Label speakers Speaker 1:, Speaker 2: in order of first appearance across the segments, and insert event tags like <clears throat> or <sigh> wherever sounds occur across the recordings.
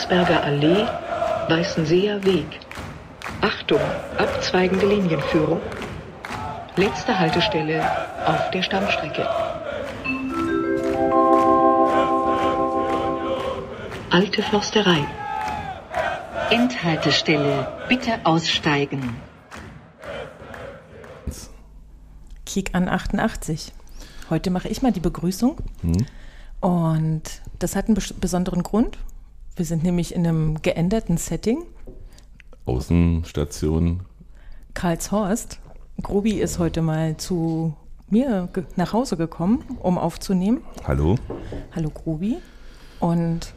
Speaker 1: Landsberger Allee, Weißenseer Weg. Achtung, abzweigende Linienführung. Letzte Haltestelle auf der Stammstrecke. Alte Försterei.
Speaker 2: Endhaltestelle. Bitte aussteigen.
Speaker 3: Kiek an 88. Heute mache ich mal die Begrüßung. Und das hat einen bes- besonderen Grund. Wir sind nämlich in einem geänderten Setting.
Speaker 4: Außenstation.
Speaker 3: Karlshorst. Grobi ist heute mal zu mir nach Hause gekommen, um aufzunehmen.
Speaker 4: Hallo?
Speaker 3: Hallo Grobi. Und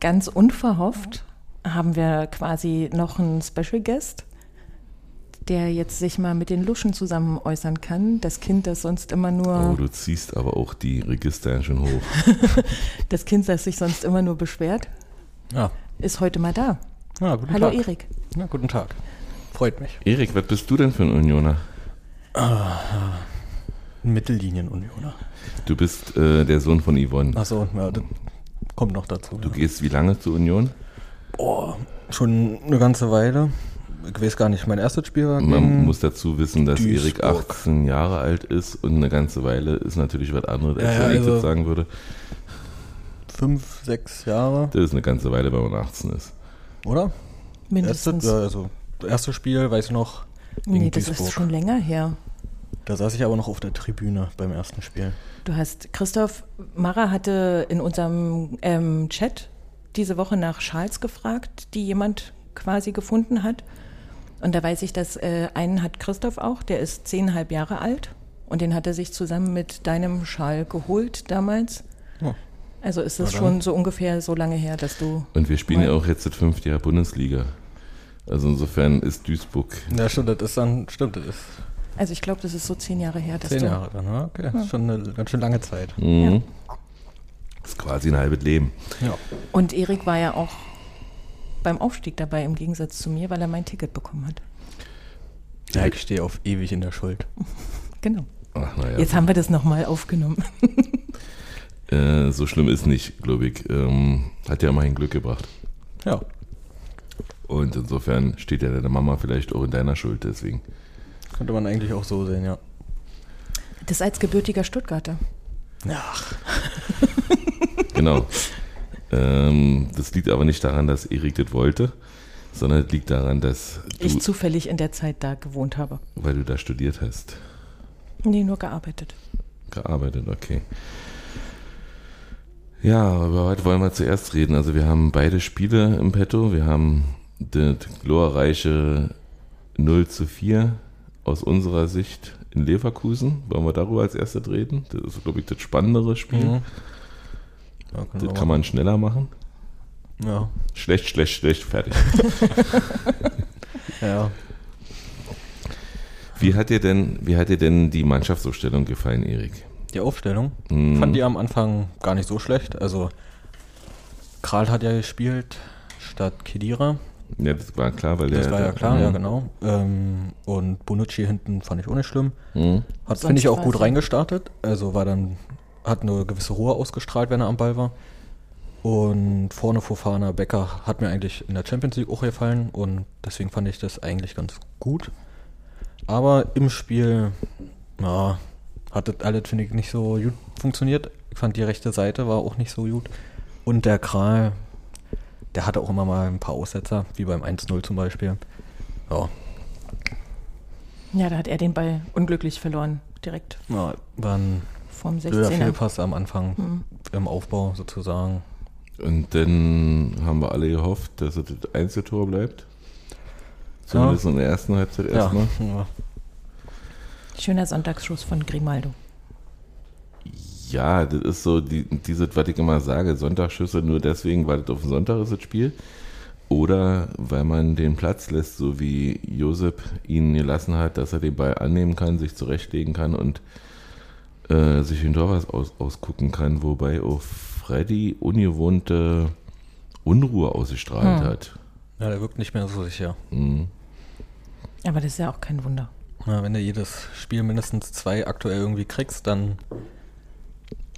Speaker 3: ganz unverhofft haben wir quasi noch einen Special Guest, der jetzt sich mal mit den Luschen zusammen äußern kann. Das Kind, das sonst immer nur,
Speaker 4: Oh, du ziehst aber auch die Register schon hoch. <laughs>
Speaker 3: das Kind, das sich sonst immer nur beschwert,
Speaker 5: Ja,
Speaker 3: ist heute mal da.
Speaker 5: ja guten
Speaker 3: Hallo
Speaker 5: Tag.
Speaker 3: Erik.
Speaker 5: Ja, guten Tag. Freut mich.
Speaker 4: Erik, was bist du denn für ein Unioner?
Speaker 5: Mittellinien-Unioner.
Speaker 4: Du bist äh, der Sohn von Yvonne.
Speaker 5: Achso, ja, das kommt noch dazu.
Speaker 4: Du
Speaker 5: ja.
Speaker 4: gehst wie lange zur Union?
Speaker 5: Boah, schon eine ganze Weile. Ich weiß gar nicht, mein erstes Spiel war
Speaker 4: Man
Speaker 5: gegen
Speaker 4: muss dazu wissen, dass Erik
Speaker 5: Duisburg.
Speaker 4: 18 Jahre alt ist und eine ganze Weile ist natürlich was anderes, als
Speaker 5: Ja, ja,
Speaker 4: ich
Speaker 5: also-
Speaker 4: das sagen würde.
Speaker 5: Fünf, sechs Jahre,
Speaker 4: Das ist eine ganze Weile, wenn man 18 ist.
Speaker 5: oder?
Speaker 3: Mindestens.
Speaker 5: Erste, ja, also, das erste Spiel, weiß ich noch, gegen
Speaker 3: nee, das
Speaker 5: Duisburg.
Speaker 3: ist schon länger her.
Speaker 5: Da saß ich aber noch auf der Tribüne beim ersten Spiel.
Speaker 3: Du hast, Christoph Mara hatte in unserem ähm, Chat diese Woche nach Schals gefragt, die jemand quasi gefunden hat. Und da weiß ich, dass äh, einen hat Christoph auch, der ist zehnhalb Jahre alt. Und den hat er sich zusammen mit deinem Schal geholt damals.
Speaker 5: Oh.
Speaker 3: Also ist es schon so ungefähr so lange her, dass du.
Speaker 4: Und wir spielen ja auch jetzt das fünfte Jahr Bundesliga. Also insofern ist Duisburg.
Speaker 5: Ja, stimmt, das ist dann, stimmt, das ist
Speaker 3: Also ich glaube, das ist so zehn Jahre her, dass
Speaker 5: zehn
Speaker 3: du.
Speaker 5: Jahre dann, ja, okay. Das ist schon eine ganz schön lange Zeit.
Speaker 4: Mhm. ist quasi ein halbes Leben.
Speaker 5: Ja.
Speaker 3: Und Erik war ja auch beim Aufstieg dabei, im Gegensatz zu mir, weil er mein Ticket bekommen hat.
Speaker 5: ja, ich stehe auf ewig in der Schuld. <laughs>
Speaker 3: Genau.
Speaker 4: Ach, naja.
Speaker 3: Jetzt haben wir das nochmal aufgenommen. <laughs>
Speaker 4: Äh, so schlimm ist nicht, glaube ich. Ähm, hat ja immerhin Glück gebracht.
Speaker 5: Ja,
Speaker 4: Und insofern steht ja deine Mama vielleicht auch in deiner Schuld, deswegen.
Speaker 5: könnte man eigentlich auch so sehen, ja.
Speaker 3: Das als gebürtiger Stuttgarter.
Speaker 5: Ach, <laughs>
Speaker 4: Genau. ähm, das liegt aber nicht daran, dass Erik das wollte, sondern es liegt daran, dass du,
Speaker 3: Ich zufällig in der Zeit da gewohnt habe.
Speaker 4: weil du da studiert hast,
Speaker 3: Nee, nur gearbeitet.
Speaker 4: gearbeitet, okay. Ja, über was wollen wir zuerst reden? Also wir haben beide Spiele im Petto. Wir haben das glorreiche 0 zu 4 aus unserer Sicht in Leverkusen. Wollen wir darüber als erstes reden? Das ist, glaube ich, das spannendere Spiel.
Speaker 5: Mhm. Ja,
Speaker 4: Das kann man schneller machen.
Speaker 5: Ja,
Speaker 4: Schlecht, schlecht, schlecht, fertig. <laughs>
Speaker 5: ja.
Speaker 4: Wie hat dir denn, wie hat dir denn die Mannschaftsaufstellung gefallen, Erik?
Speaker 5: Die Aufstellung
Speaker 4: Mhm.
Speaker 5: fand die am Anfang gar nicht so schlecht. Also, Kral hat ja gespielt statt Kedira.
Speaker 4: Ja, das war klar, weil
Speaker 5: Das
Speaker 4: der.
Speaker 5: war ja klar,
Speaker 4: Mhm.
Speaker 5: ja, genau. Ähm, und Bonucci hinten fand ich auch nicht schlimm.
Speaker 4: Mhm.
Speaker 5: Hat, finde ich, auch gut
Speaker 3: es-
Speaker 5: reingestartet. Also war dann, hat eine gewisse Ruhe ausgestrahlt, wenn er am Ball war. Und vorne Fofana Becker hat mir eigentlich in der Champions League auch gefallen und deswegen fand ich das eigentlich ganz gut. Aber im Spiel, ja, hat das alles, finde ich, nicht so gut funktioniert. Ich fand die rechte Seite war auch nicht so gut. Und der Kral, der hatte auch immer mal ein paar Aussetzer, wie beim 1-0 zum Beispiel. Ja,
Speaker 3: Ja, da hat er den Ball unglücklich verloren. Direkt
Speaker 5: ja war ein
Speaker 3: vorm
Speaker 5: blöder
Speaker 3: 16er.
Speaker 5: Fehlpass am Anfang
Speaker 3: Mhm.
Speaker 5: im Aufbau sozusagen.
Speaker 4: Und dann haben wir alle gehofft, dass es das Einzeltor bleibt. Zumindest in der ersten Halbzeit
Speaker 5: Ja,
Speaker 4: erstmal.
Speaker 5: ja.
Speaker 3: Schöner Sonntagsschuss von Grimaldo.
Speaker 4: Ja, das ist so die, dieses, was ich immer sage, Sonntagsschüsse nur deswegen, weil das auf den Sonntag ist, das Spiel. Oder weil man den Platz lässt, so wie Josep ihn gelassen hat, dass er den Ball annehmen kann, sich zurechtlegen kann und äh, sich hinter was aus, ausgucken kann, wobei auch Freddy ungewohnte Unruhe ausgestrahlt
Speaker 3: Hm.
Speaker 4: hat.
Speaker 5: ja, der wirkt nicht mehr so sicher.
Speaker 4: Mhm.
Speaker 3: Aber das ist ja auch kein Wunder.
Speaker 5: Ja, wenn du jedes Spiel mindestens zwei aktuell irgendwie kriegst, dann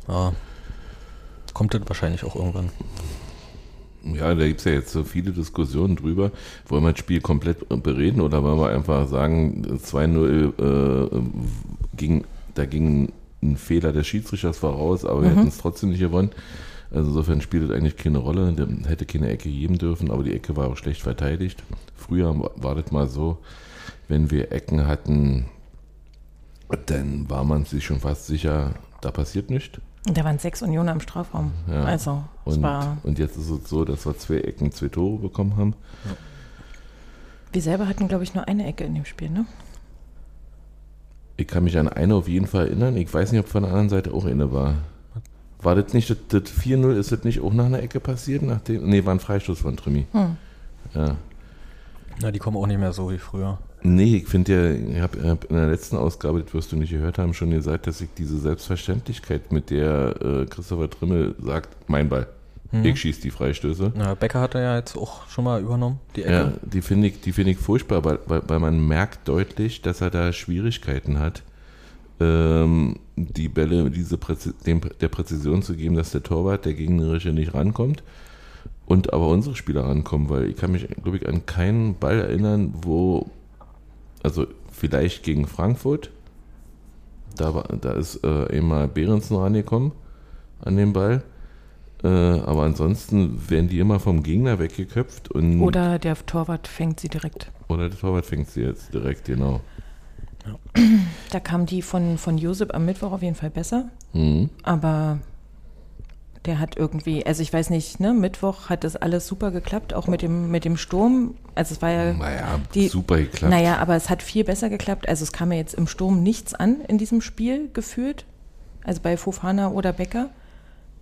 Speaker 5: ja, kommt das wahrscheinlich auch irgendwann.
Speaker 4: Ja, da gibt es ja jetzt so viele Diskussionen drüber. Wollen wir das Spiel komplett bereden oder wollen wir einfach sagen, 2-0 äh, ging, da ging ein Fehler des Schiedsrichters voraus, aber wir hätten es trotzdem nicht gewonnen. Also insofern spielt das eigentlich keine Rolle. Der hätte keine Ecke geben dürfen, aber die Ecke war auch schlecht verteidigt. Früher war das mal so, wenn wir Ecken hatten, dann war man sich schon fast sicher, da passiert nichts.
Speaker 3: Da waren sechs Unionen am Strafraum.
Speaker 4: Ja.
Speaker 3: Also, es
Speaker 4: Und,
Speaker 3: war.
Speaker 4: und jetzt ist es so, dass wir zwei Ecken, zwei Tore bekommen haben.
Speaker 3: Wir selber hatten, glaube ich, nur eine Ecke in dem Spiel, ne?
Speaker 4: Ich kann mich an eine auf jeden Fall erinnern. Ich weiß nicht, ob von der anderen Seite auch eine war. War das nicht, das, das 4-0, ist das nicht auch nach einer Ecke passiert? Nachdem, nee, war ein Freistoß von Trimi.
Speaker 3: Hm.
Speaker 4: Ja.
Speaker 5: Na, die kommen auch nicht mehr so wie früher.
Speaker 4: Nee, ich finde ja, ich habe hab in der letzten Ausgabe, das wirst du nicht gehört haben, schon gesagt, dass ich diese Selbstverständlichkeit, mit der äh, Christopher Trimmel sagt, mein Ball, ich schieße die Freistöße.
Speaker 5: Na, Becker hat er ja jetzt auch schon mal übernommen, die Ecke.
Speaker 4: Ja, die finde ich, die finde ich furchtbar, weil, weil, weil man merkt deutlich, dass er da Schwierigkeiten hat, ähm, die Bälle diese Präzi dem, der Präzision zu geben, dass der Torwart, der gegnerische, nicht rankommt und aber unsere Spieler rankommen, weil ich kann mich, glaube ich, an keinen Ball erinnern, wo, also vielleicht gegen Frankfurt, da, war, da ist äh, einmal Behrensen rangekommen an den Ball. Äh, aber ansonsten werden die immer vom Gegner weggeköpft und
Speaker 3: Oder der Torwart fängt sie direkt.
Speaker 4: oder der Torwart fängt sie jetzt direkt, genau.
Speaker 3: Da kam die von, von Josep am Mittwoch auf jeden Fall besser.
Speaker 4: Mhm.
Speaker 3: Aber der hat irgendwie, also ich weiß nicht, ne, Mittwoch hat das alles super geklappt, auch mit dem, mit dem Sturm. Also es war ja.
Speaker 4: Naja,
Speaker 3: die-
Speaker 4: super geklappt.
Speaker 3: Naja, aber es hat viel besser geklappt. Also es kam ja jetzt im Sturm nichts an in diesem Spiel geführt. Also bei Fofana oder Becker.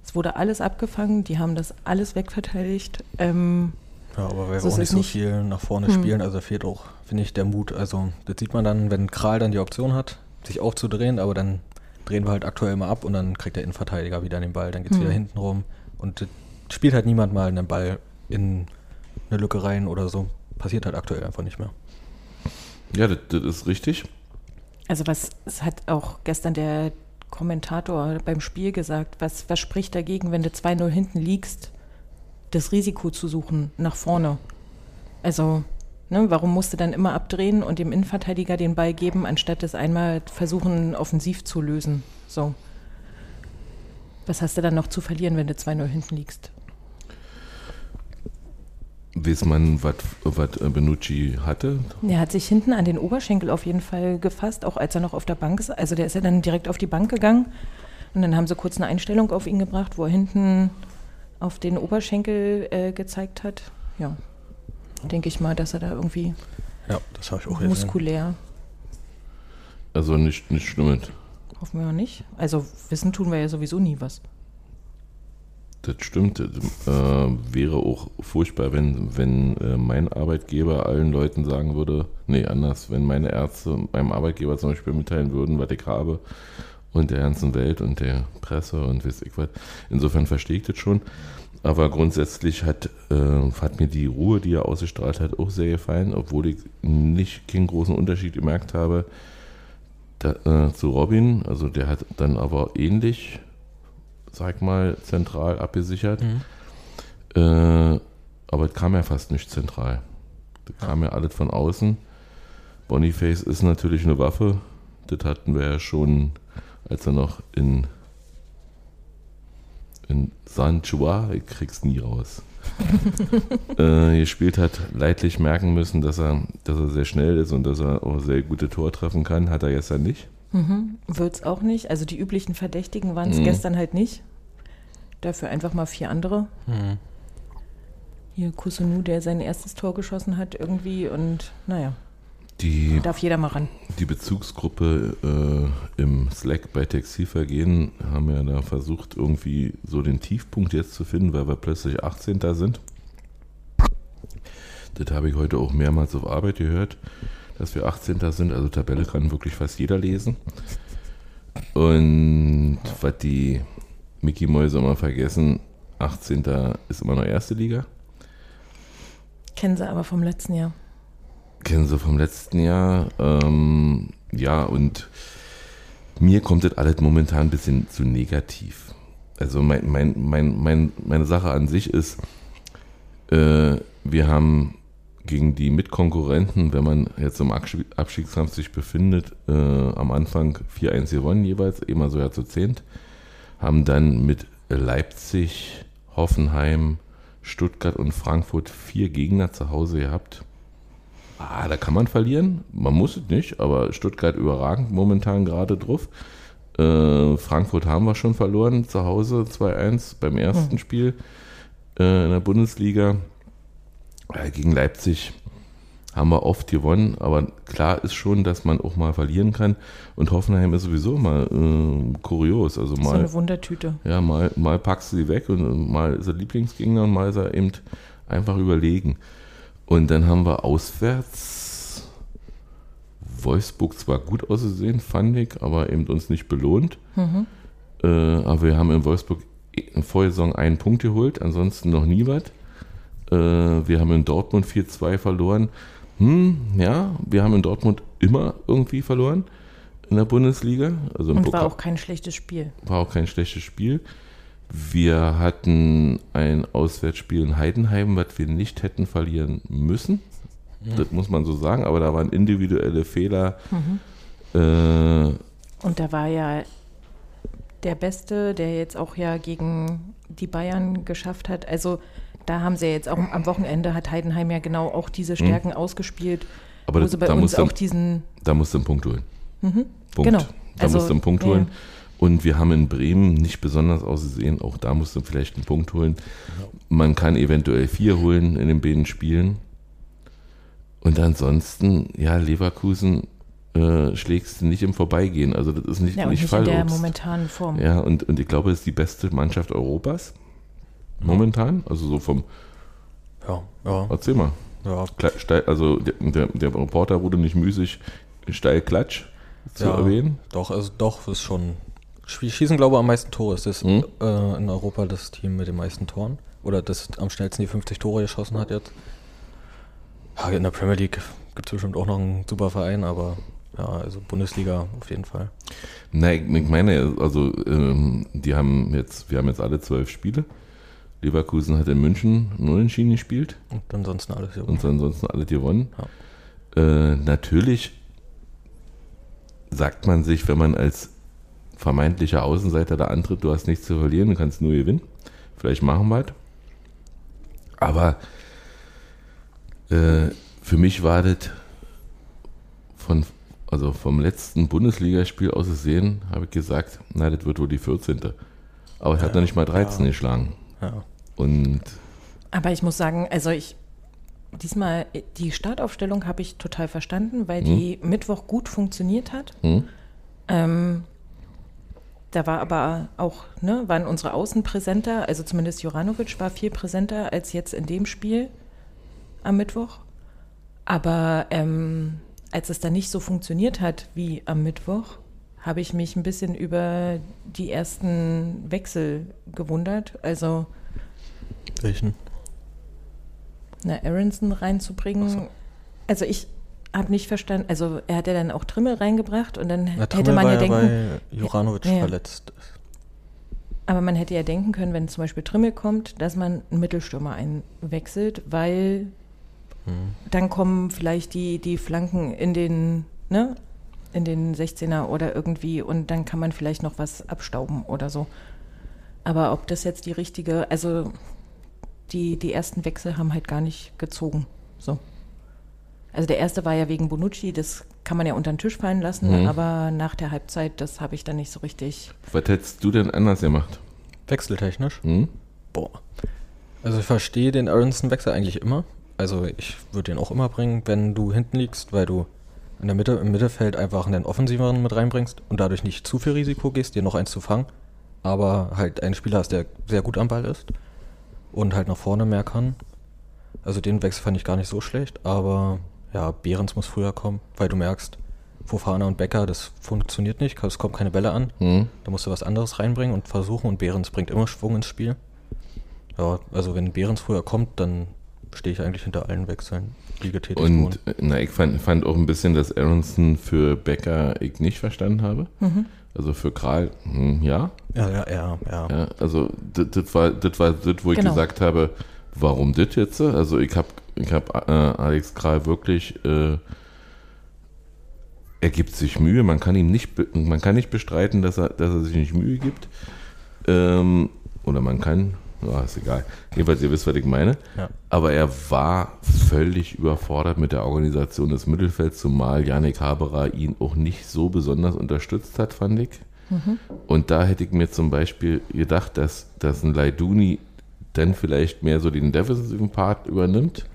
Speaker 3: Es wurde alles abgefangen, die haben das alles wegverteidigt. Ähm,
Speaker 5: Ja, aber weil
Speaker 3: So
Speaker 5: wir auch nicht so
Speaker 3: nicht.
Speaker 5: viel nach vorne
Speaker 3: Hm.
Speaker 5: spielen, also da fehlt auch, finde ich, der Mut. Also das sieht man dann, wenn Kral dann die Option hat, sich aufzudrehen, aber dann drehen wir halt aktuell mal ab und dann kriegt der Innenverteidiger wieder den Ball, dann geht es wieder hinten rum und spielt halt niemand mal einen Ball in eine Lücke rein oder so. Passiert halt aktuell einfach nicht mehr.
Speaker 4: Ja, das, das ist richtig.
Speaker 3: Also was hat auch gestern der Kommentator beim Spiel gesagt, was, was spricht dagegen, wenn du 2-0 hinten liegst, das Risiko zu suchen nach vorne. Also, ne, warum musst du dann immer abdrehen und dem Innenverteidiger den Ball geben, anstatt es einmal versuchen, offensiv zu lösen? So. Was hast du dann noch zu verlieren, wenn du 2-0 hinten liegst?
Speaker 4: Weiß man, was äh, Benucci hatte?
Speaker 3: Er hat sich hinten an den Oberschenkel auf jeden Fall gefasst, auch als er noch auf der Bank ist. Also der ist ja dann direkt auf die Bank gegangen. Und dann haben sie kurz eine Einstellung auf ihn gebracht, wo er hinten auf den Oberschenkel äh, gezeigt hat. Ja, denke ich mal, dass er da irgendwie
Speaker 5: Ja, das ich auch
Speaker 3: muskulär,
Speaker 4: Also nicht, nicht Schlimmes.
Speaker 3: hoffen wir mal nicht. Also wissen tun wir ja sowieso nie was.
Speaker 4: Das stimmt. Das, äh, wäre auch furchtbar, wenn, wenn äh, mein Arbeitgeber allen Leuten sagen würde, nee, anders, wenn meine Ärzte meinem Arbeitgeber zum Beispiel mitteilen würden, was ich habe und der ganzen Welt und der Presse und weiß ich was. Insofern verstehe ich das schon. Aber grundsätzlich hat, äh, hat mir die Ruhe, die er ausgestrahlt hat, auch sehr gefallen, obwohl ich nicht keinen großen Unterschied gemerkt habe da, äh, zu Robin. Also der hat dann aber ähnlich, sag mal, zentral abgesichert.
Speaker 5: Mhm.
Speaker 4: Äh, aber es kam ja fast nicht zentral. Das kam ja alles von außen. Boniface ist natürlich eine Waffe. Das hatten wir ja schon, als er noch in, in San Chua, ich krieg's nie raus, <laughs> äh, gespielt hat, leidlich merken müssen, dass er, dass er sehr schnell ist und dass er auch sehr gute Tor treffen kann. Hat er gestern nicht.
Speaker 3: Mhm. Wird es auch nicht. Also die üblichen Verdächtigen waren es
Speaker 4: Mhm.
Speaker 3: gestern halt nicht. Dafür einfach mal vier andere.
Speaker 5: Mhm.
Speaker 3: Hier Kusunu, der sein erstes Tor geschossen hat irgendwie und naja,
Speaker 4: Die
Speaker 3: darf jeder mal ran.
Speaker 4: Die Bezugsgruppe äh, im Slack bei Textilvergehen haben ja da versucht, irgendwie so den Tiefpunkt jetzt zu finden, weil wir plötzlich 18. sind. Das habe ich heute auch mehrmals auf Arbeit gehört, dass wir 18. sind. Also Tabelle kann wirklich fast jeder lesen. Und was die Mickey Mäuse immer vergessen, 18. ist immer noch erste Liga.
Speaker 3: Kennen sie aber vom letzten Jahr.
Speaker 4: Kennen sie vom letzten Jahr. Ähm, ja, und mir kommt das alles momentan ein bisschen zu negativ. Also mein, mein, mein, mein, meine Sache an sich ist, Äh, wir haben gegen die Mitkonkurrenten, wenn man jetzt im Abstiegskampf sich befindet, äh, am Anfang 4-1 gewonnen jeweils, immer so ja zu zehnt, haben dann mit Leipzig, Hoffenheim, Stuttgart und Frankfurt vier Gegner zu Hause gehabt. Ah, da kann man verlieren. Man muss es nicht, aber Stuttgart überragend momentan gerade drauf. Äh, Frankfurt haben wir schon verloren zu Hause 2-1 beim ersten Spiel äh, in der Bundesliga. Äh, gegen Leipzig haben wir oft gewonnen, aber klar ist schon, dass man auch mal verlieren kann. Und Hoffenheim ist sowieso mal äh, kurios. Also
Speaker 3: So
Speaker 4: mal,
Speaker 3: eine Wundertüte.
Speaker 4: ja, mal, mal packst du sie weg und mal ist er Lieblingsgegner und mal ist er eben einfach überlegen. Und dann haben wir auswärts Wolfsburg zwar gut ausgesehen, fand ich, aber eben uns nicht belohnt. Äh, aber wir haben in Wolfsburg in Vorsaison einen Punkt geholt, ansonsten noch nie was. Äh, wir haben in Dortmund 4-2 verloren. Hm, ja, wir haben in Dortmund immer irgendwie verloren in der Bundesliga. Also
Speaker 3: Und
Speaker 4: Pokal
Speaker 3: war auch kein schlechtes Spiel.
Speaker 4: war auch kein schlechtes Spiel. Wir hatten ein Auswärtsspiel in Heidenheim, was wir nicht hätten verlieren müssen. Das muss man so sagen, aber da waren individuelle Fehler. Äh,
Speaker 3: Und da war ja der Beste, der jetzt auch ja gegen die Bayern geschafft hat. Also da haben sie ja jetzt auch am Wochenende hat Heidenheim ja genau auch diese Stärken ausgespielt,
Speaker 4: Hm. Aber
Speaker 3: wo
Speaker 4: das-
Speaker 3: sie bei
Speaker 4: da
Speaker 3: uns auch diesen
Speaker 4: da musst du einen Punkt holen. Punkt.
Speaker 3: Genau.
Speaker 4: Da
Speaker 3: Also,
Speaker 4: musst du einen Punkt
Speaker 3: ja.
Speaker 4: holen. Und wir haben in Bremen nicht besonders ausgesehen. Auch da musst du vielleicht einen Punkt holen. Man kann eventuell vier holen in den beiden Spielen. Und ansonsten, ja, Leverkusen äh, schlägst du nicht im Vorbeigehen. Also das ist nicht,
Speaker 3: ja,
Speaker 4: nicht
Speaker 3: nicht in der momentanen Form.
Speaker 4: Ja, und, und ich glaube, es ist die beste Mannschaft Europas. Momentan. Also so vom,
Speaker 5: Ja, ja,
Speaker 4: erzähl mal.
Speaker 5: ja.
Speaker 4: Steil, also der, der, der Reporter wurde nicht müßig, steil Klatsch zu
Speaker 5: ja,
Speaker 4: erwähnen.
Speaker 5: Doch, also doch, ist schon. Wir schießen, glaube ich, am meisten Tore. Es ist
Speaker 4: Hm?
Speaker 5: äh, in Europa das Team mit den meisten Toren. Oder das am schnellsten die 50 Tore geschossen hat jetzt. Ja, in der Premier League gibt es bestimmt auch noch einen super Verein, aber ja, also Bundesliga auf jeden Fall.
Speaker 4: Nein, ich meine, also ähm, die haben jetzt, wir haben jetzt alle zwölf Spiele. Leverkusen hat in München nur entschieden gespielt
Speaker 5: Und ansonsten alles hier.
Speaker 4: und ansonsten alle gewonnen. Äh, natürlich sagt man sich, wenn man als vermeintlicher Außenseiter da antritt, du hast nichts zu verlieren, du kannst nur gewinnen. Vielleicht machen wir es. Aber äh, für mich war das von, also vom letzten Bundesligaspiel aus gesehen, habe ich gesagt, na, das wird wohl die 14. Aber ich hat noch nicht mal 13
Speaker 5: ja.
Speaker 4: geschlagen.
Speaker 5: Ja.
Speaker 4: Und
Speaker 3: Aber ich muss sagen, also ich diesmal die Startaufstellung habe ich total verstanden, weil die Mittwoch gut funktioniert hat.
Speaker 4: hm?
Speaker 3: Ähm, da war aber auch, ne, waren unsere Außen präsenter, also zumindest Juranovic war viel präsenter als jetzt in dem Spiel am Mittwoch. Aber ähm, als es dann nicht so funktioniert hat wie am Mittwoch, habe ich mich ein bisschen über die ersten Wechsel gewundert. Also
Speaker 5: Welchen?
Speaker 3: na, Aronson reinzubringen. Also ich habe nicht verstanden, also er hat ja dann auch Trimmel reingebracht und dann
Speaker 5: Na,
Speaker 3: hätte man ja denken,
Speaker 5: weil Juranovic
Speaker 3: ja.
Speaker 5: verletzt ist.
Speaker 3: aber man hätte ja denken können, wenn zum Beispiel Trimmel kommt, dass man einen Mittelstürmer einwechselt, weil
Speaker 5: Hm.
Speaker 3: dann kommen vielleicht die, die Flanken in den, ne, in den 16er oder irgendwie und dann kann man vielleicht noch was abstauben oder so. Aber ob das jetzt die richtige, also die, die ersten Wechsel haben halt gar nicht gezogen. So. Also der erste war ja wegen Bonucci, das kann man ja unter den Tisch fallen lassen,
Speaker 4: Mhm.
Speaker 3: aber nach der Halbzeit, das habe ich dann nicht so richtig.
Speaker 4: was hättest du denn anders gemacht?
Speaker 5: Wechseltechnisch?
Speaker 4: Hm?
Speaker 5: Boah. Also ich verstehe den Aronson-Wechsel eigentlich immer. Also ich würde den auch immer bringen, wenn du hinten liegst, weil du in der Mitte, im Mittelfeld einfach einen Offensiveren mit reinbringst und dadurch nicht zu viel Risiko gehst, dir noch eins zu fangen, aber halt einen Spieler hast, der sehr gut am Ball ist und halt nach vorne mehr kann. Also den Wechsel fand ich gar nicht so schlecht, aber ja, Behrens muss früher kommen, weil du merkst, Fofana und Becker, das funktioniert nicht, es kommen keine Bälle an.
Speaker 4: Hm?
Speaker 5: Da musst du was anderes reinbringen und versuchen und Behrens bringt immer Schwung ins Spiel. Ja, also wenn Behrens früher kommt, dann stehe ich eigentlich hinter allen Wechseln, die getätigt wurden.
Speaker 4: Und äh, na, ich fand, fand auch ein bisschen, dass Aronson für Becker ich nicht verstanden habe. Also für Kral, hm, ja.
Speaker 5: Ja, ja, ja, ja.
Speaker 4: ja. Also das war, das war das, wo ich
Speaker 3: Genau.
Speaker 4: gesagt habe, Warum das jetzt? Also ich habe ich hab, äh, Alex Kral wirklich, äh, er gibt sich Mühe, man kann ihm nicht, man kann nicht bestreiten, dass er, dass er sich nicht Mühe gibt. Ähm, oder man kann, oh, ist egal. Jedenfalls, ihr wisst, was ich meine.
Speaker 5: Ja.
Speaker 4: Aber er war völlig überfordert mit der Organisation des Mittelfelds, zumal Janik Haberer ihn auch nicht so besonders unterstützt hat, fand ich. Und da hätte ich mir zum Beispiel gedacht, dass, dass ein Leiduni dann vielleicht mehr so den defensiven Part übernimmt.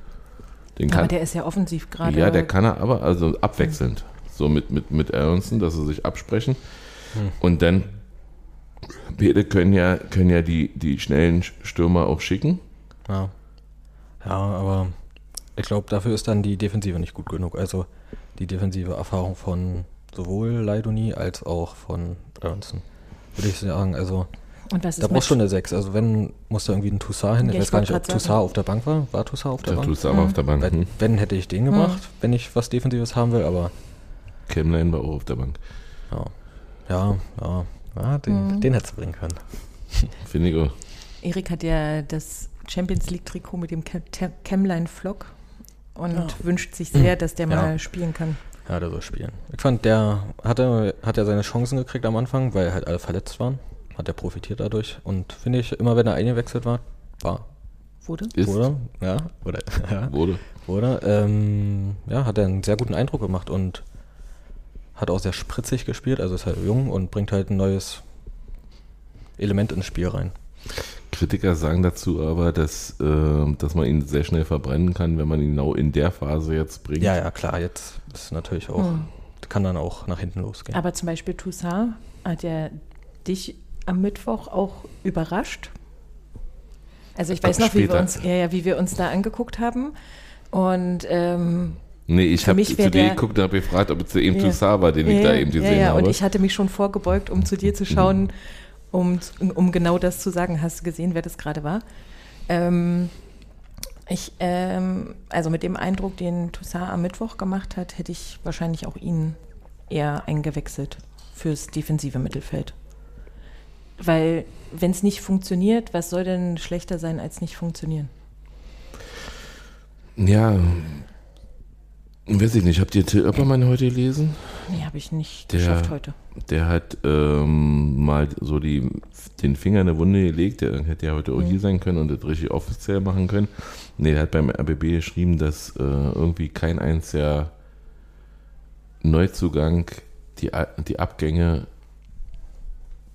Speaker 4: Den
Speaker 3: Aber
Speaker 4: kann,
Speaker 3: der ist ja offensiv gerade.
Speaker 4: ja, der kann er aber, also abwechselnd. So mit, mit, mit Aronson, dass sie sich absprechen. Und dann, beide können ja, können ja die, die schnellen Stürmer auch schicken.
Speaker 5: Ja. Ja, aber ich glaube, dafür ist dann die Defensive nicht gut genug. Also die defensive Erfahrung von sowohl Leidoni als auch von Aronson. Würde ich sagen, also
Speaker 3: Und was ist
Speaker 5: da brauchst du schon eine 6. Also wenn, muss da irgendwie ein Toussaint hin. Ich
Speaker 3: Ja,
Speaker 5: weiß
Speaker 3: ich
Speaker 5: gar nicht, ob Toussaint
Speaker 3: sagen.
Speaker 5: auf der Bank war. War Toussaint auf der
Speaker 4: Der
Speaker 5: Bank?
Speaker 4: tust du aber auf der Bank.
Speaker 5: Wenn,
Speaker 4: Hm.
Speaker 5: wenn hätte ich den gebracht, wenn ich was Defensives haben will, aber
Speaker 4: Kemlein war auch auf der Bank.
Speaker 5: ja, ja, ja, ja den, den hättest du bringen können. <laughs>
Speaker 4: Finde ich auch.
Speaker 3: Erik hat ja das Champions League Trikot mit dem Chemline Flock und wünscht sich sehr, dass der
Speaker 5: Ja.
Speaker 3: mal spielen kann.
Speaker 5: Ja, der soll spielen. Ich fand, der hatte, hat ja seine Chancen gekriegt am Anfang, weil halt alle verletzt waren. Hat er profitiert dadurch. Und finde ich, immer wenn er eingewechselt war, war,
Speaker 3: Wurde?
Speaker 4: Ist,
Speaker 5: wurde, ja, oder, <laughs> ja,
Speaker 4: wurde.
Speaker 5: wurde, ähm, ja, hat er einen sehr guten Eindruck gemacht und hat auch sehr spritzig gespielt, also ist halt jung und bringt halt ein neues Element ins Spiel rein.
Speaker 4: Kritiker sagen dazu aber, dass, äh, dass man ihn sehr schnell verbrennen kann, wenn man ihn genau in der Phase jetzt bringt.
Speaker 5: Ja, ja, klar, jetzt ist natürlich auch, kann dann auch nach hinten losgehen.
Speaker 3: Aber zum Beispiel Toussaint hat ja dich am Mittwoch auch überrascht. Also ich weiß
Speaker 4: Ach,
Speaker 3: noch, wie wir, uns, ja, ja, wie wir uns da angeguckt haben. Und ähm,
Speaker 4: Nee, ich habe zu dir
Speaker 3: der-
Speaker 4: geguckt und habe gefragt, ob es eben
Speaker 3: Ja.
Speaker 4: Toussaint war, den ich da eben gesehen
Speaker 3: ja, ja,
Speaker 4: habe.
Speaker 3: und ich hatte mich schon vorgebeugt, um zu dir zu schauen, um, um genau das zu sagen. Hast du gesehen, wer das gerade war? Ähm, ich, ähm, also mit dem Eindruck, den Toussaint am Mittwoch gemacht hat, hätte ich wahrscheinlich auch ihn eher eingewechselt fürs defensive Mittelfeld. Weil, wenn es nicht funktioniert, was soll denn schlechter sein als nicht funktionieren?
Speaker 4: ja, weiß ich nicht. Habt ihr Till Oppermann heute gelesen?
Speaker 3: Nee, habe ich nicht
Speaker 4: Der-
Speaker 3: geschafft heute.
Speaker 4: Der hat ähm, mal so die, den Finger in eine Wunde gelegt. Der hätte ja heute auch hier sein können und das richtig offiziell machen können. Nee, der hat beim RBB geschrieben, dass äh, irgendwie kein einziger Neuzugang die, die Abgänge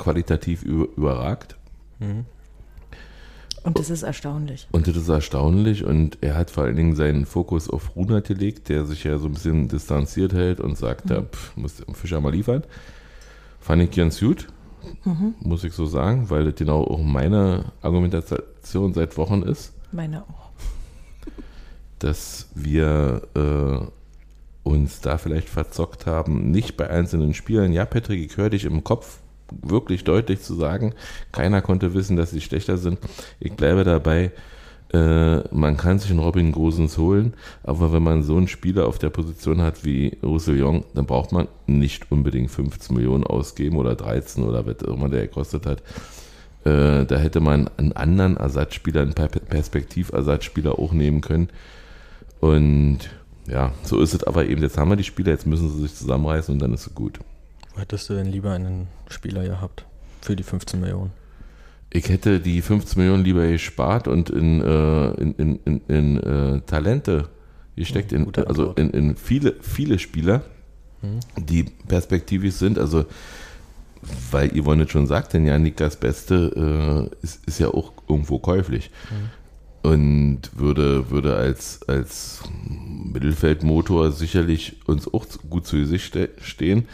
Speaker 4: qualitativ über, überragt.
Speaker 3: Und das ist erstaunlich.
Speaker 4: Und das ist erstaunlich und er hat vor allen Dingen seinen Fokus auf Runert gelegt, der sich ja so ein bisschen distanziert hält und sagt, ja, pff, muss der Fischer mal liefern. Fand ich ganz gut, muss ich so sagen, weil das genau auch meine Argumentation seit Wochen ist,
Speaker 3: Meine auch.
Speaker 4: dass wir äh, uns da vielleicht verzockt haben, nicht bei einzelnen Spielern. Ja, Patrick, ich höre dich im Kopf wirklich deutlich zu sagen, keiner konnte wissen, dass sie schlechter sind. Ich bleibe dabei, äh, man kann sich einen Robin Gosens holen, aber wenn man so einen Spieler auf der Position hat wie Roussillon, dann braucht man nicht unbedingt 15 Millionen ausgeben oder 13 oder was auch immer der gekostet hat. Äh, da hätte man einen anderen Ersatzspieler, einen Per- Perspektiversatzspieler auch nehmen können. Und ja, so ist es aber eben. Jetzt haben wir die Spieler, jetzt müssen sie sich zusammenreißen und dann ist es gut.
Speaker 5: Hättest du denn lieber einen Spieler gehabt für die 15 Millionen?
Speaker 4: Ich hätte die 15 Millionen lieber gespart und in, äh, in, in, in, in äh, Talente gesteckt, in,
Speaker 5: gute
Speaker 4: also in, in viele, viele Spieler, die perspektivisch sind. Also, weil Yvonne schon sagt, denn ja, Nikas Beste äh, ist, ist ja auch irgendwo käuflich. Und würde, würde als, als Mittelfeldmotor sicherlich uns auch gut zu Gesicht ste- stehen.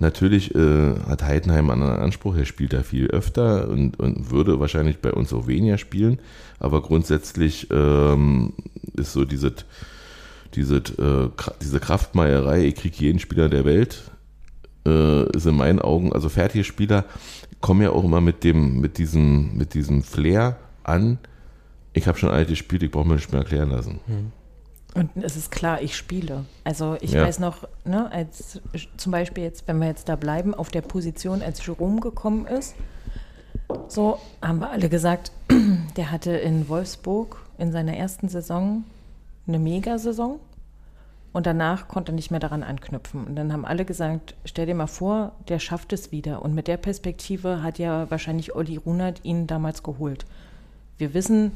Speaker 4: Natürlich äh, hat Heidenheim einen anderen Anspruch, er spielt da viel öfter und, und würde wahrscheinlich bei uns auch weniger spielen, aber grundsätzlich ähm, ist so diese, diese, äh, diese Kraftmeierei, ich kriege jeden Spieler der Welt, äh, ist in meinen Augen, also fertige Spieler kommen ja auch immer mit dem, mit diesem, mit diesem Flair an, ich habe schon alt gespielt, ich brauche mir nicht mehr erklären lassen.
Speaker 3: Und es ist klar, ich spiele. Also ich
Speaker 4: Ja.
Speaker 3: weiß noch, ne, als zum Beispiel jetzt, wenn wir jetzt da bleiben, auf der Position, als Jerome gekommen ist, so haben wir alle gesagt, <clears throat> der hatte in Wolfsburg in seiner ersten Saison eine Mega-Saison und danach konnte er nicht mehr daran anknüpfen. Und dann haben alle gesagt, stell dir mal vor, der schafft es wieder. Und mit der Perspektive hat ja wahrscheinlich Olli Runert ihn damals geholt. Wir wissen,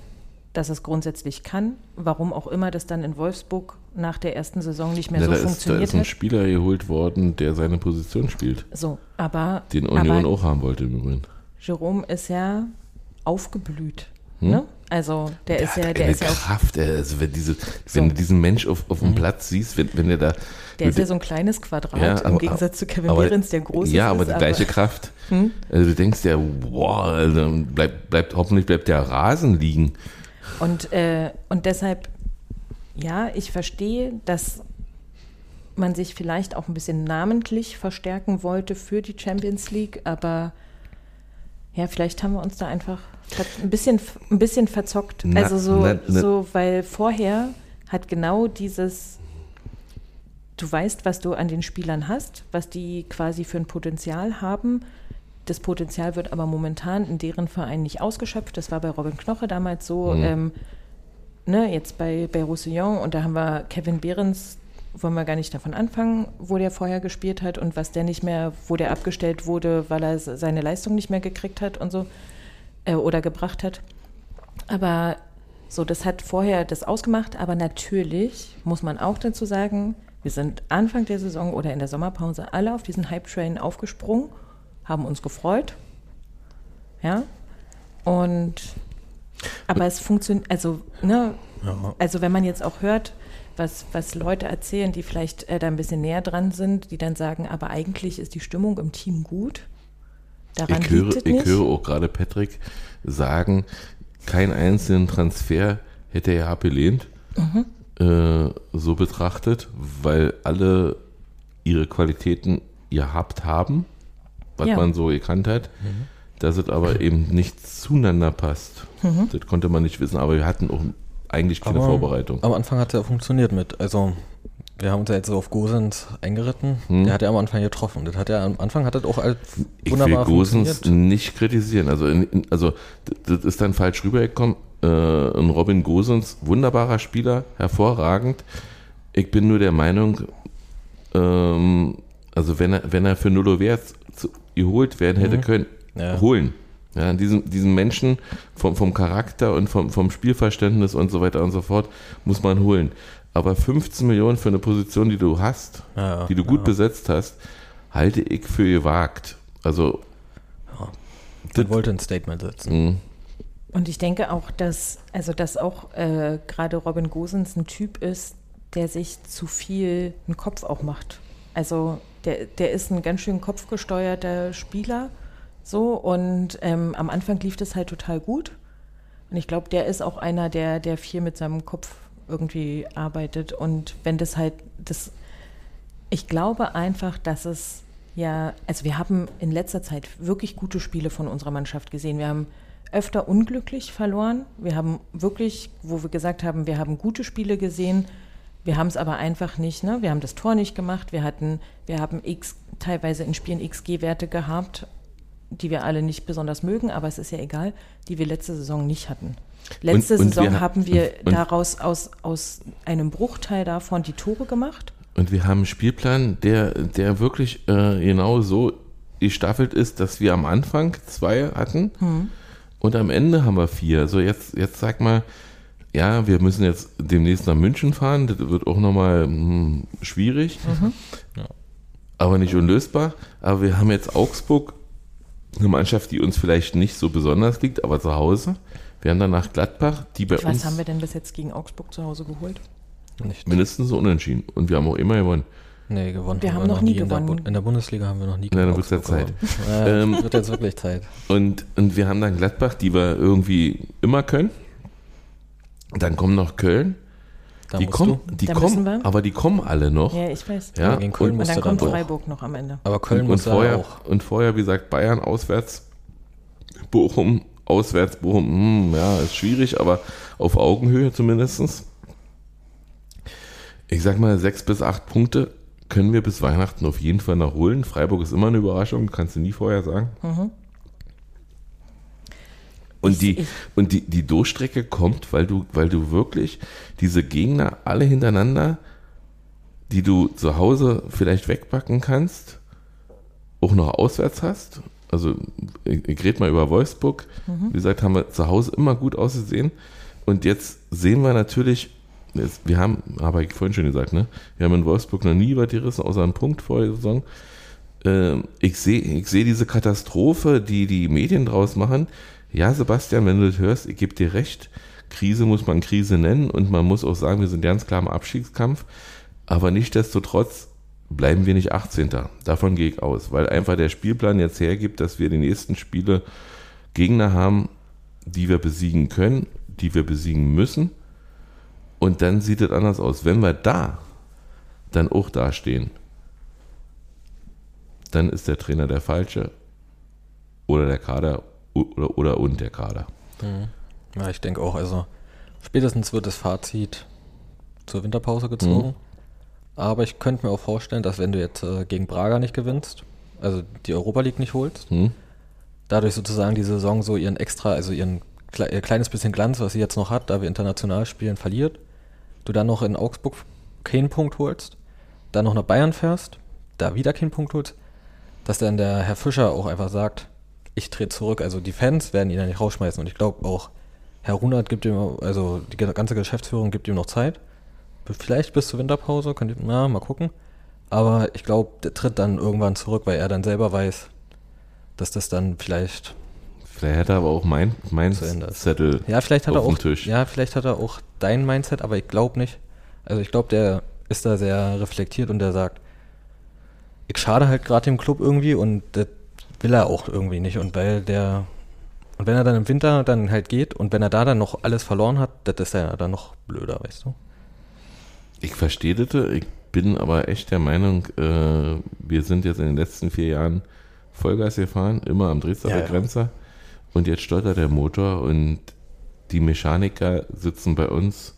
Speaker 3: dass es grundsätzlich kann. Warum auch immer das dann in Wolfsburg nach der ersten Saison nicht mehr
Speaker 4: Ja,
Speaker 3: so
Speaker 4: da, ist, da
Speaker 3: funktioniert
Speaker 4: ist ein. Spieler geholt worden, der seine Position spielt.
Speaker 3: So, aber,
Speaker 4: Den Union
Speaker 3: aber
Speaker 4: auch haben wollte im Übrigen.
Speaker 3: Jerome ist ja aufgeblüht.
Speaker 4: Hm?
Speaker 3: Ne? Also der, ist
Speaker 4: hat
Speaker 3: ja, der
Speaker 4: eine
Speaker 3: ist ja,
Speaker 4: Kraft, ey. also wenn, diese, wenn
Speaker 3: So.
Speaker 4: du diesen Mensch auf, auf
Speaker 5: Mhm.
Speaker 4: dem Platz siehst, wenn, wenn der da.
Speaker 3: der ist ja so ein kleines Quadrat
Speaker 4: Ja,
Speaker 3: im
Speaker 4: aber-
Speaker 3: Gegensatz zu Kevin
Speaker 4: aber-
Speaker 3: Behrens, der groß
Speaker 4: Ja,
Speaker 3: ist.
Speaker 4: aber die gleiche Kraft. Also du denkst ja, boah, also bleibt, bleibt, hoffentlich bleibt der Rasen liegen.
Speaker 3: Und, äh, und deshalb, ja, ich verstehe, dass man sich vielleicht auch ein bisschen namentlich verstärken wollte für die Champions League, aber ja, vielleicht haben wir uns da einfach ein bisschen, ein bisschen verzockt.
Speaker 4: Na,
Speaker 3: also so,
Speaker 4: na, na.
Speaker 3: so, weil vorher hat genau dieses, du weißt, was du an den Spielern hast, was die quasi für ein Potenzial haben. Das Potenzial wird aber momentan in deren Verein nicht ausgeschöpft. Das war bei Robin Knoche damals so.
Speaker 4: Mhm.
Speaker 3: Ähm, ne, jetzt bei, bei Roussillon und da haben wir Kevin Behrens, wollen wir gar nicht davon anfangen, wo der vorher gespielt hat und was der nicht mehr, wo der abgestellt wurde, weil er se- seine Leistung nicht mehr gekriegt hat und so äh, oder gebracht hat. Aber so, das hat vorher das ausgemacht, aber natürlich muss man auch dazu sagen, wir sind Anfang der Saison oder in der Sommerpause alle auf diesen Hype-Train aufgesprungen, haben uns gefreut. Ja. Und aber es funktioniert, also, ne,
Speaker 5: Ja.
Speaker 3: also wenn man jetzt auch hört, was, was Leute erzählen, die vielleicht äh, da ein bisschen näher dran sind, die dann sagen, aber eigentlich ist die Stimmung im Team gut. Daran
Speaker 4: Ich höre,
Speaker 3: liegt es
Speaker 4: ich höre auch gerade Patrick sagen, keinen einzelnen Transfer hätte er abgelehnt,
Speaker 3: Mhm.
Speaker 4: äh, so betrachtet, weil alle ihre Qualitäten gehabt haben, was
Speaker 3: Ja.
Speaker 4: man so gekannt hat, dass es aber eben nicht zueinander passt.
Speaker 3: Mhm.
Speaker 4: Das konnte man nicht wissen, aber wir hatten auch eigentlich keine
Speaker 5: Aber
Speaker 4: Vorbereitung.
Speaker 5: Am Anfang hat er funktioniert mit. Also, wir haben uns ja jetzt so auf Gosens eingeritten.
Speaker 4: Hm.
Speaker 5: Der hat ja am Anfang getroffen. Das hat ja am Anfang hat das auch als
Speaker 4: Ich will
Speaker 5: wunderbar
Speaker 4: Gosens nicht kritisieren. Also, in, in, also das ist dann falsch rübergekommen. Äh, ein Robin Gosens, wunderbarer Spieler, hervorragend. Ich bin nur der Meinung, ähm, also wenn er, wenn er für Nullo Wert zu- geholt werden hätte können,
Speaker 5: Ja.
Speaker 4: holen. Ja, diesen, diesen Menschen vom, vom Charakter und vom, vom Spielverständnis und so weiter und so fort muss man holen. Aber 15 Millionen für eine Position, die du hast,
Speaker 5: Ja,
Speaker 4: die du gut
Speaker 5: ja.
Speaker 4: besetzt hast, halte ich für gewagt. Also,
Speaker 5: Man wollte ein Statement setzen.
Speaker 4: mh,
Speaker 3: Und ich denke auch, dass, also dass auch äh, gerade Robin Gosens ein Typ ist, der sich zu viel einen Kopf auch macht. Also der, der ist ein ganz schön kopfgesteuerter Spieler so und ähm, am Anfang lief das halt total gut. Und ich glaube, der ist auch einer, der, der viel mit seinem Kopf irgendwie arbeitet. Und wenn das halt, das, ich glaube einfach, dass es ja, also wir haben in letzter Zeit wirklich gute Spiele von unserer Mannschaft gesehen. Wir haben öfter unglücklich verloren. Wir haben wirklich, wo wir gesagt haben, wir haben gute Spiele gesehen. Wir haben es aber einfach nicht, ne? Wir haben das Tor nicht gemacht. Wir hatten, wir haben X, teilweise in Spielen XG-Werte gehabt, die wir alle nicht besonders mögen, aber es ist ja egal, die wir letzte Saison nicht hatten. Letzte
Speaker 4: Und- und
Speaker 3: Saison
Speaker 4: wir ha-
Speaker 3: haben wir
Speaker 4: und-
Speaker 3: daraus aus, aus einem Bruchteil davon die Tore gemacht.
Speaker 4: und wir haben einen Spielplan, der, der wirklich äh, genau so gestaffelt ist, dass wir am Anfang zwei hatten
Speaker 3: Hm.
Speaker 4: und am Ende haben wir vier. Also jetzt, jetzt sag mal, ja, wir müssen jetzt demnächst nach München fahren, das wird auch nochmal hm, schwierig,
Speaker 5: Ja.
Speaker 4: aber nicht unlösbar. Aber wir haben jetzt Augsburg, eine Mannschaft, die uns vielleicht nicht so besonders liegt, aber zu Hause. Wir haben danach Gladbach, die bei
Speaker 3: Was
Speaker 4: uns
Speaker 3: haben wir denn bis jetzt gegen Augsburg zu Hause geholt?
Speaker 5: Nicht.
Speaker 4: mindestens so unentschieden. Und wir haben auch immer gewonnen.
Speaker 5: Nee, gewonnen.
Speaker 3: Wir haben noch nie
Speaker 5: in der,
Speaker 3: gewonnen.
Speaker 5: Bu- in der Bundesliga haben wir noch nie
Speaker 4: Na, dann
Speaker 5: gegen
Speaker 4: wird's ja
Speaker 5: Augsburg
Speaker 4: Zeit.
Speaker 5: gewonnen. Ja,
Speaker 4: Ähm,
Speaker 5: wird jetzt wirklich Zeit.
Speaker 4: Und, und wir haben dann Gladbach, die wir irgendwie immer können. Dann kommen noch Köln.
Speaker 5: Da
Speaker 4: die
Speaker 5: musst
Speaker 4: kommen,
Speaker 5: du.
Speaker 4: die
Speaker 3: Da
Speaker 4: kommen, aber die kommen alle noch.
Speaker 3: Ja, ich weiß.
Speaker 4: Ja,
Speaker 5: gegen Köln
Speaker 4: und,
Speaker 3: Und dann kommt
Speaker 5: dann
Speaker 3: Freiburg noch am Ende.
Speaker 5: Aber Köln
Speaker 4: und,
Speaker 5: muss da
Speaker 4: vorher,
Speaker 5: auch.
Speaker 4: und vorher, wie gesagt, Bayern auswärts, Bochum auswärts, Bochum, hm, ja, ist schwierig, aber auf Augenhöhe zumindestens. Ich sag mal, sechs bis acht Punkte können wir bis Weihnachten auf jeden Fall noch holen. Freiburg ist immer eine Überraschung, kannst du nie vorher sagen.
Speaker 3: Mhm.
Speaker 4: Und Und die, und die, die Durchstrecke kommt, weil du, weil du wirklich diese Gegner alle hintereinander, die du zu Hause vielleicht wegbacken kannst, auch noch auswärts hast. Also ich, ich rede mal über Wolfsburg. Wie gesagt, haben wir zu Hause immer gut ausgesehen. Und jetzt sehen wir natürlich, jetzt, wir haben, habe ich vorhin schon gesagt, ne? Wir haben in Wolfsburg noch nie was gerissen, außer einen Punkt vor der Saison. Ähm, ich sehe ich sehe diese Katastrophe, die die Medien draus machen. Ja, Sebastian, wenn du das hörst, ich gebe dir recht. Krise muss man Krise nennen und man muss auch sagen, wir sind ganz klar im Abstiegskampf. Aber nichtsdestotrotz bleiben wir nicht 18. Davon gehe ich aus, weil einfach der Spielplan jetzt hergibt, dass wir die nächsten Spiele Gegner haben, die wir besiegen können, die wir besiegen müssen. Und dann sieht es anders aus. Wenn wir da dann auch dastehen, dann ist der Trainer der falsche oder der Kader oder, oder und der Kader.
Speaker 5: Ja, ich denke auch, also spätestens wird das Fazit zur Winterpause gezogen. Aber ich könnte mir auch vorstellen, dass wenn du jetzt äh, gegen Braga nicht gewinnst, also die Europa League nicht holst,
Speaker 4: Hm?
Speaker 5: dadurch sozusagen die Saison so ihren extra, also ihren kle ihr kleines bisschen Glanz, was sie jetzt noch hat, da wir international spielen, verliert. Du dann noch in Augsburg keinen Punkt holst, dann noch nach Bayern fährst, da wieder keinen Punkt holst, dass dann der Herr Fischer auch einfach sagt, ich trete zurück. Also die Fans werden ihn ja nicht rausschmeißen und ich glaube auch Herr Runert gibt ihm, also die ganze Geschäftsführung gibt ihm noch Zeit. Vielleicht bis zur Winterpause, könnt ihr, na, mal gucken. Aber ich glaube, der tritt dann irgendwann zurück, weil er dann selber weiß, dass das dann vielleicht
Speaker 4: Vielleicht hat er aber auch mein, mein. Zettel
Speaker 5: Ja, vielleicht hat
Speaker 4: auf
Speaker 5: er
Speaker 4: dem
Speaker 5: auch,
Speaker 4: Tisch.
Speaker 5: ja, vielleicht hat er auch dein Mindset, aber ich glaube nicht. Also ich glaube, der ist da sehr reflektiert und der sagt, ich schade halt gerade dem Club irgendwie und das will er auch irgendwie nicht. Und weil der, und wenn er dann im Winter dann halt geht und wenn er da dann noch alles verloren hat, das ist ja dann noch blöder, weißt du?
Speaker 4: Ich verstehe das, ich bin aber echt der Meinung, äh, wir sind jetzt in den letzten vier Jahren Vollgas gefahren, immer am Dresdner
Speaker 5: Ja, ja.
Speaker 4: Begrenzer. Und jetzt stolpert der Motor und die Mechaniker sitzen bei uns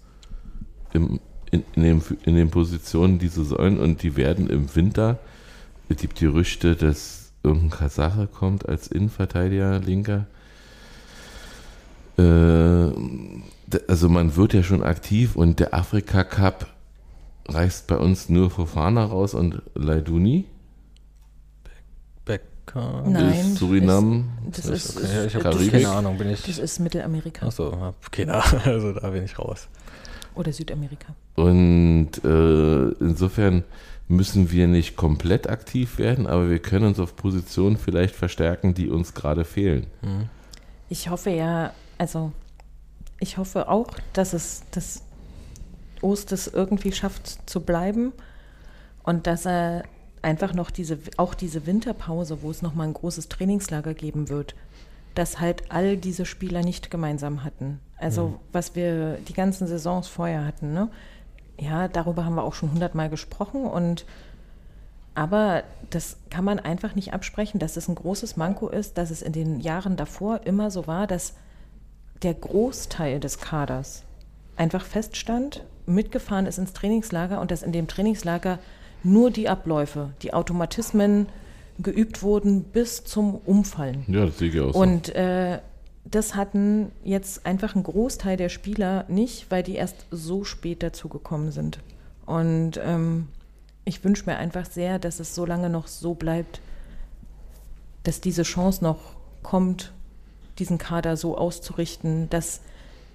Speaker 4: im, in, in, dem, in den Positionen, die sie sollen und die werden im Winter, es gibt Gerüchte, dass irgendein Kasache kommt als Innenverteidiger, Linker. Äh, also man wird ja schon aktiv und der Afrika Cup reißt bei uns nur Fofana raus und Leiduni
Speaker 5: Becker.
Speaker 3: Nein,
Speaker 4: bis Suriname.
Speaker 3: Das ist,
Speaker 5: okay, ich habe
Speaker 4: Karibik.
Speaker 5: keine Ahnung, bin ich.
Speaker 3: das ist Mittelamerika
Speaker 5: Achso, keine Ahnung, <laughs> also da bin ich raus.
Speaker 3: oder Südamerika.
Speaker 4: Und äh, insofern müssen wir nicht komplett aktiv werden, aber wir können uns auf Positionen vielleicht verstärken, die uns gerade fehlen.
Speaker 3: Ich hoffe ja, also ich hoffe auch, dass es, dass Ost es irgendwie schafft zu bleiben und dass er einfach noch diese, auch diese Winterpause, wo es nochmal ein großes Trainingslager geben wird, dass halt all diese Spieler nicht gemeinsam hatten. Also was wir die ganzen Saisons vorher hatten, ne? Ja, darüber haben wir auch schon hundertmal gesprochen und aber das kann man einfach nicht absprechen, dass es ein großes Manko ist, dass es in den Jahren davor immer so war, dass der Großteil des Kaders einfach feststand, mitgefahren ist ins Trainingslager und dass in dem Trainingslager nur die Abläufe, die Automatismen geübt wurden bis zum Umfallen.
Speaker 4: Ja, das sehe ich auch so.
Speaker 3: Und äh, das hatten jetzt einfach ein Großteil der Spieler nicht, weil die erst so spät dazugekommen sind. Und ähm, ich wünsche mir einfach sehr, dass es so lange noch so bleibt, dass diese Chance noch kommt, diesen Kader so auszurichten, dass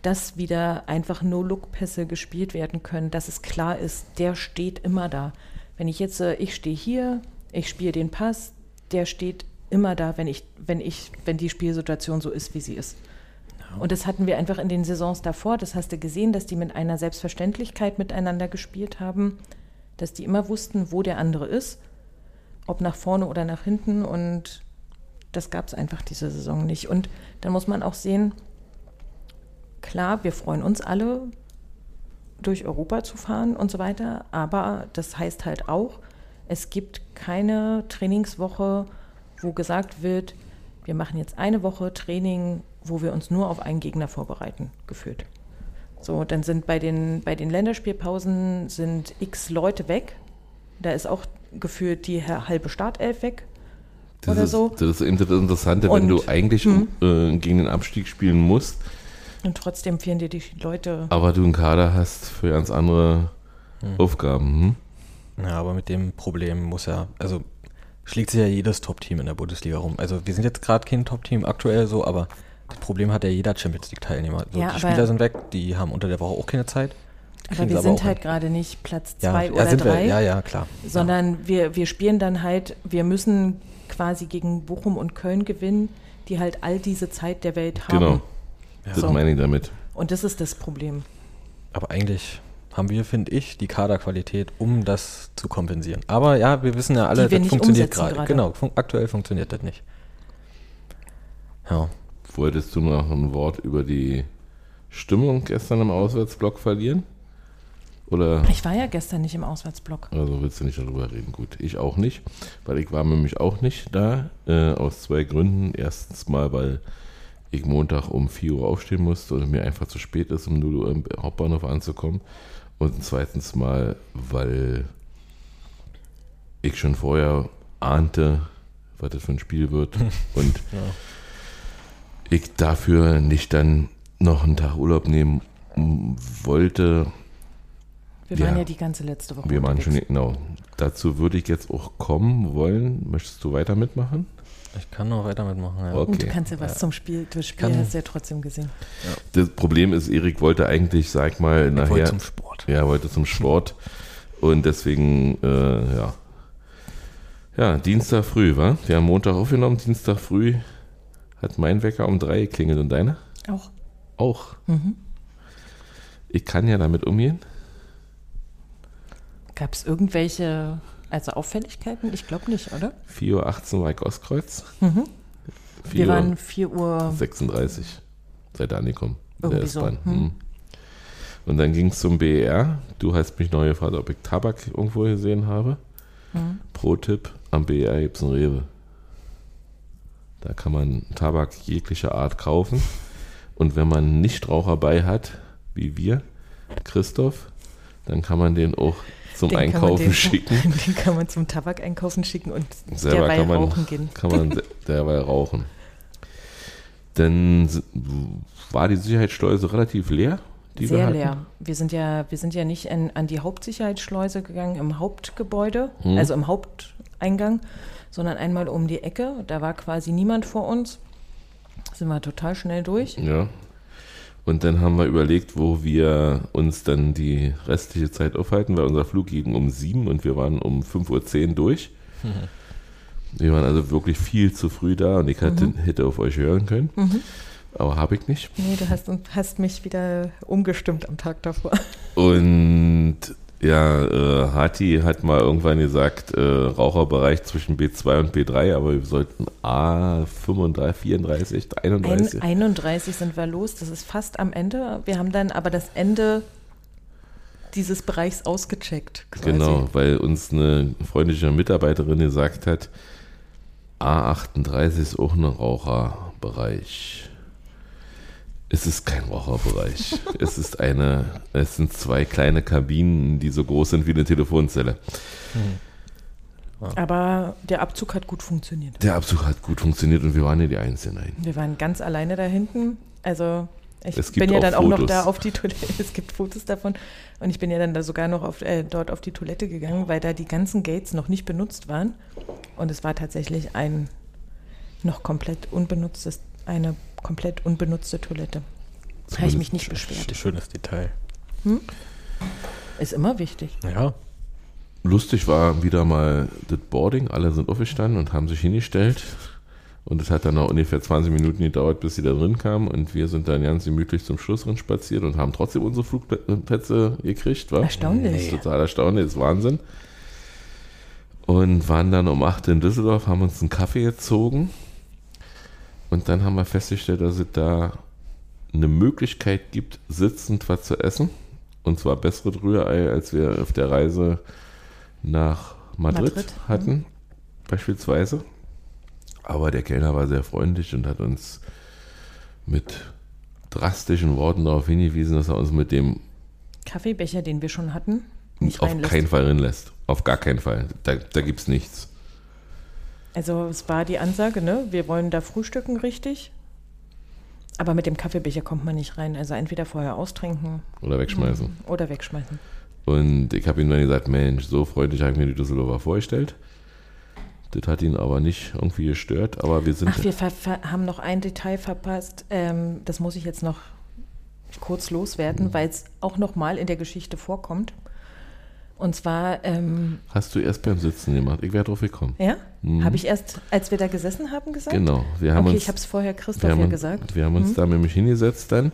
Speaker 3: dass wieder einfach No-Look-Pässe gespielt werden können, dass es klar ist, der steht immer da. Wenn ich jetzt, äh, ich stehe hier, ich spiele den Pass, der steht immer da, wenn ich, wenn ich, wenn die Spielsituation so ist, wie sie ist. Und das hatten wir einfach in den Saisons davor. Das hast du gesehen, dass die mit einer Selbstverständlichkeit miteinander gespielt haben, dass die immer wussten, wo der andere ist, ob nach vorne oder nach hinten. Und das gab es einfach diese Saison nicht. Und dann muss man auch sehen, klar, wir freuen uns alle, durch Europa zu fahren und so weiter, aber das heißt halt auch, es gibt keine Trainingswoche, wo gesagt wird, wir machen jetzt eine Woche Training, wo wir uns nur auf einen Gegner vorbereiten, gefühlt. So, dann sind bei den, bei den Länderspielpausen sind x Leute weg. Da ist auch gefühlt die halbe Startelf weg.
Speaker 4: Das
Speaker 3: oder
Speaker 4: ist,
Speaker 3: so.
Speaker 4: Das ist eben das Interessante, wenn
Speaker 3: Und-
Speaker 4: du eigentlich
Speaker 3: hm.
Speaker 4: äh, gegen den Abstieg spielen musst,
Speaker 3: Und trotzdem fehlen dir die Leute.
Speaker 4: aber du einen Kader hast für ganz andere Aufgaben. Hm?
Speaker 5: Ja, aber mit dem Problem muss ja, also schlägt sich ja jedes Top-Team in der Bundesliga rum. Also wir sind jetzt gerade kein Top-Team aktuell so, aber das Problem hat ja jeder Champions League-Teilnehmer. So,
Speaker 3: Ja,
Speaker 5: die
Speaker 3: aber-
Speaker 5: Spieler sind weg, die haben unter der Woche auch keine Zeit.
Speaker 3: Aber wir
Speaker 5: sie
Speaker 3: sind halt gerade nicht Platz
Speaker 5: ja,
Speaker 3: zwei
Speaker 5: ja,
Speaker 3: oder
Speaker 5: sind
Speaker 3: drei,
Speaker 5: Wir, ja, ja, klar.
Speaker 3: sondern wir, wir spielen dann halt, wir müssen quasi gegen Bochum und Köln gewinnen, die halt all diese Zeit der Welt haben.
Speaker 4: Genau, das
Speaker 3: So.
Speaker 4: meine ich damit.
Speaker 3: Und das ist das Problem.
Speaker 5: Aber eigentlich haben wir, finde ich, die Kaderqualität, um das zu kompensieren. Aber ja, wir wissen ja alle,
Speaker 3: Die wir
Speaker 5: das
Speaker 3: nicht
Speaker 5: funktioniert gerade.
Speaker 3: gerade.
Speaker 5: Genau, fun aktuell funktioniert das nicht. Ja.
Speaker 4: Wolltest du noch ein Wort über die Stimmung gestern im Auswärtsblock verlieren? Oder
Speaker 3: Ich war ja gestern nicht im Auswärtsblock.
Speaker 4: also willst du nicht darüber reden? Gut, ich auch nicht, weil ich war nämlich auch nicht da, äh, aus zwei Gründen. Erstens mal, weil ich Montag um 4 Uhr aufstehen musste und mir einfach zu spät ist, um 0 Uhr im Hauptbahnhof anzukommen. Und zweitens mal, weil ich schon vorher ahnte, was das für ein Spiel wird. <laughs> Und ich dafür nicht dann noch einen Tag Urlaub nehmen wollte.
Speaker 3: Wir
Speaker 4: Ja.
Speaker 3: waren ja die ganze letzte Woche
Speaker 4: Wir waren schon, genau. Dazu würde ich jetzt auch kommen wollen. Möchtest du weiter mitmachen?
Speaker 5: Ich kann noch weiter mitmachen. Ja.
Speaker 4: Okay.
Speaker 3: Und du kannst ja was zum Spiel, das Spiel
Speaker 5: Kann-
Speaker 3: hast du ja trotzdem gesehen.
Speaker 4: Das Problem ist, Erik wollte eigentlich, sag mal,
Speaker 5: Ich wollte
Speaker 4: nachher.
Speaker 5: zum Sport.
Speaker 4: Ja, wollte zum Sport. Und deswegen, äh, ja. Ja, Dienstag früh, wa? Wir haben Montag aufgenommen, Dienstag früh hat mein Wecker um drei geklingelt und deiner?
Speaker 3: Auch.
Speaker 4: Auch.
Speaker 3: Mhm.
Speaker 4: Ich kann ja damit umgehen.
Speaker 3: Gab es irgendwelche, also Auffälligkeiten? Ich glaube nicht, oder?
Speaker 4: 4.18 Uhr war ich Ostkreuz.
Speaker 3: Mhm.
Speaker 4: 4
Speaker 3: Wir waren 4 Uhr.
Speaker 4: 36. Seid ihr angekommen. der
Speaker 3: Irgendwie so, hm.
Speaker 4: Hm. Und dann ging es zum BER. Du hast mich neu gefragt, ob ich Tabak irgendwo gesehen habe.
Speaker 3: Mhm.
Speaker 4: Pro-Tipp: Am BER gibt es einen Rewe. Da kann man Tabak jeglicher Art kaufen. Und wenn man Nichtraucher bei hat, wie wir, Christoph, dann kann man den auch zum
Speaker 3: Den
Speaker 4: Einkaufen
Speaker 3: den-
Speaker 4: schicken. <laughs>
Speaker 3: Den kann man zum Tabak einkaufen schicken und
Speaker 4: Selber
Speaker 3: derweil
Speaker 4: kann man,
Speaker 3: rauchen gehen.
Speaker 4: kann man <laughs> derweil rauchen. Dann war die Sicherheitsschleuse relativ leer, die wir
Speaker 3: Sehr
Speaker 4: hatten.
Speaker 3: leer. Wir sind ja, wir sind ja nicht an, an die Hauptsicherheitsschleuse gegangen im Hauptgebäude,
Speaker 4: Hm.
Speaker 3: also im Haupteingang, sondern einmal um die Ecke. Da war quasi niemand vor uns. Sind wir total schnell durch.
Speaker 4: Ja. Und dann haben wir überlegt, wo wir uns dann die restliche Zeit aufhalten, weil unser Flug ging um sieben und wir waren um 5.10 Uhr durch. <laughs> Wir waren also wirklich viel zu früh da und ich hatte, hätte auf euch hören können. Aber habe ich nicht.
Speaker 3: Nee, du hast, hast mich wieder umgestimmt am Tag davor.
Speaker 4: Und ja, äh, Hati hat mal irgendwann gesagt, äh, Raucherbereich zwischen B2 und B3, aber wir sollten A 35, 34, 31.
Speaker 3: Ein, 31 sind wir los, das ist fast am Ende. Wir haben dann aber das Ende dieses Bereichs ausgecheckt. Quasi.
Speaker 4: Genau, weil uns eine freundliche Mitarbeiterin gesagt hat, A38 ist auch ein Raucherbereich. Es ist kein Raucherbereich. es ist eine, es sind zwei kleine Kabinen, die so groß sind wie eine Telefonzelle.
Speaker 3: Aber der Abzug hat gut funktioniert.
Speaker 4: Der Abzug hat gut funktioniert und wir waren ja die Einzigen. Nein.
Speaker 3: Wir waren ganz alleine da hinten. Also ich bin ja dann auch noch
Speaker 4: Fotos.
Speaker 3: da auf die Toilette. <laughs> Es gibt Fotos davon. Und ich bin ja dann da sogar noch auf, äh, dort auf die Toilette gegangen, weil da die ganzen Gates noch nicht benutzt waren. Und es war tatsächlich ein noch komplett unbenutztes, eine komplett unbenutzte Toilette. Habe ich mich nicht beschwert.
Speaker 5: Schönes Detail.
Speaker 3: Ist immer wichtig.
Speaker 5: Ja.
Speaker 4: Lustig war wieder mal das Boarding. Alle sind aufgestanden und haben sich hingestellt. Und es hat dann noch ungefähr 20 Minuten gedauert, bis sie da drin kamen. Und wir sind dann ganz gemütlich zum Schluss drin spaziert und haben trotzdem unsere Flugplätze gekriegt. Wa?
Speaker 3: Erstaunlich.
Speaker 4: Das ist total erstaunlich, das ist Wahnsinn. Und waren dann um 8 in Düsseldorf, haben uns einen Kaffee gezogen. Und dann haben wir festgestellt, dass es da eine Möglichkeit gibt, sitzend was zu essen. Und zwar besseres Rührei, als wir auf der Reise nach Madrid,
Speaker 3: Madrid,
Speaker 4: hatten, beispielsweise. Aber der Kellner war sehr freundlich und hat uns mit drastischen Worten darauf hingewiesen, dass er uns mit dem
Speaker 3: Kaffeebecher, den wir schon hatten, nicht
Speaker 4: auf
Speaker 3: reinlässt.
Speaker 4: keinen Fall reinlässt. Auf gar keinen Fall. Da, da gibt es nichts.
Speaker 3: Also es war die Ansage, ne? Wir wollen da frühstücken richtig. Aber mit dem Kaffeebecher kommt man nicht rein. Also entweder vorher austrinken
Speaker 4: Oder wegschmeißen.
Speaker 3: oder wegschmeißen.
Speaker 4: Und ich habe ihm dann gesagt, Mensch, so freundlich habe ich mir die Düsseldorfer vorgestellt. Das hat ihn aber nicht irgendwie gestört, aber wir sind.
Speaker 3: Ach, wir haben noch ein Detail verpasst. Ähm, das muss ich jetzt noch kurz loswerden, weil es auch noch mal in der Geschichte vorkommt. Und zwar, ähm,
Speaker 4: hast du erst beim Sitzen gemacht? Ich wäre drauf gekommen.
Speaker 3: ja, habe ich erst, als wir da gesessen haben, gesagt?
Speaker 4: Genau. Wir haben
Speaker 3: okay,
Speaker 4: uns,
Speaker 3: ich habe es vorher Christoph ja gesagt.
Speaker 4: Wir haben uns da nämlich hingesetzt dann.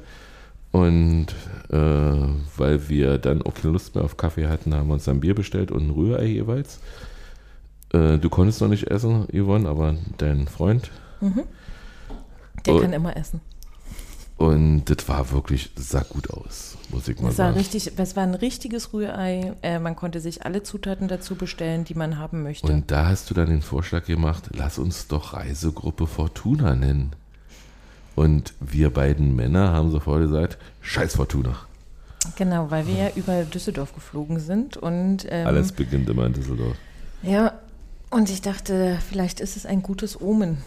Speaker 4: Und äh, weil wir dann auch keine Lust mehr auf Kaffee hatten, haben wir uns dann Bier bestellt und ein Rührei jeweils. Äh, du konntest noch nicht essen, Yvonne, aber dein Freund.
Speaker 3: Der
Speaker 4: Oh.
Speaker 3: kann immer essen.
Speaker 4: Und das war wirklich, das sah gut aus, muss ich mal
Speaker 3: war,
Speaker 4: sagen.
Speaker 3: richtig, es war ein richtiges Rührei. Äh, man konnte sich alle Zutaten dazu bestellen, die man haben möchte.
Speaker 4: Und da hast du dann den Vorschlag gemacht, lass uns doch Reisegruppe Fortuna nennen. Und wir beiden Männer haben sofort gesagt, scheiß Fortuna.
Speaker 3: genau, weil wir ja über Düsseldorf geflogen sind. Und, ähm,
Speaker 4: Alles beginnt immer in Düsseldorf.
Speaker 3: Ja, und ich dachte, vielleicht ist es ein gutes Omen.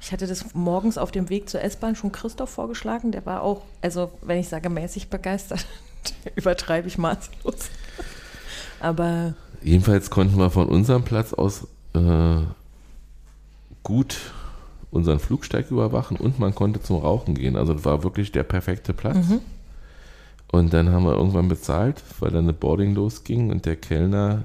Speaker 3: Ich hatte das morgens auf dem Weg zur S-Bahn schon Christoph vorgeschlagen. Der war auch, also wenn ich sage mäßig begeistert, <laughs> übertreibe ich maßlos. Aber
Speaker 4: Jedenfalls konnten wir von unserem Platz aus äh, gut unseren Flugsteig überwachen und man konnte zum Rauchen gehen. Also das war wirklich der perfekte Platz. Und dann haben wir irgendwann bezahlt, weil dann eine Boarding losging und der Kellner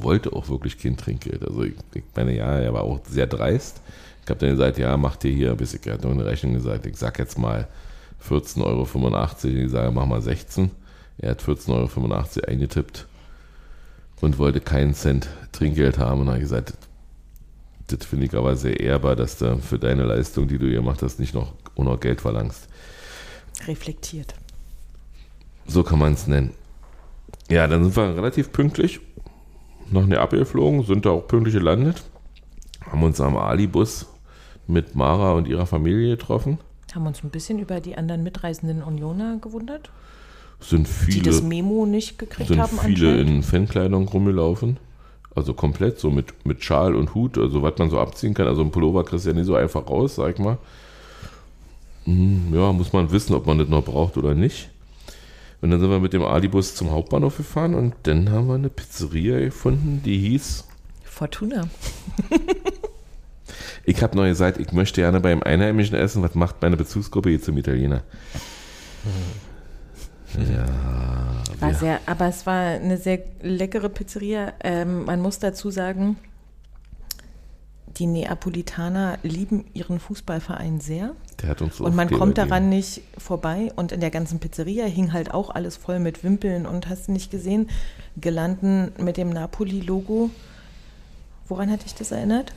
Speaker 4: wollte auch wirklich kein Trinkgeld. Also ich, ich meine, ja, er war auch sehr dreist. Ich habe dann gesagt, ja, mach dir hier ein bisschen, er hat noch eine Rechnung gesagt, ich sag jetzt mal 14,85 Euro. Ich sage, mach mal 16. Er hat 14,85 Euro eingetippt und wollte keinen Cent Trinkgeld haben. Und dann habe ich gesagt, das finde ich aber sehr ehrbar, dass du für deine Leistung, die du hier gemacht hast, nicht noch, noch Geld verlangst.
Speaker 3: reflektiert.
Speaker 4: So kann man es nennen. Ja, dann sind wir relativ pünktlich nach Neapel geflogen, sind da auch pünktlich gelandet, haben uns am Ali-Bus mit Mara und ihrer Familie getroffen.
Speaker 3: Haben uns ein bisschen über die anderen mitreisenden Unioner gewundert,
Speaker 4: Sind
Speaker 3: die das
Speaker 4: viele,
Speaker 3: Memo nicht gekriegt
Speaker 4: sind
Speaker 3: haben
Speaker 4: viele
Speaker 3: anscheinend.
Speaker 4: in Fankleidung rumgelaufen. Also komplett, so mit, mit Schal und Hut, also was man so abziehen kann. Also ein Pullover kriegst du ja nicht so einfach raus, sag ich mal. Hm, Ja, muss man wissen, ob man das noch braucht oder nicht. Und dann sind wir mit dem Ali-Bus zum Hauptbahnhof gefahren und dann haben wir eine Pizzeria gefunden, die hieß
Speaker 3: Fortuna. <laughs>
Speaker 4: Ich habe neu gesagt, ich möchte gerne beim Einheimischen essen. Was macht meine Bezugsgruppe jetzt zum Italiener? Ja,
Speaker 3: War
Speaker 4: wir,
Speaker 3: sehr, aber es war eine sehr leckere Pizzeria. Ähm, man muss dazu sagen, die Neapolitaner lieben ihren Fußballverein sehr.
Speaker 4: der hat uns so
Speaker 3: Und man kommt daran nicht vorbei. Und in der ganzen Pizzeria hing halt auch alles voll mit Wimpeln und hast du nicht gesehen, gelanden mit dem Napoli-Logo. Woran hat dich das erinnert?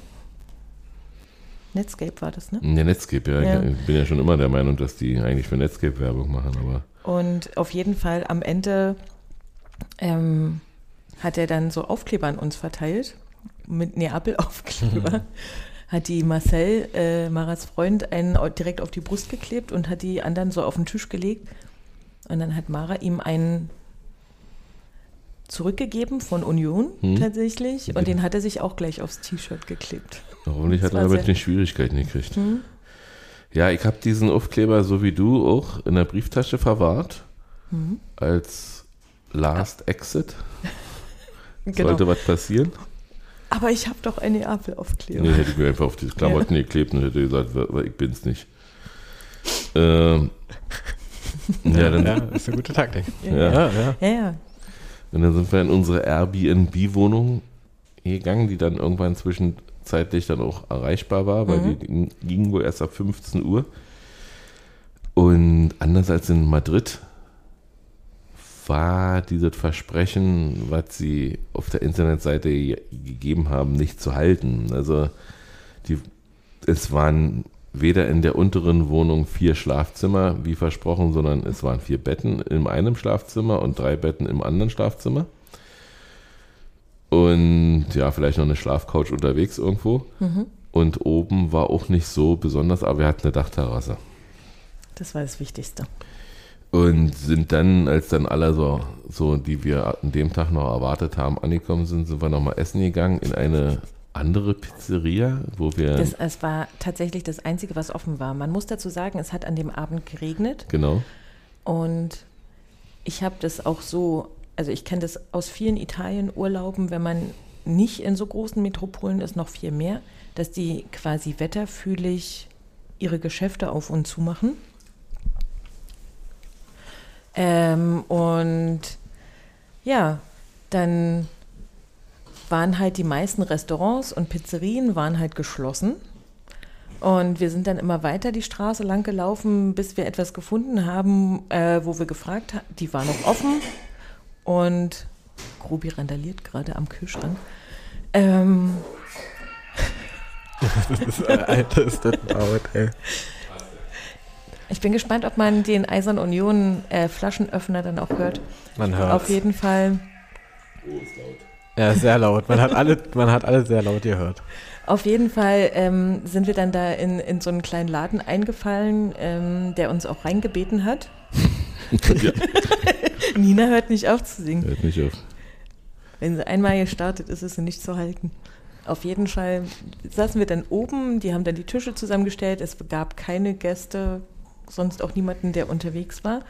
Speaker 3: Netscape war das, ne?
Speaker 4: Ja, Netscape, ja.
Speaker 3: Ja.
Speaker 4: Ich bin ja schon immer der Meinung, dass die eigentlich für Netscape Werbung machen, aber
Speaker 3: Und auf jeden Fall am Ende ähm, hat er dann so Aufkleber an uns verteilt, mit Neapel-Aufkleber. <laughs> Hat die Marcel, äh, Maras Freund, einen direkt auf die Brust geklebt und hat die anderen so auf den Tisch gelegt. Und dann hat Mara ihm einen zurückgegeben von Union
Speaker 4: Hm.
Speaker 3: tatsächlich. Und den hat er sich auch gleich aufs T-Shirt geklebt.
Speaker 4: hoffentlich hat er damit nicht Schwierigkeiten gekriegt.
Speaker 3: Hm.
Speaker 4: Ja, ich habe diesen Aufkleber, so wie du, auch in der Brieftasche verwahrt.
Speaker 3: Hm.
Speaker 4: Als Last Exit. <laughs>
Speaker 3: Genau.
Speaker 4: Sollte was passieren.
Speaker 3: Aber ich habe doch einen Neapel-Aufkleber.
Speaker 4: Nee, hätte ich mir einfach auf die Klamotten geklebt und hätte gesagt, ich bin's nicht. Ähm, ja, dann,
Speaker 5: Ja, ist eine gute Taktik.
Speaker 4: ja.
Speaker 5: Ja, ja.
Speaker 3: Ja, ja.
Speaker 4: Und dann sind wir in unsere Airbnb-Wohnung gegangen, die dann irgendwann zwischenzeitlich dann auch erreichbar war, weil
Speaker 3: Mhm.
Speaker 4: die ging wohl erst ab 15 Uhr. Und anders als in Madrid war dieses Versprechen, was sie auf der Internetseite ge- gegeben haben, nicht zu halten. Also die, es waren weder in der unteren Wohnung vier Schlafzimmer, wie versprochen, sondern es waren vier Betten in einem Schlafzimmer und drei Betten im anderen Schlafzimmer. Und ja, vielleicht noch eine Schlafcouch unterwegs irgendwo. Und oben war auch nicht so besonders, aber wir hatten eine Dachterrasse.
Speaker 3: Das war das Wichtigste.
Speaker 4: Und sind dann, als dann alle so, so, die wir an dem Tag noch erwartet haben, angekommen sind, sind wir nochmal essen gegangen in eine andere Pizzeria, wo wir.
Speaker 3: Das, es war tatsächlich das Einzige, was offen war. Man muss dazu sagen, es hat an dem Abend geregnet.
Speaker 4: genau.
Speaker 3: Und ich habe das auch so, also ich kenne das aus vielen Italien-Urlauben, wenn man nicht in so großen Metropolen ist, noch viel mehr, dass die quasi wetterfühlig ihre Geschäfte auf und zu machen. Ähm, und ja, dann waren halt die meisten Restaurants und Pizzerien waren halt geschlossen. Und wir sind dann immer weiter die Straße lang gelaufen, bis wir etwas gefunden haben, äh, wo wir gefragt haben, die war noch offen. Und Grobi randaliert gerade am Kühlschrank. Ähm, <laughs>
Speaker 5: Alter, ist das laut, ey.
Speaker 3: Ich bin gespannt, ob man den Eisern Union äh, Flaschenöffner dann auch hört.
Speaker 5: Man hört.
Speaker 3: Auf jeden Fall.
Speaker 5: Ja, sehr laut. Man hat alle, man hat alle sehr laut gehört.
Speaker 3: Auf jeden Fall ähm, sind wir dann da in, in so einen kleinen Laden eingefallen, ähm, der uns auch reingebeten hat.
Speaker 4: ja, <laughs>
Speaker 3: Nina hört nicht auf zu singen.
Speaker 4: hört nicht auf.
Speaker 3: Wenn sie einmal gestartet ist, ist sie nicht zu halten. Auf jeden Fall saßen wir dann oben, die haben dann die Tische zusammengestellt. Es gab keine Gäste, sonst auch niemanden, der unterwegs war.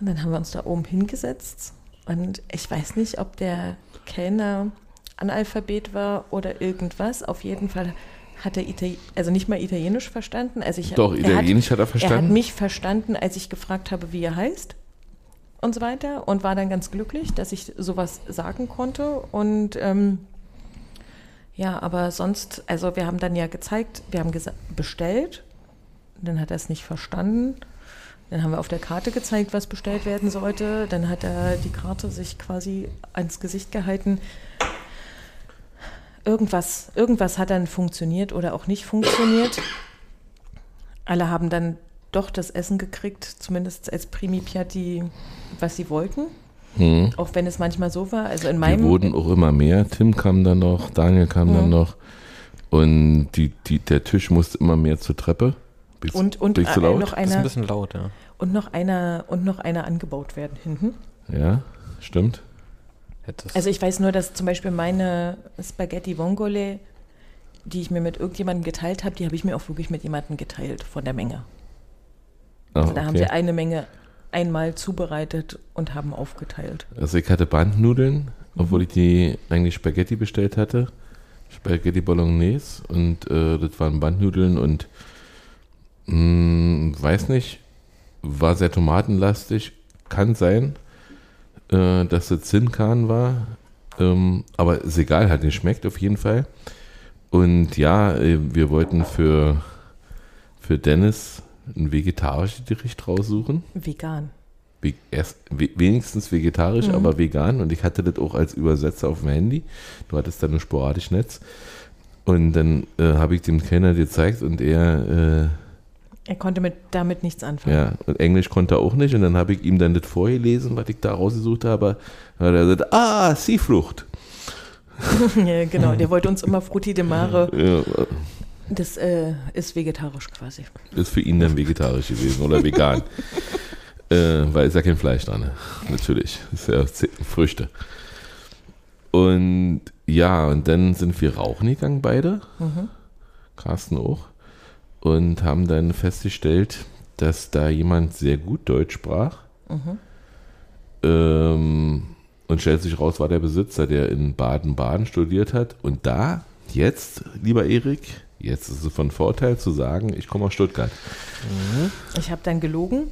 Speaker 3: Und dann haben wir uns da oben hingesetzt. Und ich weiß nicht, ob der Kellner Analphabet war oder irgendwas. Auf jeden Fall hat er Itali also nicht mal Italienisch verstanden. Also ich,
Speaker 4: Doch,
Speaker 3: er
Speaker 4: Italienisch hat er
Speaker 3: Er hat
Speaker 4: verstanden.
Speaker 3: mich verstanden, als ich gefragt habe, wie er heißt und so weiter und war dann ganz glücklich, dass ich sowas sagen konnte und ähm, ja, aber sonst, also wir haben dann ja gezeigt, wir haben bestellt, dann hat er es nicht verstanden, dann haben wir auf der Karte gezeigt, was bestellt werden sollte, dann hat er die Karte sich quasi ans Gesicht gehalten. Irgendwas, irgendwas hat dann funktioniert oder auch nicht funktioniert. Alle haben dann doch das Essen gekriegt, zumindest als Primi Piatti, was sie wollten.
Speaker 4: Hm.
Speaker 3: Auch wenn es manchmal so war. Also in
Speaker 4: Wir
Speaker 3: meinem.
Speaker 4: wurden auch immer mehr. Tim kam dann noch, Daniel kam dann
Speaker 3: Mhm.
Speaker 4: noch. Und die, die, der Tisch musste immer mehr zur Treppe. Bist,
Speaker 3: und und äh,
Speaker 4: laut?
Speaker 3: noch
Speaker 5: ein
Speaker 3: einer
Speaker 5: bisschen laut, ja.
Speaker 3: und noch einer und noch einer angebaut werden hinten.
Speaker 4: Ja, stimmt.
Speaker 5: Hättest.
Speaker 3: Also ich weiß nur, dass zum Beispiel meine Spaghetti Vongole, die ich mir mit irgendjemandem geteilt habe, die habe ich mir auch wirklich mit jemandem geteilt von der Menge.
Speaker 4: Ah,
Speaker 3: Also da haben
Speaker 4: okay.
Speaker 3: wir eine Menge einmal zubereitet und haben aufgeteilt.
Speaker 4: Also ich hatte Bandnudeln, obwohl ich die eigentlich Spaghetti bestellt hatte. Spaghetti Bolognese und äh, das waren Bandnudeln und mh, weiß nicht, war sehr tomatenlastig. Kann sein, äh, dass das Zinkan war, ähm, aber ist egal, hat nicht schmeckt auf jeden Fall. Und ja, äh, wir wollten für, für Dennis ein vegetarisches Gericht raussuchen.
Speaker 3: Vegan.
Speaker 4: Ve- erst we wenigstens vegetarisch,
Speaker 3: Mhm.
Speaker 4: aber vegan. Und ich hatte das auch als Übersetzer auf dem Handy. Du hattest dann nur sporadisch Netz. Und dann äh, habe ich dem Kellner gezeigt und er,
Speaker 3: Er konnte mit, damit nichts anfangen.
Speaker 4: ja, und Englisch konnte er auch nicht. Und dann habe ich ihm dann das vorgelesen, was ich da rausgesucht habe. Und hat er gesagt, ah, Seeflucht. <laughs>
Speaker 3: Ja, genau, der wollte uns immer Frutti de Mare.
Speaker 4: Ja,
Speaker 3: Das äh, ist vegetarisch quasi.
Speaker 4: ist für ihn dann vegetarisch gewesen oder vegan. <laughs> äh, weil ist ja kein Fleisch dran. ne? Natürlich. Ist ja Früchte. Und ja, und dann sind wir rauchen gegangen beide.
Speaker 3: Mhm.
Speaker 4: Carsten auch. Und haben dann festgestellt, dass da jemand sehr gut Deutsch sprach.
Speaker 3: Mhm.
Speaker 4: Ähm, und stellt sich raus, war der Besitzer, der in Baden-Baden studiert hat. Und da, jetzt, lieber Erik, jetzt ist es von Vorteil zu sagen, ich komme aus Stuttgart.
Speaker 3: Ich habe dann gelogen,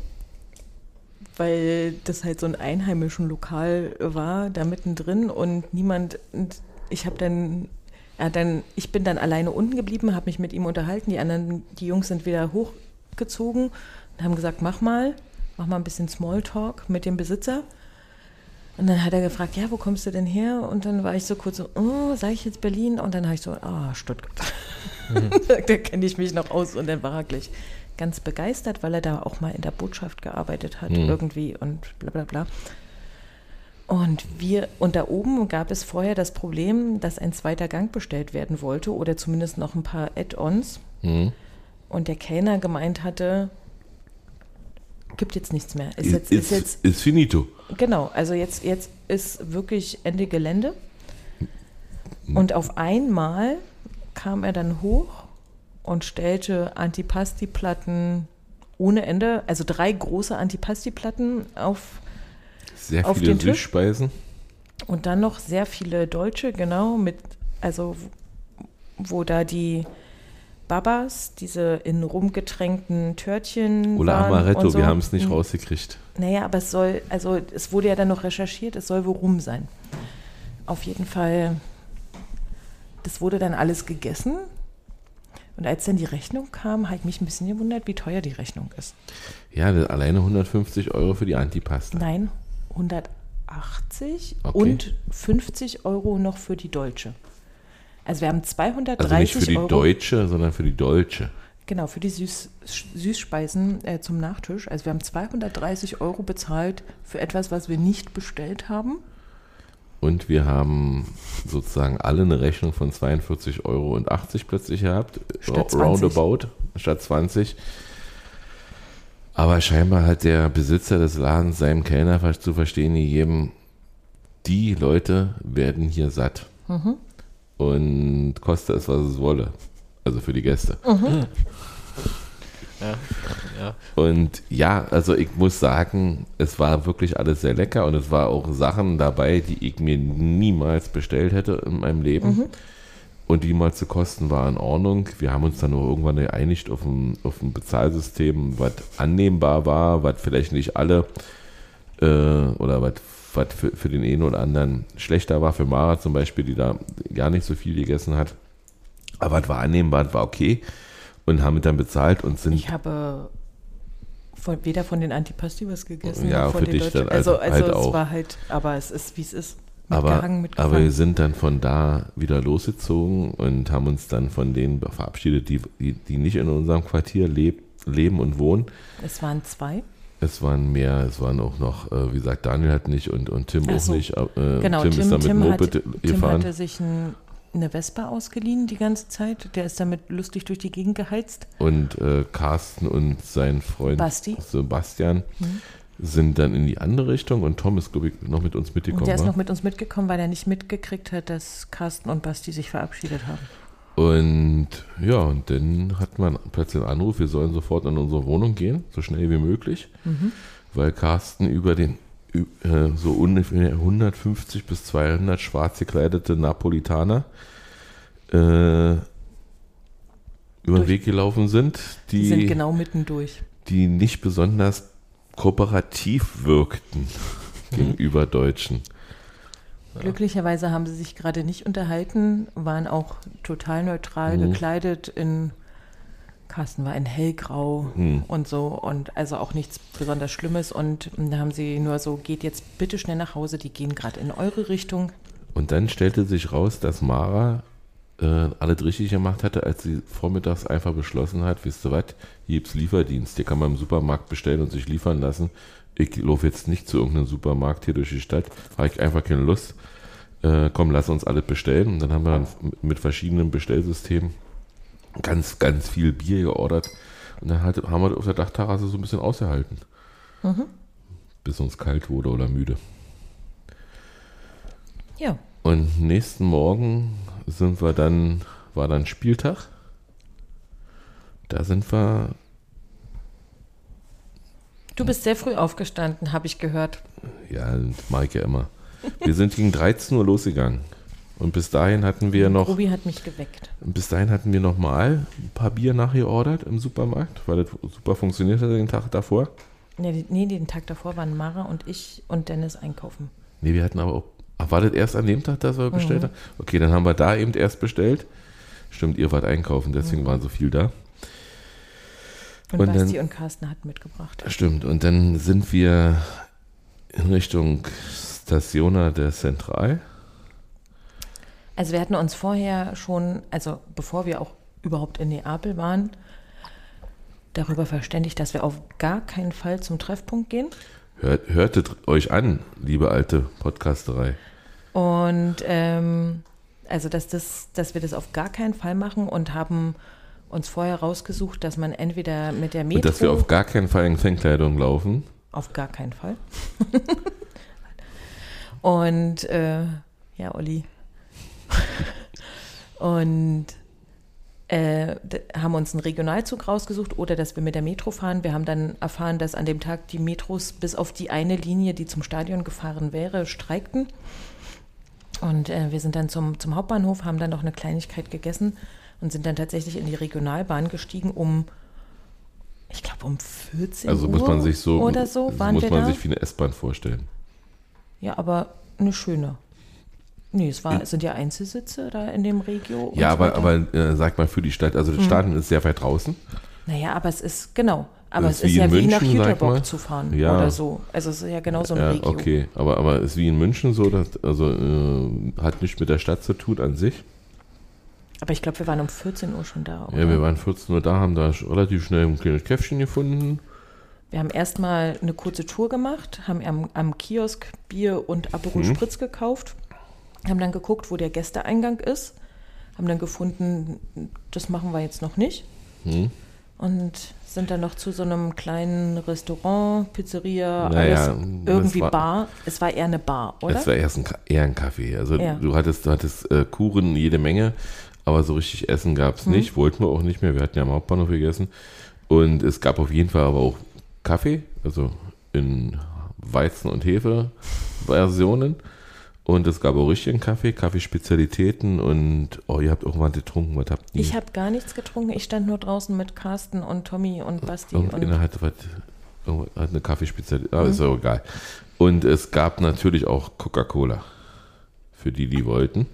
Speaker 3: weil das halt so ein einheimischen Lokal war, da mittendrin und niemand, und ich habe dann, er hat dann, ich bin dann alleine unten geblieben, habe mich mit ihm unterhalten, die anderen, die Jungs sind wieder hochgezogen und haben gesagt, mach mal, mach mal ein bisschen Smalltalk mit dem Besitzer. Und dann hat er gefragt, ja, wo kommst du denn her? Und dann war ich so kurz so, oh, sage ich jetzt Berlin? Und dann habe ich so, ah, Stuttgart. <laughs> da kenne ich mich noch aus. Und dann war er gleich ganz begeistert, weil er da auch mal in der Botschaft gearbeitet hat
Speaker 4: Mhm.
Speaker 3: irgendwie und bla bla bla. Und wir, und da oben gab es vorher das Problem, dass ein zweiter Gang bestellt werden wollte oder zumindest noch ein paar Add-ons.
Speaker 4: Hm.
Speaker 3: Und der Kellner gemeint hatte, gibt jetzt nichts mehr. Ist
Speaker 4: Ist,
Speaker 3: jetzt, ist jetzt
Speaker 4: ist finito.
Speaker 3: Genau, also jetzt, jetzt ist wirklich Ende Gelände. Und auf einmal kam er dann hoch und stellte Antipasti-Platten ohne Ende, also drei große Antipasti-Platten auf
Speaker 4: Sehr
Speaker 3: Auf
Speaker 4: viele
Speaker 3: den Tisch?
Speaker 4: Süßspeisen.
Speaker 3: und dann noch sehr viele Deutsche, genau, mit, also wo da die Babas, diese in Rum getränkten Törtchen.
Speaker 4: Oder Amaretto,
Speaker 3: so.
Speaker 4: wir haben es nicht
Speaker 3: Hm.
Speaker 4: rausgekriegt.
Speaker 3: Naja, aber es soll, also es wurde ja dann noch recherchiert, es soll wohl Rum sein. Auf jeden Fall, das wurde dann alles gegessen. Und als dann die Rechnung kam, habe ich mich ein bisschen gewundert, wie teuer die Rechnung ist.
Speaker 4: Ja, alleine 150 Euro für die Antipasta.
Speaker 3: Nein, 180
Speaker 4: Okay.
Speaker 3: und 50 Euro noch für die Deutsche. Also wir haben 230
Speaker 4: Also nicht für die
Speaker 3: Euro.
Speaker 4: Deutsche, sondern für die Deutsche.
Speaker 3: Genau, für die Süß, Süßspeisen äh, zum Nachtisch. Also wir haben 230 Euro bezahlt für etwas, was wir nicht bestellt haben.
Speaker 4: Und wir haben sozusagen alle eine Rechnung von 42,80 Euro plötzlich gehabt.
Speaker 3: Statt 20.
Speaker 4: Roundabout, statt 20. Aber scheinbar hat der Besitzer des Ladens seinem Kellner zu verstehen gegeben, die Leute werden hier satt.
Speaker 3: Mhm.
Speaker 4: Und koste es, was es wolle. Also für die Gäste.
Speaker 5: Ja, ja.
Speaker 4: Und ja, also ich muss sagen, es war wirklich alles sehr lecker und es war auch Sachen dabei, die ich mir niemals bestellt hätte in meinem Leben. Und die mal zu kosten war in Ordnung. Wir haben uns dann nur irgendwann geeinigt auf ein, auf ein Bezahlsystem, was annehmbar war, was vielleicht nicht alle äh, oder was was für, für den einen oder anderen schlechter war. Für Mara zum Beispiel, die da gar nicht so viel gegessen hat. Aber es war annehmbar, es war okay. Und haben dann bezahlt und sind
Speaker 3: Ich habe von, weder von den Antipasti was gegessen,
Speaker 4: Ja,
Speaker 3: noch von
Speaker 4: für
Speaker 3: den
Speaker 4: dich
Speaker 3: Deutschen.
Speaker 4: dann
Speaker 3: Also,
Speaker 4: halt-
Speaker 3: also
Speaker 4: halt
Speaker 3: es
Speaker 4: auch.
Speaker 3: war halt, aber es ist, wie es ist.
Speaker 4: Aber, aber wir sind dann von da wieder losgezogen und haben uns dann von denen verabschiedet, die, die, die nicht in unserem Quartier leb, leben und wohnen.
Speaker 3: es waren zwei.
Speaker 4: Es waren mehr, es waren auch noch, äh, wie gesagt, Daniel hat nicht und, und Tim
Speaker 3: Ach
Speaker 4: auch
Speaker 3: so.
Speaker 4: nicht. Äh,
Speaker 3: Genau,
Speaker 4: Tim,
Speaker 3: Tim,
Speaker 4: ist dann mit
Speaker 3: Tim, hat,
Speaker 4: Moped
Speaker 3: Tim
Speaker 4: gefahren.
Speaker 3: hatte sich ein, eine Vespa ausgeliehen die ganze Zeit. Der ist damit lustig durch die Gegend geheizt.
Speaker 4: Und äh, Carsten und sein Freund
Speaker 3: Basti. Mhm.
Speaker 4: Sind dann in die andere Richtung und Tom ist, glaube ich, noch mit uns
Speaker 3: Und
Speaker 4: mitgekommen.
Speaker 3: der ist
Speaker 4: wa?
Speaker 3: noch mit uns mitgekommen, weil er nicht mitgekriegt hat, dass Carsten und Basti sich verabschiedet haben.
Speaker 4: Und ja, und dann hat man plötzlich einen Anruf, wir sollen sofort in unsere Wohnung gehen, so schnell wie möglich, weil Carsten über den äh, so ungefähr 150 bis 200 schwarz gekleidete Napolitaner äh, über den Weg gelaufen sind,
Speaker 3: Die sind
Speaker 4: die,
Speaker 3: genau mittendurch.
Speaker 4: die nicht besonders kooperativ wirkten <laughs> gegenüber Deutschen.
Speaker 3: Glücklicherweise haben sie sich gerade nicht unterhalten, waren auch total neutral
Speaker 4: Mhm.
Speaker 3: gekleidet in Carsten war in hellgrau
Speaker 4: Mhm.
Speaker 3: und so und also auch nichts besonders Schlimmes und da haben sie nur so, geht jetzt bitte schnell nach Hause, die gehen gerade in eure Richtung.
Speaker 4: Und dann stellte sich raus, dass Mara äh, alles richtig gemacht hatte, als sie vormittags einfach beschlossen hat, wisst ihr was, hier gibt's Lieferdienst, hier kann man im Supermarkt bestellen und sich liefern lassen. Ich laufe jetzt nicht zu irgendeinem Supermarkt hier durch die Stadt, habe ich einfach keine Lust. Äh, komm, lass uns alles bestellen. Und dann haben wir dann mit verschiedenen Bestellsystemen ganz, ganz viel Bier geordert. Und dann halt, haben wir auf der Dachterrasse so ein bisschen ausgehalten. Bis uns kalt wurde oder müde.
Speaker 3: Ja,
Speaker 4: Und nächsten Morgen sind wir dann, war dann Spieltag. Da sind wir,
Speaker 3: du bist sehr früh aufgestanden, habe ich gehört.
Speaker 4: ja, mag ich ja immer. Wir sind gegen 13 Uhr losgegangen. Und bis dahin hatten wir noch,
Speaker 3: Ruby hat mich geweckt.
Speaker 4: bis dahin hatten wir noch mal ein paar Bier nachgeordert im Supermarkt, weil das super funktioniert hat den Tag davor.
Speaker 3: Nee, nee, den Tag davor waren Mara und ich und Dennis einkaufen.
Speaker 4: Nee, wir hatten aber auch, ach, war das erst an dem Tag, dass wir bestellt haben? Okay, dann haben wir da eben erst bestellt. Stimmt, ihr wart einkaufen, deswegen waren so viel da.
Speaker 3: Und,
Speaker 4: Und dann-
Speaker 3: Basti und Carsten hatten mitgebracht.
Speaker 4: Stimmt, und dann sind wir in Richtung Stationa der Central.
Speaker 3: Also wir hatten uns vorher schon, also bevor wir auch überhaupt in Neapel waren, darüber verständigt, dass wir auf gar keinen Fall zum Treffpunkt gehen.
Speaker 4: Hört, hörtet euch an, liebe alte Podcasterei.
Speaker 3: Und ähm, also dass das, dass wir das auf gar keinen Fall machen und haben uns vorher rausgesucht, dass man entweder mit der Metro
Speaker 4: Und dass wir auf gar keinen Fall in Fangkleidung laufen.
Speaker 3: Auf gar keinen Fall. <laughs> und äh, ja, Olli. <laughs> Und äh, haben uns einen Regionalzug rausgesucht oder dass wir mit der Metro fahren. Wir haben dann erfahren, dass an dem Tag die Metros bis auf die eine Linie, die zum Stadion gefahren wäre, streikten. Und äh, wir sind dann zum, zum Hauptbahnhof, haben dann noch eine Kleinigkeit gegessen und sind dann tatsächlich in die Regionalbahn gestiegen um, ich glaube, um 14
Speaker 4: Also
Speaker 3: Uhr
Speaker 4: muss man sich so,
Speaker 3: oder so waren
Speaker 4: muss
Speaker 3: wir
Speaker 4: man
Speaker 3: da.
Speaker 4: sich wie eine S-Bahn vorstellen.
Speaker 3: Ja, aber eine schöne. Nee, es, war, es sind ja Einzelsitze da in dem Regio.
Speaker 4: Ja, aber, aber äh, sag mal für die Stadt, also das Stadion ist sehr weit draußen.
Speaker 3: Naja, aber es ist, genau. Aber
Speaker 4: Das
Speaker 3: es
Speaker 4: ist
Speaker 3: ist ja wie nach
Speaker 4: München,
Speaker 3: Jüterbock zu fahren
Speaker 4: Ja.
Speaker 3: oder so. Also es ist ja genau so ein
Speaker 4: Ja,
Speaker 3: Regio.
Speaker 4: okay, aber, aber ist wie in München so, dass, also äh, hat nichts mit der Stadt zu tun an sich.
Speaker 3: Aber ich glaube, wir waren um 14 Uhr schon da. Oder?
Speaker 4: Ja, wir waren 14 Uhr da, haben da relativ schnell ein kleines Käffchen gefunden.
Speaker 3: Wir haben erstmal eine kurze Tour gemacht, haben am, am Kiosk Bier und Aperol
Speaker 4: Mhm.
Speaker 3: Spritz gekauft, haben dann geguckt, wo der Gästeeingang ist, haben dann gefunden, das machen wir jetzt noch nicht.
Speaker 4: Mhm.
Speaker 3: Und sind dann noch zu so einem kleinen Restaurant, Pizzeria,
Speaker 4: Naja,
Speaker 3: irgendwie
Speaker 4: war-
Speaker 3: Bar. Es war eher eine Bar, oder?
Speaker 4: Es war erst ein, eher ein Kaffee. Also
Speaker 3: Ja.
Speaker 4: du hattest, du hattest äh, Kuchen jede Menge, aber so richtig Essen gab es nicht, wollten wir auch nicht mehr. Wir hatten ja am Hauptbahnhof gegessen. Und es gab auf jeden Fall aber auch Kaffee, also in Weizen- und Hefe-Versionen. Und es gab auch richtigen Kaffee, Kaffeespezialitäten und oh, ihr habt auch mal getrunken, was habt ihr?
Speaker 3: Ich habe gar nichts getrunken. Ich stand nur draußen mit Carsten und Tommy und Basti. Und
Speaker 4: Irgendeiner hat, was, hat eine Kaffeespezialität,
Speaker 3: Mhm.
Speaker 4: aber ist auch egal. Und es gab natürlich auch Coca-Cola, für die, die wollten.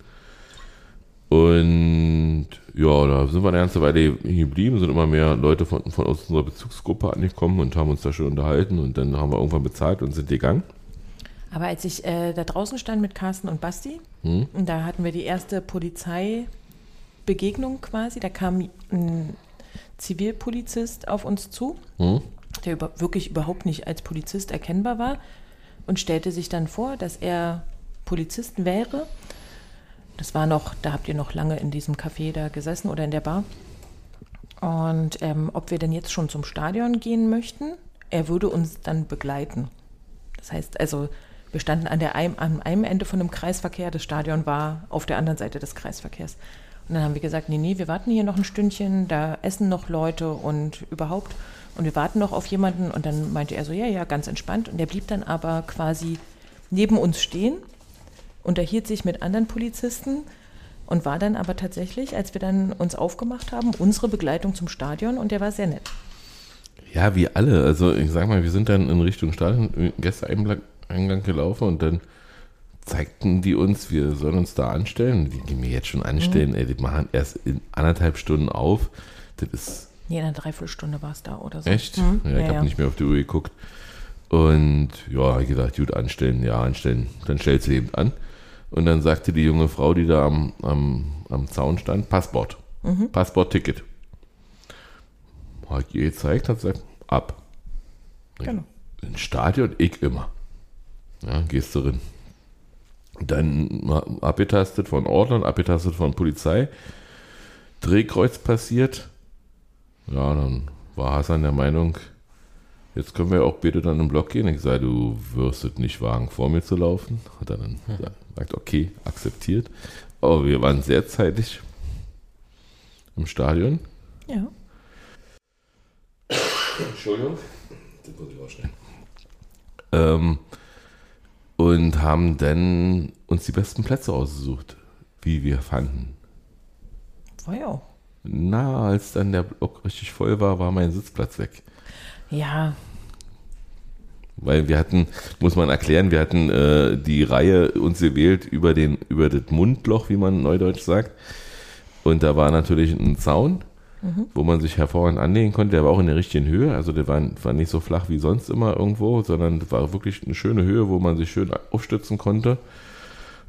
Speaker 4: Und ja, da sind wir eine ganze Weile hier geblieben, sind immer mehr Leute von, von aus unserer Bezugsgruppe angekommen und haben uns da schon unterhalten und dann haben wir irgendwann bezahlt und sind gegangen.
Speaker 3: Aber als ich äh, da draußen stand mit Carsten und Basti,
Speaker 4: Hm?
Speaker 3: und da hatten wir die erste Polizeibegegnung quasi, da kam ein Zivilpolizist auf uns zu,
Speaker 4: Hm?
Speaker 3: der über, wirklich überhaupt nicht als Polizist erkennbar war und stellte sich dann vor, dass er Polizist wäre. Das war noch, da habt ihr noch lange in diesem Café da gesessen oder in der Bar. Und ähm, ob wir denn jetzt schon zum Stadion gehen möchten, er würde uns dann begleiten. Das heißt also, wir standen an, der, einem- an einem Ende von einem Kreisverkehr, das Stadion war auf der anderen Seite des Kreisverkehrs. Und dann haben wir gesagt, nee, nee, wir warten hier noch ein Stündchen, da essen noch Leute und überhaupt. Und wir warten noch auf jemanden. Und dann meinte er so, ja, ja, ganz entspannt. Und er blieb dann aber quasi neben uns stehen, unterhielt sich mit anderen Polizisten und war dann aber tatsächlich, als wir dann uns aufgemacht haben, unsere Begleitung zum Stadion und der war sehr nett.
Speaker 4: Ja, wie alle. Also ich sag mal, wir sind dann in Richtung Stadion, Gästeeingang Eingang gelaufen und dann zeigten die uns, wir sollen uns da anstellen. Die, die mir jetzt schon anstellen, ey, die machen erst in anderthalb Stunden auf. Das ist
Speaker 3: Nee, in einer Dreiviertelstunde war es da oder so.
Speaker 4: echt.
Speaker 3: Mhm.
Speaker 4: Ja, ich habe nicht mehr auf die Uhr geguckt. Und ja, ich gedacht, gut, anstellen, ja, anstellen. Dann stellt sie eben an. Und dann sagte die junge Frau, die da am, am, am Zaun stand, Passport. Passportticket. Hat ihr gezeigt, hat gesagt, ab.
Speaker 3: Genau.
Speaker 4: Ins Stadion, ich immer. Ja, gehst du drin. Dann abgetastet von Ordnern, abgetastet von Polizei. Drehkreuz passiert. Ja, dann war Hassan der Meinung, jetzt können wir auch bitte dann im Block gehen. Ich sage, du wirst es nicht wagen, vor mir zu laufen. Hat er dann gesagt, okay, akzeptiert. Aber wir waren sehr zeitig im Stadion.
Speaker 3: Ja.
Speaker 4: Entschuldigung. Das muss ich ausschneiden. Ähm, und haben dann uns die besten Plätze ausgesucht, wie wir fanden.
Speaker 3: War ja auch.
Speaker 4: Na, als dann der Block richtig voll war, war mein Sitzplatz weg.
Speaker 3: Ja,
Speaker 4: Weil wir hatten, muss man erklären, wir hatten äh, die Reihe uns gewählt über, den, über das Mundloch, wie man neudeutsch sagt. Und da war natürlich ein Zaun, wo man sich hervorragend anlegen konnte. Der war auch in der richtigen Höhe. Also der war, war nicht so flach wie sonst immer irgendwo, sondern war wirklich eine schöne Höhe, wo man sich schön aufstützen konnte.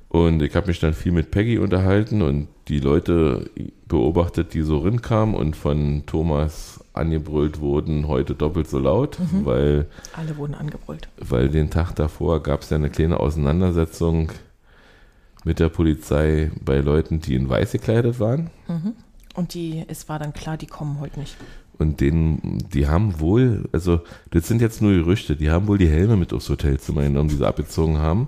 Speaker 4: Und ich habe mich dann viel mit Peggy unterhalten und die Leute beobachtet, die so rinkamen und von Thomas angebrüllt wurden, heute doppelt so laut, weil
Speaker 3: alle wurden angebrüllt.
Speaker 4: weil den Tag davor gab es ja eine kleine Auseinandersetzung mit der Polizei bei Leuten, die in weiß gekleidet waren.
Speaker 3: Und die, es war dann klar, die kommen heute nicht.
Speaker 4: Und denen, die haben wohl, also das sind jetzt nur Gerüchte, die haben wohl die Helme mit aufs Hotelzimmer genommen, die sie abgezogen haben.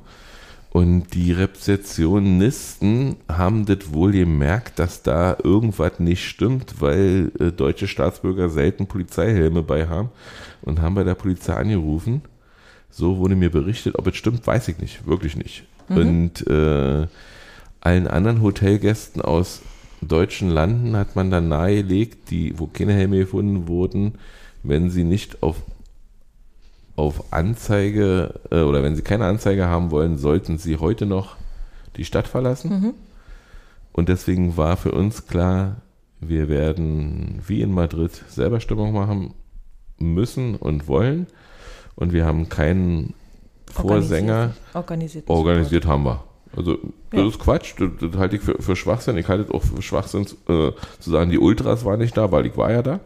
Speaker 4: Und die Rezeptionisten haben das wohl gemerkt, dass da irgendwas nicht stimmt, weil äh, deutsche Staatsbürger selten Polizeihelme bei haben und haben bei der Polizei angerufen. So wurde mir berichtet. Ob es stimmt, weiß ich nicht. Wirklich nicht. Und äh, allen anderen Hotelgästen aus deutschen Landen hat man dann nahegelegt, die, wo keine Helme gefunden wurden, wenn sie nicht auf, auf Anzeige äh, oder wenn sie keine Anzeige haben wollen, sollten sie heute noch die Stadt verlassen. Und deswegen war für uns klar, wir werden wie in Madrid selber Stimmung machen müssen und wollen. Und wir haben keinen Vorsänger.
Speaker 3: Organisiert.
Speaker 4: Organisiert haben wir. Also, das
Speaker 3: Ja.
Speaker 4: ist Quatsch. Das, das halte ich für, für Schwachsinn. Ich halte es auch für Schwachsinn äh, zu sagen, die Ultras waren nicht da, weil ich war ja da.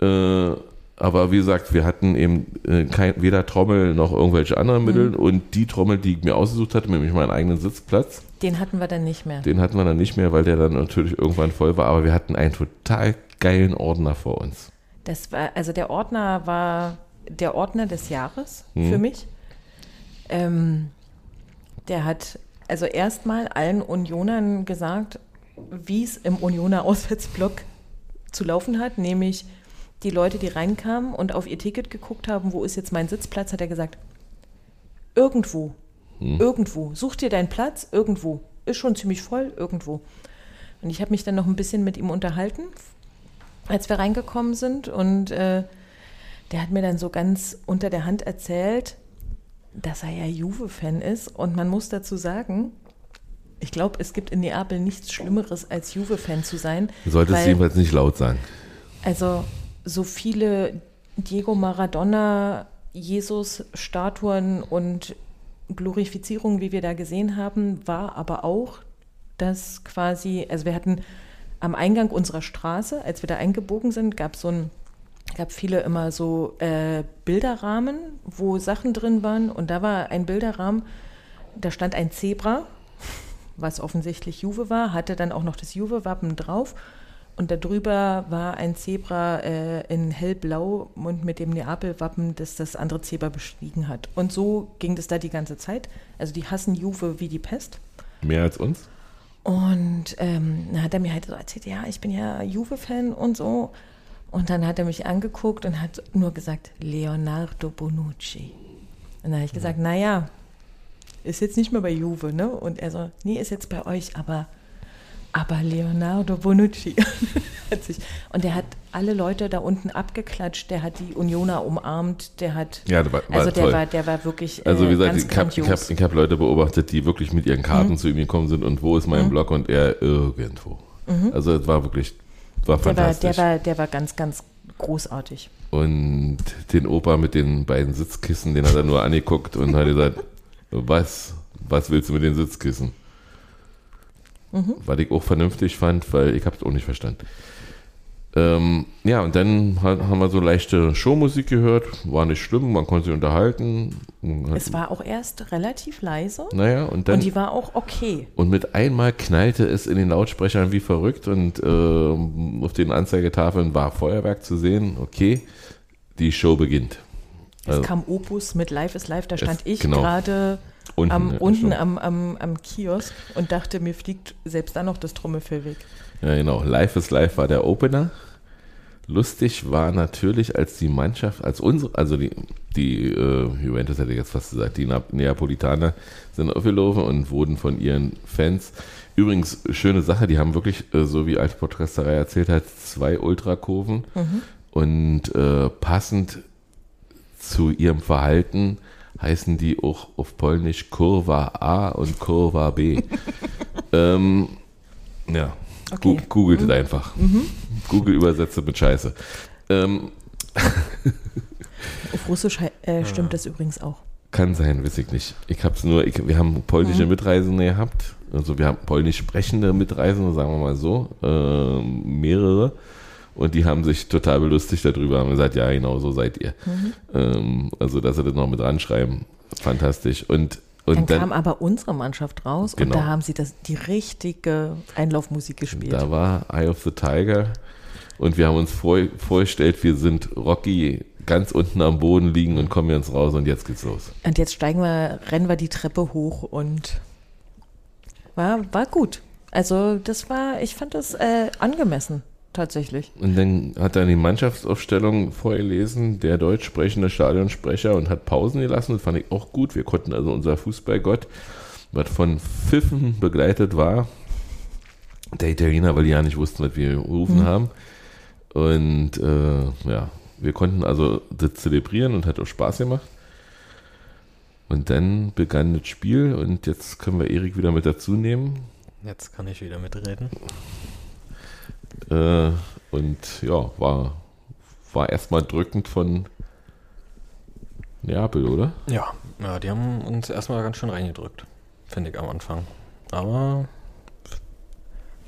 Speaker 4: Äh, aber wie gesagt, wir hatten eben äh, kein, weder Trommel noch irgendwelche anderen Mittel. Und die Trommel, die ich mir ausgesucht hatte, nämlich meinen eigenen Sitzplatz,
Speaker 3: Den hatten wir dann nicht mehr.
Speaker 4: den hatten wir dann nicht mehr, weil der dann natürlich irgendwann voll war. Aber wir hatten einen total geilen Ordner vor uns.
Speaker 3: Das war, also der Ordner war der Ordner des Jahres
Speaker 4: Mhm.
Speaker 3: für mich. Ähm, der hat also erstmal allen Unionern gesagt, wie es im Unioner Auswärtsblock zu laufen hat, nämlich die Leute, die reinkamen und auf ihr Ticket geguckt haben, wo ist jetzt mein Sitzplatz, hat er gesagt, irgendwo, irgendwo, such dir deinen Platz, irgendwo, ist schon ziemlich voll, irgendwo. Und ich habe mich dann noch ein bisschen mit ihm unterhalten, als wir reingekommen sind und äh, der hat mir dann so ganz unter der Hand erzählt, dass er ja Juve-Fan ist und man muss dazu sagen, ich glaube, es gibt in Neapel nichts Schlimmeres als Juve-Fan zu sein.
Speaker 4: Du solltest
Speaker 3: weil-
Speaker 4: jedenfalls nicht laut sagen.
Speaker 3: also so viele Diego Maradona, Jesus-Statuen und Glorifizierungen, wie wir da gesehen haben, war aber auch, dass quasi, also wir hatten am Eingang unserer Straße, als wir da eingebogen sind, gab es so ein gab viele immer so äh, Bilderrahmen, wo Sachen drin waren. Und da war ein Bilderrahmen, da stand ein Zebra, was offensichtlich Juve war, hatte dann auch noch das Juve-Wappen drauf. Und darüber war ein Zebra äh, in hellblau und mit dem Neapel-Wappen, das das andere Zebra bestiegen hat. Und so ging das da die ganze Zeit. Also die hassen Juve wie die Pest.
Speaker 4: Mehr als uns?
Speaker 3: Und ähm, dann hat er mir halt so erzählt, ja, ich bin ja Juve-Fan und so. Und dann hat er mich angeguckt und hat nur gesagt, Leonardo Bonucci. Und dann habe ich gesagt, naja, ist jetzt nicht mehr bei Juve, ne? Und er so, nee, ist jetzt bei euch, aber, aber Leonardo Bonucci. <laughs> hat sich, und der hat alle Leute da unten abgeklatscht, der hat die Unioner umarmt, der hat,
Speaker 4: Ja, das war, war
Speaker 3: also der
Speaker 4: toll.
Speaker 3: war, der war wirklich
Speaker 4: Also wie
Speaker 3: äh,
Speaker 4: gesagt, ich habe hab, hab Leute beobachtet, die wirklich mit ihren Karten
Speaker 3: Mhm.
Speaker 4: zu ihm gekommen sind und wo ist mein Block und er irgendwo. Also es war wirklich, war
Speaker 3: Mhm. der, war,
Speaker 4: fantastisch.
Speaker 3: der, war, der war ganz, ganz großartig.
Speaker 4: und den Opa mit den beiden Sitzkissen, den hat er nur angeguckt und hat gesagt, <laughs> was, was willst du mit den Sitzkissen?
Speaker 3: Mhm.
Speaker 4: Was ich auch vernünftig fand, weil ich habe es auch nicht verstanden. Ähm, ja, und dann ha- haben wir so leichte Showmusik gehört, war nicht schlimm, man konnte sich unterhalten. Hat-
Speaker 3: Es war auch erst relativ leise
Speaker 4: naja, und dann
Speaker 3: und die war auch okay.
Speaker 4: Und mit einmal knallte es in den Lautsprechern wie verrückt und ähm, auf den Anzeigetafeln war Feuerwerk zu sehen. Okay, die Show beginnt.
Speaker 3: Es
Speaker 4: Also,
Speaker 3: kam Opus mit Live is Live, da stand ich
Speaker 4: genau.
Speaker 3: gerade
Speaker 4: Unten,
Speaker 3: am, unten am, am, am Kiosk und dachte, mir fliegt selbst dann noch das Trommelfell weg.
Speaker 4: Ja, genau. Live is Live war der Opener. Lustig war natürlich, als die Mannschaft, als unsere, also die, die äh, Juventus hätte ich jetzt fast gesagt, die Na- Neapolitaner sind aufgelaufen und wurden von ihren Fans. Übrigens, schöne Sache, die haben wirklich, äh, so wie Alte Podcasterei erzählt hat, zwei Ultrakurven und äh, passend zu ihrem Verhalten heißen die auch auf Polnisch Kurva A und Kurva B. <laughs> ähm, ja,
Speaker 3: Okay.
Speaker 4: Googelt es einfach. Google übersetzt mit Scheiße. Ähm, <laughs>
Speaker 3: Auf Russisch äh, stimmt das übrigens auch.
Speaker 4: kann sein, weiß ich nicht. Ich hab's nur, ich, wir haben polnische Mitreisende gehabt. Also wir haben polnisch sprechende Mitreisende, sagen wir mal so. Ähm, mehrere. Und die haben sich total belustigt darüber, haben gesagt, ja, genau so seid ihr. Ähm, also, dass sie das noch mit ranschreiben, fantastisch. Und, und
Speaker 3: Dann,
Speaker 4: dann,
Speaker 3: kam aber unsere Mannschaft raus
Speaker 4: Genau.
Speaker 3: und da haben sie das, die richtige Einlaufmusik gespielt.
Speaker 4: Da war Eye of the Tiger und wir haben uns vor, vorgestellt, wir sind Rocky ganz unten am Boden liegen und kommen jetzt raus und jetzt geht's los.
Speaker 3: Und jetzt steigen wir, rennen wir die Treppe hoch und war, war gut. Also das war, ich fand das äh, angemessen, tatsächlich.
Speaker 4: Und dann hat er die Mannschaftsaufstellung vorgelesen, der deutsch sprechende Stadionsprecher und hat Pausen gelassen. Das fand ich auch gut. Wir konnten also unser Fußballgott, was von Pfiffen begleitet war, der Italiener, weil die ja nicht wussten, was wir gerufen haben. Und äh, ja, wir konnten also das zelebrieren und hat auch Spaß gemacht. Und dann begann das Spiel und jetzt können wir Erik wieder mit dazu nehmen.
Speaker 5: Jetzt kann ich wieder mitreden.
Speaker 4: Äh, und ja, war, war erstmal drückend von Neapel, oder?
Speaker 5: Ja, ja, die haben uns erstmal ganz schön reingedrückt, finde ich am Anfang. Aber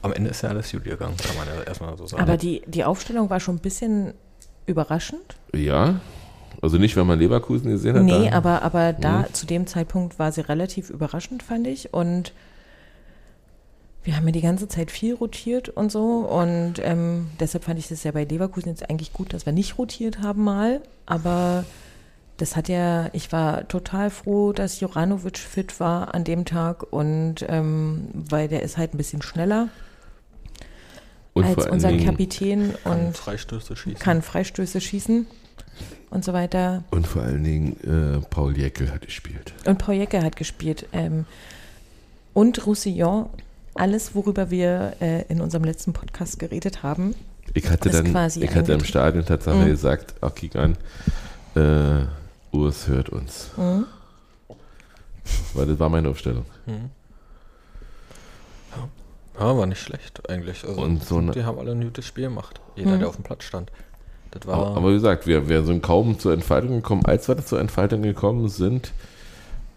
Speaker 5: am Ende ist ja alles gut gegangen, kann man ja erstmal so sagen.
Speaker 3: Aber die, die Aufstellung war schon ein bisschen überraschend.
Speaker 4: Ja. Also nicht, wenn man Leverkusen gesehen hat.
Speaker 3: Nee,
Speaker 4: da-
Speaker 3: aber, aber da zu dem Zeitpunkt war sie relativ überraschend, fand ich. Und wir haben ja die ganze Zeit viel rotiert und so. Und ähm, deshalb fand ich das ja bei Leverkusen jetzt eigentlich gut, dass wir nicht rotiert haben mal. Aber das hat ja, ich war total froh, dass Joranovic fit war an dem Tag. Und ähm, weil der ist halt ein bisschen schneller
Speaker 4: und
Speaker 3: als unser Kapitän
Speaker 5: kann
Speaker 3: und
Speaker 5: Freistöße schießen.
Speaker 3: kann Freistöße schießen und so weiter.
Speaker 4: Und vor allen Dingen äh, Paul Jäckel hat gespielt.
Speaker 3: Und Paul Jäcke hat gespielt. Ähm, und Roussillon, alles, worüber wir äh, in unserem letzten Podcast geredet haben.
Speaker 4: Ich hatte
Speaker 3: Ist
Speaker 4: dann,
Speaker 3: quasi
Speaker 4: ich hatte im. Stadion Tatsache
Speaker 3: Mhm.
Speaker 4: gesagt, ach, kick an, äh, Urs hört uns.
Speaker 3: Mhm.
Speaker 4: Weil das war meine Aufstellung.
Speaker 5: Mhm. Ja, war nicht schlecht eigentlich. Also,
Speaker 4: Und so eine-
Speaker 5: die haben alle ein gutes Spiel gemacht. Jeder,
Speaker 3: Mhm.
Speaker 5: der auf dem Platz stand. Das war.
Speaker 4: Aber, aber wie gesagt, wir, wir sind kaum zur Entfaltung gekommen. Als wir zur Entfaltung gekommen sind,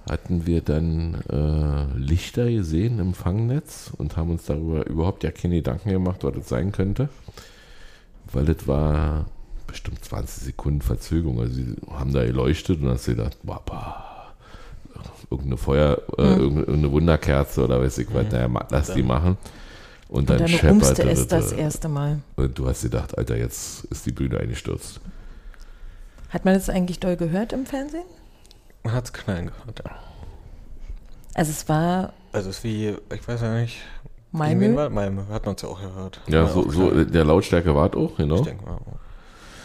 Speaker 4: hatten wir dann äh, Lichter gesehen im Fangnetz und haben uns darüber überhaupt ja keine Gedanken gemacht, was das sein könnte. Weil das war bestimmt 20 Sekunden Verzögerung. Also sie haben da geleuchtet und dann hast gedacht, boah, irgendeine Feuer, äh,
Speaker 3: Mhm.
Speaker 4: irgendeine, Wunderkerze oder weiß ich was, naja, lass die
Speaker 5: Dann-
Speaker 4: machen. Und
Speaker 3: Und
Speaker 4: dann,
Speaker 3: dann
Speaker 4: schepperte
Speaker 3: es das
Speaker 4: äh,
Speaker 3: erste Mal.
Speaker 4: Und du hast gedacht, Alter, jetzt ist die Bühne eingestürzt.
Speaker 3: Hat man das eigentlich doll gehört im Fernsehen?
Speaker 5: Man hat es knallen gehört, ja.
Speaker 3: Also es war
Speaker 5: Also es ist wie, ich weiß ja nicht.
Speaker 3: Malmö.
Speaker 5: Malmö, hat man es ja auch gehört.
Speaker 4: Ja, so,
Speaker 5: auch
Speaker 4: so der Lautstärke war es auch, genau.
Speaker 5: Ich denke mal.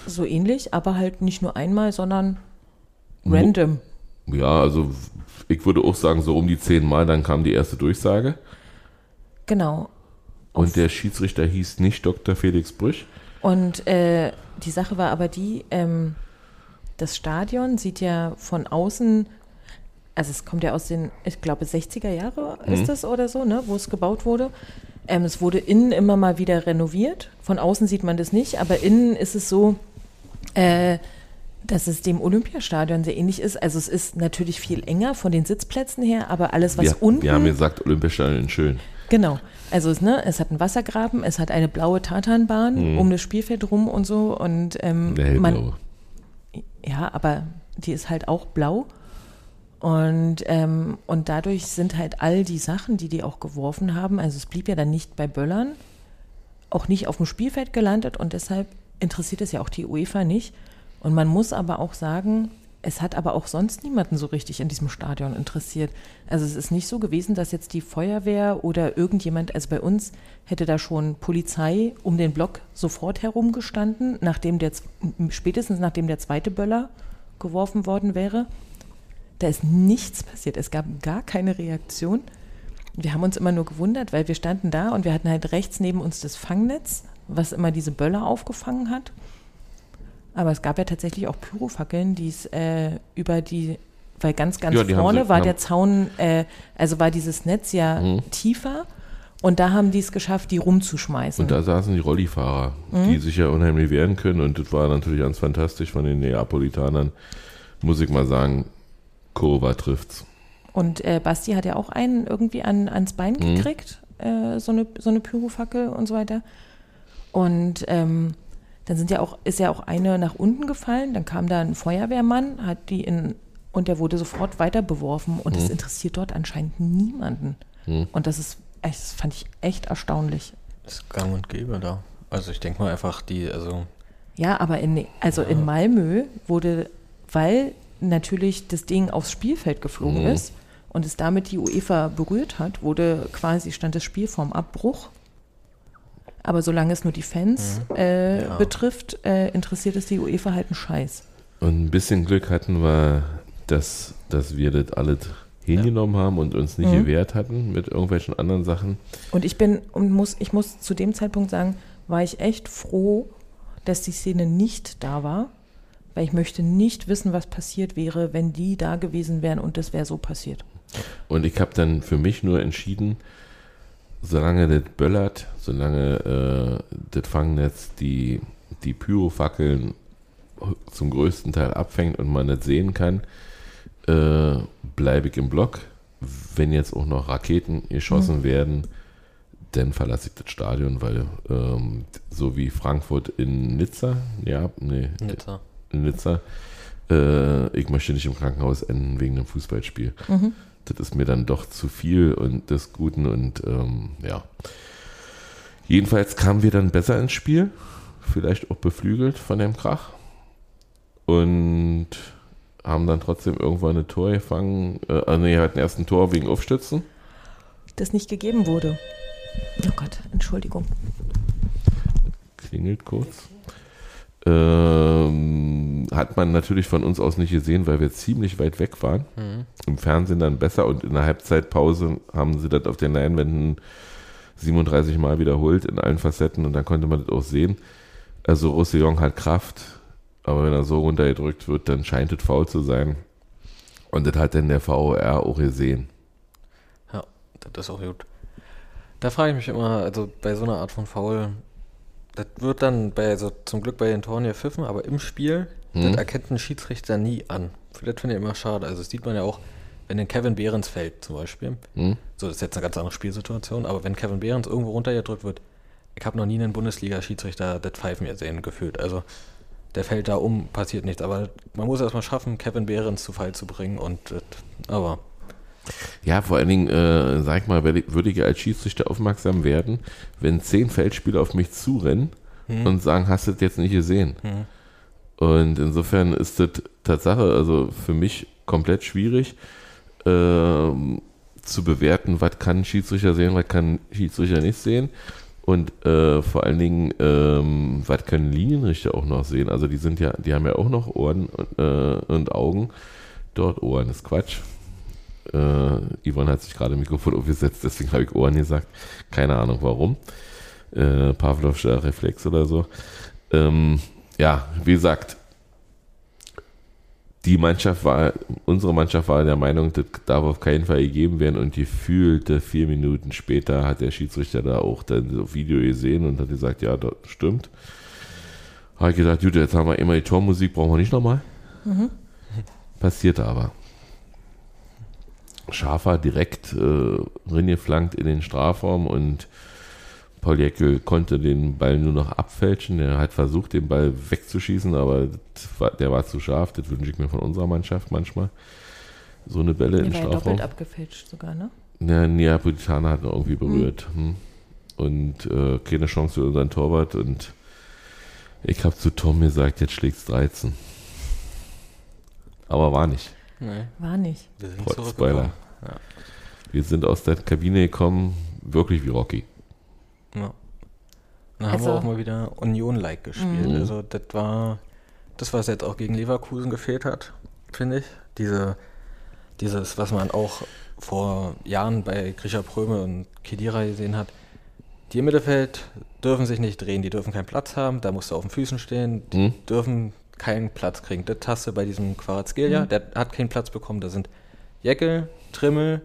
Speaker 3: so ähnlich, aber halt nicht nur einmal, sondern random.
Speaker 4: Ja, also ich würde auch sagen, so um die zehn Mal, dann kam die erste Durchsage.
Speaker 3: Genau.
Speaker 4: Und der Schiedsrichter hieß nicht Dr. Felix Brüch.
Speaker 3: Und äh, die Sache war aber die, ähm, das Stadion sieht ja von außen, also es kommt ja aus den, ich glaube, 60er Jahre
Speaker 4: Mhm.
Speaker 3: ist es oder so, ne, wo es gebaut wurde. Ähm, es wurde innen immer mal wieder renoviert. Von außen sieht man das nicht, aber innen ist es so, äh, dass es dem Olympiastadion sehr ähnlich ist. Also es ist natürlich viel enger von den Sitzplätzen her, aber alles, was
Speaker 4: Wir,
Speaker 3: unten.
Speaker 4: wir haben gesagt, Olympiastadion schön.
Speaker 3: Genau. Also es, ne, es hat einen Wassergraben, es hat eine blaue Tatanbahn
Speaker 4: Mhm.
Speaker 3: um das Spielfeld rum und so. Und ähm, man. Ja, aber die ist halt auch blau. Und, ähm, und dadurch sind halt all die Sachen, die die auch geworfen haben, also es blieb ja dann nicht bei Böllern, auch nicht auf dem Spielfeld gelandet und deshalb interessiert es ja auch die UEFA nicht. Und man muss aber auch sagen, es hat aber auch sonst niemanden so richtig in diesem Stadion interessiert. Also es ist nicht so gewesen, dass jetzt die Feuerwehr oder irgendjemand, also bei uns hätte da schon Polizei um den Block sofort herumgestanden, nachdem der, spätestens nachdem der zweite Böller geworfen worden wäre. Da ist nichts passiert. Es gab gar keine Reaktion. Wir haben uns immer nur gewundert, weil wir standen da und wir hatten halt rechts neben uns das Fangnetz, was immer diese Böller aufgefangen hat. Aber es gab ja tatsächlich auch Pyrofackeln, die es äh, über die, weil ganz, ganz
Speaker 4: Ja,
Speaker 3: vorne
Speaker 4: sie-
Speaker 3: war der Zaun, äh, also war dieses Netz ja
Speaker 4: Mhm.
Speaker 3: tiefer und da haben die es geschafft, die rumzuschmeißen.
Speaker 4: Und da saßen die Rollifahrer,
Speaker 3: Mhm.
Speaker 4: die sich ja unheimlich wehren können. Und das war natürlich ganz fantastisch von den Neapolitanern. Muss ich mal sagen, Kurva trifft's.
Speaker 3: Und äh, Basti hat ja auch einen irgendwie an, ans Bein
Speaker 4: Mhm.
Speaker 3: gekriegt, äh, so, eine, so eine Pyrofackel und so weiter. Und ähm, dann sind ja auch, ist ja auch eine nach unten gefallen, dann kam da ein Feuerwehrmann, hat die in, und der wurde sofort weiter beworfen und das
Speaker 4: Mhm.
Speaker 3: interessiert dort anscheinend niemanden.
Speaker 4: Mhm.
Speaker 3: Und das ist, echt- das fand ich echt erstaunlich.
Speaker 5: Das ist gang und gäbe da. Also ich denke mal einfach, die, also
Speaker 3: Ja, aber in, also in Malmö wurde, weil natürlich das Ding aufs Spielfeld geflogen
Speaker 4: Mhm.
Speaker 3: ist und es damit die UEFA berührt hat, wurde quasi, stand das Spiel vorm Abbruch. Aber solange es nur die Fans äh,
Speaker 5: Ja.
Speaker 3: betrifft, äh, interessiert es die UEFA halt einen Scheiß.
Speaker 4: Und ein bisschen Glück hatten wir, dass, dass wir das alles hingenommen haben und uns nicht
Speaker 3: Mhm.
Speaker 4: gewehrt hatten mit irgendwelchen anderen Sachen.
Speaker 3: Und ich bin und muss, ich muss zu dem Zeitpunkt sagen, war ich echt froh, dass die Szene nicht da war, weil ich möchte nicht wissen, was passiert wäre, wenn die da gewesen wären und das wäre so passiert.
Speaker 4: Und ich habe dann für mich nur entschieden, solange das böllert, solange äh, das Fangnetz die, die Pyrofackeln zum größten Teil abfängt und man das sehen kann, äh, bleibe ich im Block. Wenn jetzt auch noch Raketen geschossen werden, dann verlasse ich das Stadion, weil ähm, so wie Frankfurt in Nizza, ja, nee,
Speaker 5: Nizza.
Speaker 4: in Nizza, äh, ich möchte nicht im Krankenhaus enden wegen einem Fußballspiel. Das ist mir dann doch zu viel und des Guten und ähm, ja. Jedenfalls kamen wir dann besser ins Spiel, vielleicht auch beflügelt von dem Krach und haben dann trotzdem irgendwann ein Tor gefangen. Äh, nee, hatten erst ein Tor wegen Aufstützen.
Speaker 3: Das nicht gegeben wurde. Oh Gott, Entschuldigung.
Speaker 4: klingelt kurz. Ähm, hat man natürlich von uns aus nicht gesehen, weil wir ziemlich weit weg waren. Im Fernsehen dann besser und in der Halbzeitpause haben sie das auf den Leinwänden 37 Mal wiederholt in allen Facetten und dann konnte man das auch sehen. Also Roussillon hat Kraft, aber wenn er so runtergedrückt wird, dann scheint es faul zu sein. Und das hat dann der VOR auch gesehen.
Speaker 5: Ja, das ist auch gut. Da frage ich mich immer, also bei so einer Art von Foul, das wird dann bei, also zum Glück bei den Toren ja pfiffen, aber im Spiel, das erkennt ein Schiedsrichter nie an. Das finde ich immer schade. Also das sieht man ja auch, wenn den Kevin Behrens fällt zum Beispiel.
Speaker 4: Hm?
Speaker 5: So, das ist jetzt eine ganz andere Spielsituation, aber wenn Kevin Behrens irgendwo runtergedrückt wird, ich habe noch nie einen Bundesliga-Schiedsrichter das Pfeifen mir sehen gefühlt. Also der fällt da um, passiert nichts. Aber man muss erstmal schaffen, Kevin Behrens zu Fall zu bringen und das, aber
Speaker 4: Ja, vor allen Dingen, äh, sag ich mal, würde ich als Schiedsrichter aufmerksam werden, wenn zehn Feldspieler auf mich zurennen und sagen, hast du das jetzt nicht gesehen? Und insofern ist das Tatsache, also für mich komplett schwierig ähm, zu bewerten, was kann ein Schiedsrichter sehen, was kann ein Schiedsrichter nicht sehen. Und äh, vor allen Dingen, ähm, was können Linienrichter auch noch sehen? Also die sind ja, die haben ja auch noch Ohren und, äh, und Augen. Dort Ohren ist Quatsch. Äh, Yvonne hat sich gerade ein Mikrofon <laughs> aufgesetzt, deswegen habe ich Ohren gesagt. Keine Ahnung warum. Äh, Pavlovscher Reflex oder so. Ähm, ja, wie gesagt, die Mannschaft war, unsere Mannschaft war der Meinung, das darf auf keinen Fall gegeben werden und gefühlte vier Minuten später hat der Schiedsrichter da auch dann so Video gesehen und hat gesagt, ja, das stimmt. Habe ich gedacht, gut, jetzt haben wir immer die Tormusik, brauchen wir nicht nochmal. Passierte aber. Schafer direkt äh, reingeflankt in den Strafraum und Paul Jäckel konnte den Ball nur noch abfälschen. Er hat versucht, den Ball wegzuschießen, aber war, der war zu scharf. Das wünsche ich mir von unserer Mannschaft manchmal. So eine Bälle im
Speaker 3: Der war ja
Speaker 4: Strafraum.
Speaker 3: doppelt abgefälscht sogar, ne?
Speaker 4: Der Neapolitaner hat ihn irgendwie berührt. Hm. Und äh, keine Chance für unseren Torwart. Und ich habe zu Tom gesagt, jetzt schlägt's 13. Aber war nicht.
Speaker 5: Nee,
Speaker 3: War nicht.
Speaker 5: wir sind.
Speaker 4: Spoiler.
Speaker 5: Ja.
Speaker 4: Wir sind aus der Kabine gekommen, wirklich wie Rocky.
Speaker 5: Ja. Dann haben
Speaker 3: Also-
Speaker 5: wir auch mal wieder Union-like gespielt.
Speaker 4: Mhm.
Speaker 5: Also das war das, was jetzt auch gegen Leverkusen gefehlt hat, finde ich. Diese, dieses, was man auch vor Jahren bei Grisha Pröme und Kedira gesehen hat. Die im Mittelfeld dürfen sich nicht drehen, die dürfen keinen Platz haben, da musst du auf den Füßen stehen, die
Speaker 4: Mhm.
Speaker 5: dürfen keinen Platz kriegen. Das du bei diesem Quarazgelia, der hat keinen Platz bekommen. Da sind Jäckel, Trimmel,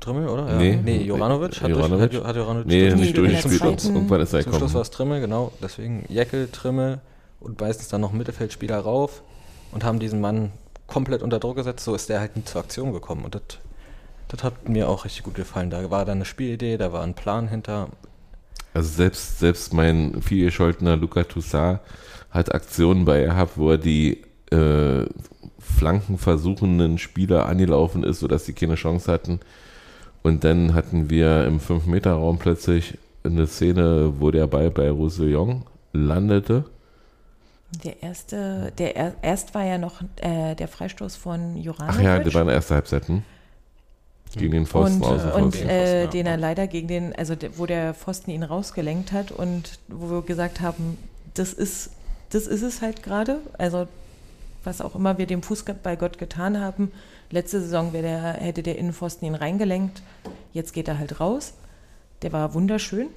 Speaker 5: Trimmel, oder? Ja.
Speaker 4: Nee.
Speaker 5: nee Joranovic hat,
Speaker 4: Joranovic?
Speaker 5: Durch, hat, hat Joranovic
Speaker 4: Nee,
Speaker 5: durch-
Speaker 4: nicht durchgespielt.
Speaker 3: zweiten-
Speaker 4: Irgendwann ist er
Speaker 5: zum Schluss war es Trimmel, genau. Deswegen Jäckel, Trimmel und meistens dann noch Mittelfeldspieler rauf und haben diesen Mann komplett unter Druck gesetzt. So ist der halt nie zur Aktion gekommen. Und das, das hat mir auch richtig gut gefallen. Da war dann eine Spielidee, da war ein Plan hinter.
Speaker 4: Also selbst, selbst mein vielgescholtener Luca Toussaint hat Aktionen bei gehabt, wo er die äh, flankenversuchenden Spieler angelaufen ist, sodass sie keine Chance hatten. Und dann hatten wir im 5-Meter-Raum plötzlich eine Szene, wo der Ball bei Roussillon landete
Speaker 3: Der erste, der er, erst war ja noch äh, der Freistoß von Juranovic.
Speaker 4: Ach ja, das war in der ersten Halbzeit, hm? Gegen den Pfosten
Speaker 3: und,
Speaker 4: außen
Speaker 3: und
Speaker 4: Pfosten.
Speaker 3: äh, den er leider gegen den, also der, wo der Pfosten ihn rausgelenkt hat und wo wir gesagt haben, das ist, das ist es halt gerade. Also was auch immer wir dem Fußball Gott getan haben. Letzte Saison der, hätte der Innenpfosten ihn reingelenkt. Jetzt geht er halt raus. Der war wunderschön.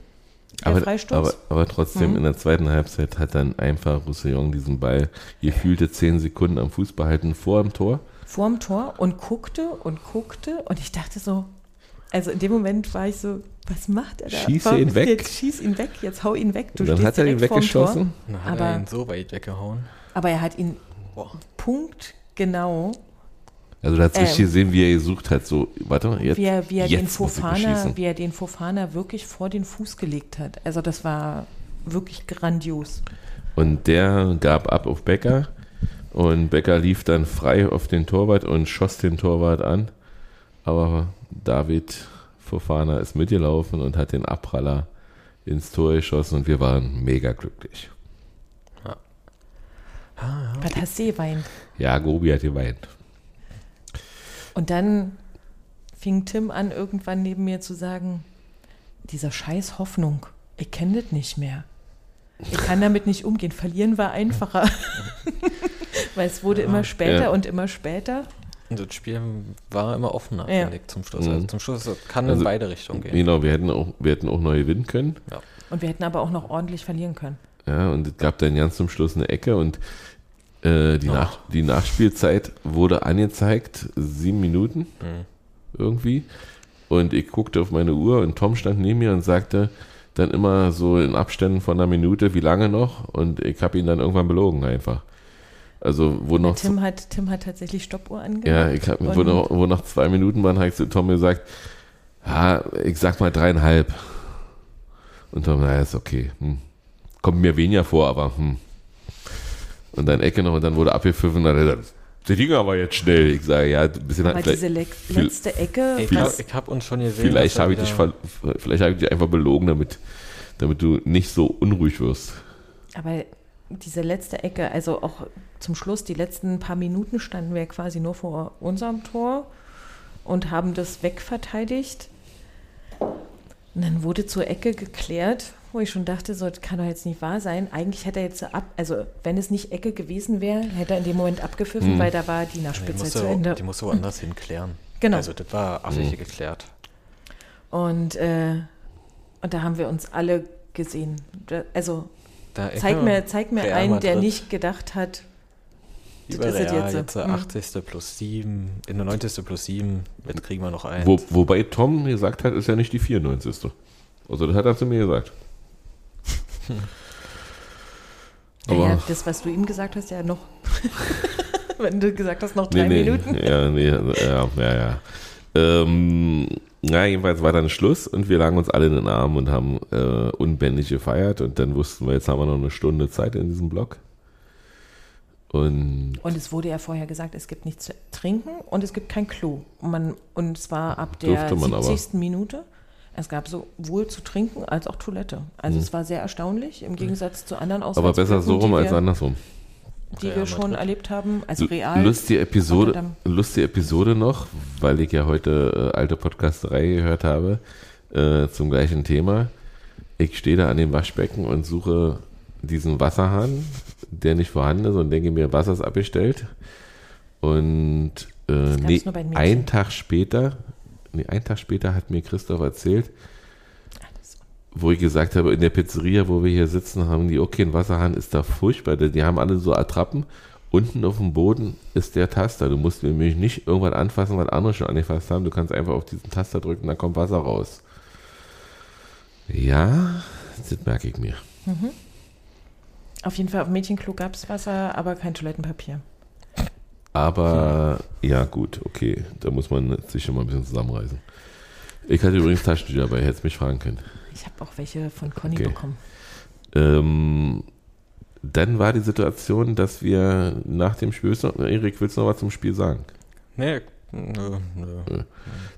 Speaker 3: Der
Speaker 4: aber,
Speaker 3: Freistoß.
Speaker 4: aber, aber trotzdem
Speaker 3: Mhm.
Speaker 4: in der zweiten Halbzeit hat dann einfach Roussillon diesen Ball gefühlte zehn Sekunden am Fuß behalten vor dem Tor.
Speaker 3: vorm Tor und guckte und guckte und ich dachte so, also in dem Moment war ich so, was macht er da?
Speaker 4: Schieße
Speaker 3: Warum-
Speaker 4: ihn weg.
Speaker 3: Jetzt schieß ihn weg, jetzt hau ihn weg. Du
Speaker 4: Und dann hat er ihn weggeschossen.
Speaker 5: Dann hat
Speaker 3: Aber-
Speaker 5: er ihn so weit weggehauen.
Speaker 3: Aber er hat ihn
Speaker 5: Boah.
Speaker 3: punktgenau,
Speaker 4: Also da hat
Speaker 3: Ähm.
Speaker 4: richtig gesehen, wie er gesucht hat. So, warte mal, jetzt,
Speaker 3: wie er, wie er den
Speaker 4: jetzt muss ich
Speaker 3: Fofana,
Speaker 4: beschießen.
Speaker 3: wie er den Fofana wirklich vor den Fuß gelegt hat. Also das war wirklich grandios.
Speaker 4: Und der gab ab auf Becker. Und Becker lief dann frei auf den Torwart und schoss den Torwart an. Aber David Fofana ist mitgelaufen und hat den Abpraller ins Tor geschossen und wir waren mega glücklich.
Speaker 3: Was hast du geweint?
Speaker 4: Ja, Gobi hat geweint.
Speaker 3: Und dann fing Tim an, irgendwann neben mir zu sagen, dieser scheiß Hoffnung, ich kenne das nicht mehr. Ich kann damit nicht umgehen. Verlieren war einfacher. <laughs> Weil es wurde immer später
Speaker 4: Ja.
Speaker 3: und immer später.
Speaker 5: Und das Spiel war immer offener,
Speaker 3: Ja.
Speaker 5: finde ich, zum Schluss.
Speaker 4: Mhm.
Speaker 5: Also zum Schluss kann
Speaker 4: Also,
Speaker 5: in beide Richtungen gehen.
Speaker 4: Genau, wir hätten auch, wir hätten auch neu gewinnen können.
Speaker 3: Und wir hätten aber auch noch ordentlich verlieren können.
Speaker 4: Ja, und es gab dann ganz zum Schluss eine Ecke und äh, die,
Speaker 5: Oh.
Speaker 4: Nach die Nachspielzeit wurde angezeigt, sieben Minuten
Speaker 5: Mhm.
Speaker 4: irgendwie. Und ich guckte auf meine Uhr und Tom stand neben mir und sagte dann immer so in Abständen von einer Minute, wie lange noch? Und ich habe ihn dann irgendwann belogen einfach. Also wo noch,
Speaker 3: Tim hat, Tim hat tatsächlich Stoppuhr angemacht.
Speaker 4: ja, ich hab, wo, noch, wo noch zwei Minuten waren, habe ich zu Tom gesagt, ja, ich sag mal dreieinhalb. Und Tom, naja, ist okay. Hm. Kommt mir weniger vor, aber hm. Und dann Ecke noch und dann wurde abgepfiffen und dann die Dinger aber jetzt schnell. Ich sage, ja, ein bisschen
Speaker 3: aber
Speaker 4: halt,
Speaker 3: diese
Speaker 4: vielleicht,
Speaker 3: le letzte Ecke,
Speaker 5: Ich
Speaker 3: was,
Speaker 5: habe hab uns schon gesehen.
Speaker 4: vielleicht habe ich dich vielleicht habe ich dich einfach belogen, damit, damit du nicht so unruhig wirst.
Speaker 3: aber diese letzte Ecke, also auch zum Schluss, die letzten paar Minuten standen wir quasi nur vor unserem Tor und haben das wegverteidigt. Und dann wurde zur Ecke geklärt, wo ich schon dachte, so das kann doch jetzt nicht wahr sein. Eigentlich hätte er jetzt ab, also wenn es nicht Ecke gewesen wäre, hätte er in dem Moment abgepfiffen,
Speaker 4: Hm.
Speaker 3: weil da war die
Speaker 5: Die
Speaker 3: Nachspielzeit
Speaker 5: musste,
Speaker 3: zu Ende.
Speaker 5: die musste woanders hin klären. <laughs>
Speaker 3: Genau.
Speaker 5: Also das war affig geklärt.
Speaker 3: Und, äh, und da haben wir uns alle gesehen. Also zeig mir, zeig mir
Speaker 5: Real
Speaker 3: einen, der nicht gedacht hat,
Speaker 5: Über
Speaker 3: das ist
Speaker 5: Real,
Speaker 3: jetzt.
Speaker 5: jetzt, äh,
Speaker 3: Mhm.
Speaker 5: 80. plus 7, in der 90. plus 7, jetzt kriegen wir noch einen.
Speaker 4: Wo, wobei Tom gesagt hat, ist ja nicht die 94. Also das hat er zu mir gesagt. <laughs>
Speaker 3: naja,
Speaker 4: Aber-
Speaker 3: das, was du ihm gesagt hast, ja noch. <laughs> Wenn du gesagt hast, noch drei
Speaker 4: nee,
Speaker 3: Minuten.
Speaker 4: Ja, nee, ja, ja, ja. Ähm, na, jedenfalls war dann Schluss und wir lagen uns alle in den Armen und haben äh, unbändig gefeiert und dann wussten wir, jetzt haben wir noch eine Stunde Zeit in diesem Block. Und
Speaker 3: Und es wurde ja vorher gesagt, es gibt nichts zu trinken und es gibt kein Klo. Und, man, und zwar ab der
Speaker 4: Durfte man aber.
Speaker 3: 70. Minute. Es gab sowohl zu trinken als auch Toilette. Also es war sehr erstaunlich im Gegensatz zu anderen
Speaker 4: Mhm. aber besser so rum als
Speaker 3: wir,
Speaker 4: andersrum.
Speaker 3: die
Speaker 5: Real
Speaker 3: wir schon
Speaker 5: Madrid.
Speaker 3: erlebt haben. Also real.
Speaker 4: Lustige Episode, lustige Episode noch, weil ich ja heute äh, alte Podcasterei gehört habe äh, zum gleichen Thema. Ich stehe da an dem Waschbecken und suche diesen Wasserhahn, der nicht vorhanden ist und denke mir, Wasser ist abgestellt. Und äh, nee, einen Tag später, nee, einen Tag später hat mir Christoph erzählt, wo ich gesagt habe, in der Pizzeria, wo wir hier sitzen, haben die, okay, ein Wasserhahn ist da furchtbar. Die haben alle so Attrappen. Unten auf dem Boden ist der Taster. Du musst nämlich nicht irgendwas anfassen, was andere schon angefasst haben. Du kannst einfach auf diesen Taster drücken, dann kommt Wasser raus. Ja, das merke ich mir.
Speaker 3: Auf jeden Fall auf Mädchenklo gab es Wasser, aber kein Toilettenpapier.
Speaker 4: Aber ja, gut, okay. Da muss man sich schon mal ein bisschen zusammenreißen. Ich hatte übrigens Taschentücher dabei, hättest mich fragen können.
Speaker 3: Ich habe auch welche von Conny
Speaker 4: Okay.
Speaker 3: bekommen.
Speaker 4: Ähm, dann war die Situation, dass wir nach dem Spiel, Erik, willst du noch was zum Spiel sagen?
Speaker 5: Nee, Nö, nö.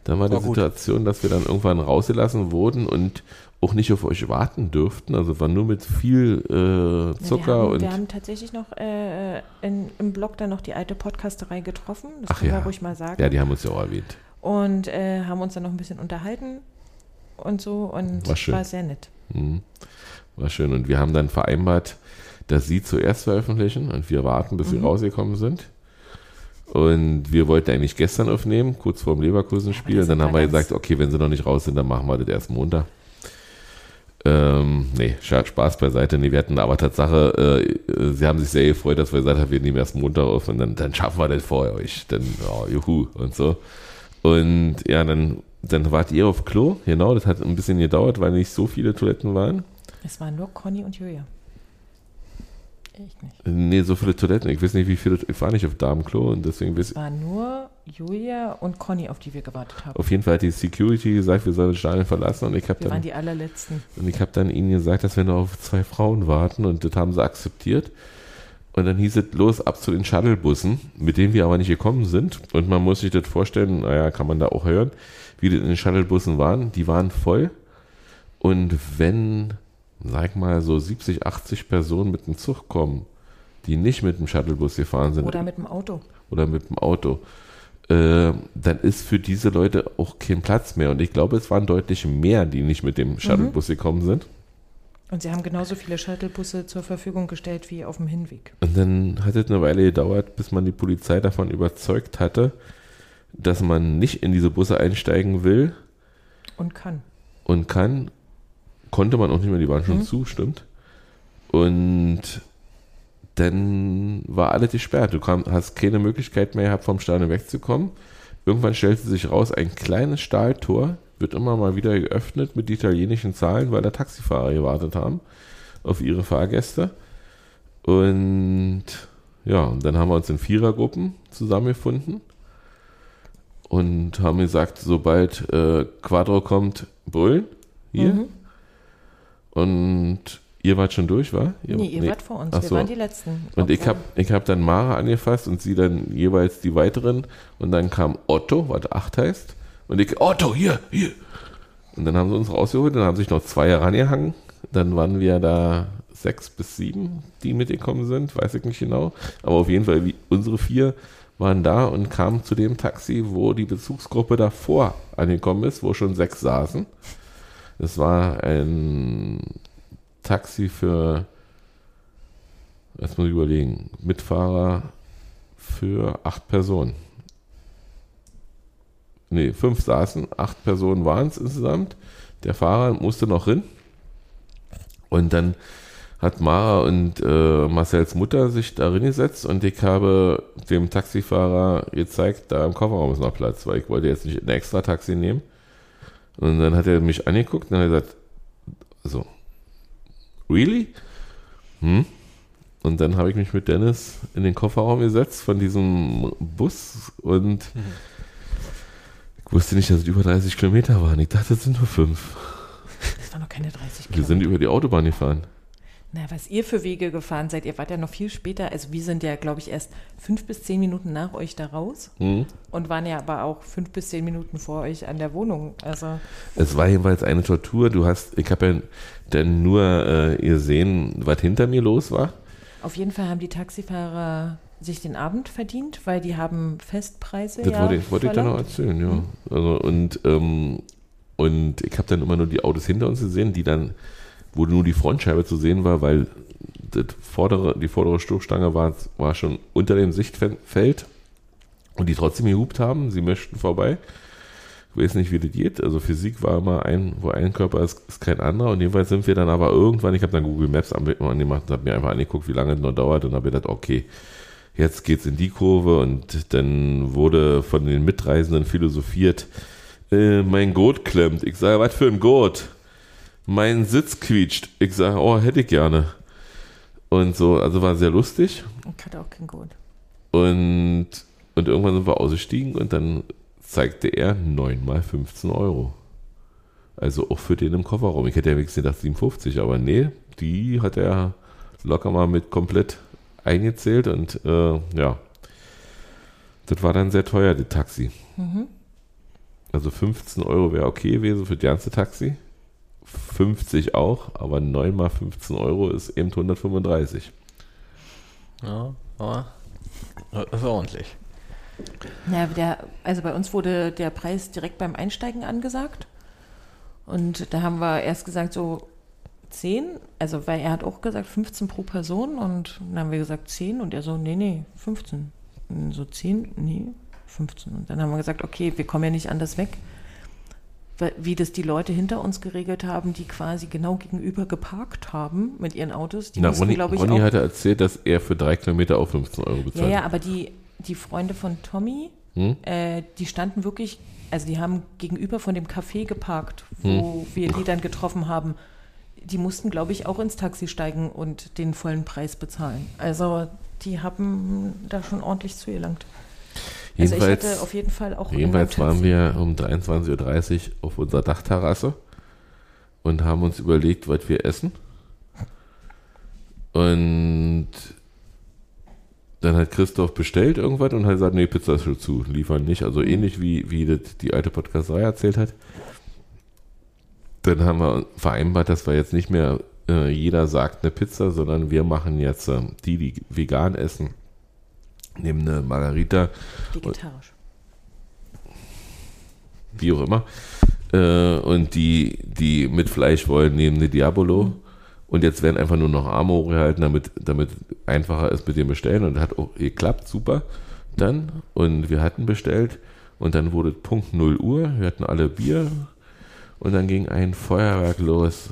Speaker 4: Dann war,
Speaker 5: War
Speaker 4: die
Speaker 5: gut.
Speaker 4: Situation, dass wir dann irgendwann rausgelassen wurden und auch nicht auf euch warten dürften. Also war nur mit viel äh, Zucker
Speaker 3: wir haben,
Speaker 4: und
Speaker 3: Wir haben tatsächlich noch äh, in, im Blog dann noch die alte Podcasterei getroffen. Das
Speaker 4: Ach
Speaker 3: können
Speaker 4: ja.
Speaker 3: wir ruhig mal sagen.
Speaker 4: ja, die haben uns ja auch erwähnt.
Speaker 3: und äh, haben uns dann noch ein bisschen unterhalten und so und
Speaker 4: War schön.
Speaker 3: war sehr nett.
Speaker 4: Mhm. War schön. Und wir haben dann vereinbart, dass sie zuerst veröffentlichen und wir warten, bis sie
Speaker 3: Mhm.
Speaker 4: rausgekommen sind. Und wir wollten eigentlich gestern aufnehmen, kurz vor dem Leverkusen-Spiel. Dann haben wir gesagt, okay, wenn sie noch nicht raus sind, dann machen wir das erst Montag. Ähm, nee, Spaß beiseite. Nee, wir hatten aber Tatsache, äh, sie haben sich sehr gefreut, dass wir gesagt haben, wir nehmen erst Montag auf und dann, dann schaffen wir das vor euch. Dann, ja, juhu und so. Und ja, dann, dann wart ihr auf Klo. Genau, das hat ein bisschen gedauert, weil nicht so viele Toiletten waren.
Speaker 3: Es waren nur Conny und Julia. Ich nicht.
Speaker 4: Nee, so viele Toiletten. Ich weiß nicht, wie viele. Ich war nicht auf Damenklo und deswegen weiß
Speaker 3: Es waren nur Julia und Conny, auf die wir gewartet haben.
Speaker 4: Auf jeden Fall hat die Security gesagt, wir sollen das Stadion verlassen und ich habe
Speaker 3: Wir waren
Speaker 4: dann,
Speaker 3: die allerletzten.
Speaker 4: und ich hab dann ihnen gesagt, dass wir noch auf zwei Frauen warten und das haben sie akzeptiert. Und dann hieß es los ab zu den Shuttlebussen, mit denen wir aber nicht gekommen sind. Und man muss sich das vorstellen, naja, kann man da auch hören, wie das in den Shuttlebussen waren. Die waren voll. Und wenn, sag mal, so 70, 80 Personen mit dem Zug kommen, die nicht mit dem Shuttlebus gefahren sind,
Speaker 3: Oder mit dem Auto.
Speaker 4: oder mit dem Auto, äh, dann ist für diese Leute auch kein Platz mehr. Und ich glaube, es waren deutlich mehr, die nicht mit dem Shuttlebus gekommen sind.
Speaker 3: Und sie haben genauso viele Shuttlebusse zur Verfügung gestellt wie auf dem Hinweg.
Speaker 4: Und dann hat es eine Weile gedauert, bis man die Polizei davon überzeugt hatte, dass man nicht in diese Busse einsteigen will
Speaker 3: Und kann.
Speaker 4: und kann. Konnte man auch nicht mehr, die waren schon zu, stimmt. Und dann war alles gesperrt. Du kam, hast keine Möglichkeit mehr gehabt, vom Stadion wegzukommen. Irgendwann stellte sich raus, ein kleines Stahltor wird immer mal wieder geöffnet mit italienischen Zahlen, weil da Taxifahrer gewartet haben auf ihre Fahrgäste. Und ja, und dann haben wir uns in Vierergruppen zusammengefunden und haben gesagt, sobald äh, Quadro kommt, brüllen. Hier.
Speaker 3: Mhm.
Speaker 4: Und ihr wart schon durch, war?
Speaker 3: Nee, ihr wart vor uns.
Speaker 4: Ach
Speaker 3: wir
Speaker 4: so.
Speaker 3: waren die Letzten.
Speaker 4: Und ich habe ich hab dann Mara angefasst und sie dann jeweils die weiteren. Und dann kam Otto, was acht heißt. Und ich, Otto, hier, hier. Und dann haben sie uns rausgeholt, dann haben sich noch zwei herangehangen. Dann waren wir da sechs bis sieben, die mitgekommen sind, weiß ich nicht genau. Aber auf jeden Fall, wie, unsere vier waren da und kamen zu dem Taxi, wo die Bezugsgruppe davor angekommen ist, wo schon sechs saßen. Das war ein Taxi für, jetzt muss ich überlegen, Mitfahrer für acht Personen. Nee, fünf saßen, acht Personen waren es insgesamt. Der Fahrer musste noch hin. Und dann hat Mara und äh, Marcells Mutter sich darin gesetzt und ich habe dem Taxifahrer gezeigt, da im Kofferraum ist noch Platz, weil ich wollte jetzt nicht ein extra Taxi nehmen. Und dann hat er mich angeguckt und hat gesagt, so, really? Hm? Und dann habe ich mich mit Dennis in den Kofferraum gesetzt von diesem Bus und ich wusste nicht, dass es über 30 Kilometer waren. Ich dachte, es sind nur fünf.
Speaker 3: Das waren noch keine 30
Speaker 4: Wir
Speaker 3: Kilometer.
Speaker 4: sind über die Autobahn gefahren.
Speaker 3: Na, was ihr für Wege gefahren seid, ihr wart ja noch viel später. Also wir sind ja, glaube ich, erst fünf bis zehn Minuten nach euch da raus
Speaker 4: Hm?
Speaker 3: und waren ja aber auch fünf bis zehn Minuten vor euch an der Wohnung. Also
Speaker 4: Es war jedenfalls eine Tortur. Du hast, ich habe ja dann nur äh, gesehen, was hinter mir los war.
Speaker 3: auf jeden Fall haben die Taxifahrer sich den Abend verdient, weil die haben Festpreise.
Speaker 4: Das
Speaker 3: ja
Speaker 4: wollte, ich, wollte ich dann noch erzählen, ja. Also, und, ähm, und ich habe dann immer nur die Autos hinter uns gesehen, die dann, wo nur die Frontscheibe zu sehen war, weil vordere, die vordere Stoßstange war, war schon unter dem Sichtfeld und die trotzdem gehupt haben, sie möchten vorbei. Ich weiß nicht, wie das geht. Also Physik war immer ein, wo ein Körper ist, ist kein anderer. Und jedenfalls sind wir dann aber irgendwann, ich habe dann Google Maps angemacht und habe mir einfach angeguckt, wie lange es noch dauert und habe gedacht, okay, jetzt geht's in die Kurve und dann wurde von den Mitreisenden philosophiert, äh, mein Gurt klemmt. Ich sage, was für ein Gurt? Mein Sitz quietscht. Ich sage, oh, hätte ich gerne. Und so, also war sehr lustig.
Speaker 3: Ich hatte auch kein Gut.
Speaker 4: Und, und irgendwann sind wir ausgestiegen und dann zeigte er 9 mal 15 Euro. Also auch für den im Kofferraum. Ich hätte ja wenigstens gedacht 57, aber nee, die hat er locker mal mit komplett eingezählt und äh, ja. Das war dann sehr teuer, das Taxi. Also 15 Euro wäre okay gewesen für das ganze Taxi. 50 auch, aber 9 mal 15 Euro ist eben 135.
Speaker 5: Ja, aber das war ordentlich.
Speaker 3: Ja, der, also bei uns wurde der Preis direkt beim Einsteigen angesagt. Und da haben wir erst gesagt, so 10, also weil er hat auch gesagt 15 pro Person und dann haben wir gesagt 10 und er so, nee, nee, 15. Und so 10, nee, 15. Und dann haben wir gesagt, okay, wir kommen ja nicht anders weg. Wie das die Leute hinter uns geregelt haben, die quasi genau gegenüber geparkt haben mit ihren Autos. Die
Speaker 4: Na,
Speaker 3: mussten,
Speaker 4: Ronny,
Speaker 3: glaube ich,
Speaker 4: Ronny
Speaker 3: auch
Speaker 4: hatte erzählt, dass er für drei Kilometer auch 15 Euro
Speaker 3: ja,
Speaker 4: bezahlt.
Speaker 3: ja, aber die, die Freunde von Tommy,
Speaker 4: Hm?
Speaker 3: äh, die standen wirklich, also die haben gegenüber von dem Café geparkt, wo
Speaker 4: Hm.
Speaker 3: wir die <laughs> dann getroffen haben. Die mussten, glaube ich, auch ins Taxi steigen und den vollen Preis bezahlen. Also die haben da schon ordentlich zugelangt. Also ich
Speaker 4: Jedenfalls,
Speaker 3: hatte auf jeden Fall auch
Speaker 4: jedenfalls waren wir um 23.30 Uhr auf unserer Dachterrasse und haben uns überlegt, was wir essen. Und dann hat Christoph bestellt irgendwas und hat gesagt, nee, Pizza ist schon zu, liefern nicht. Also ähnlich wie, wie das die alte Podcasterei erzählt hat. Dann haben wir vereinbart, dass wir jetzt nicht mehr äh, jeder sagt eine Pizza, sondern wir machen jetzt äh, die, die vegan essen, nehmen eine Margarita
Speaker 3: vegetarisch.
Speaker 4: wie auch immer. Äh, und die, die mit Fleisch wollen, nehmen eine Diabolo. Und jetzt werden einfach nur noch Arme hochgehalten, damit, damit einfacher ist mit dem Bestellen. Und hat auch geklappt, super. Dann. Und wir hatten bestellt. Und dann wurde Punkt 0 Uhr. Wir hatten alle Bier. Und dann ging ein Feuerwerk los.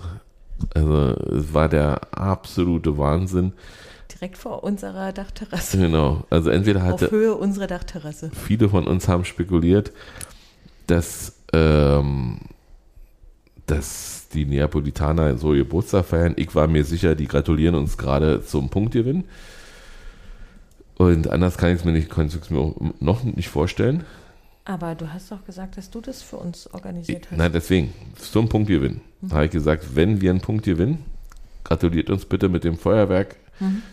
Speaker 4: Also, es war der absolute Wahnsinn.
Speaker 3: Direkt vor unserer Dachterrasse.
Speaker 4: Genau. Also, entweder
Speaker 3: Auf
Speaker 4: hatte,
Speaker 3: Höhe unserer Dachterrasse.
Speaker 4: viele von uns haben spekuliert, dass, ähm, dass die Neapolitaner so Geburtstag feiern. Ich war mir sicher, die gratulieren uns gerade zum Punktgewinn. Und anders kann ich es mir nicht, kann ich es mir noch nicht vorstellen.
Speaker 3: Aber du hast doch gesagt, dass du das für uns organisiert hast.
Speaker 4: Nein, deswegen, zum Punktgewinn. Da habe ich gesagt, wenn wir einen Punkt gewinnen, gratuliert uns bitte mit dem Feuerwerk.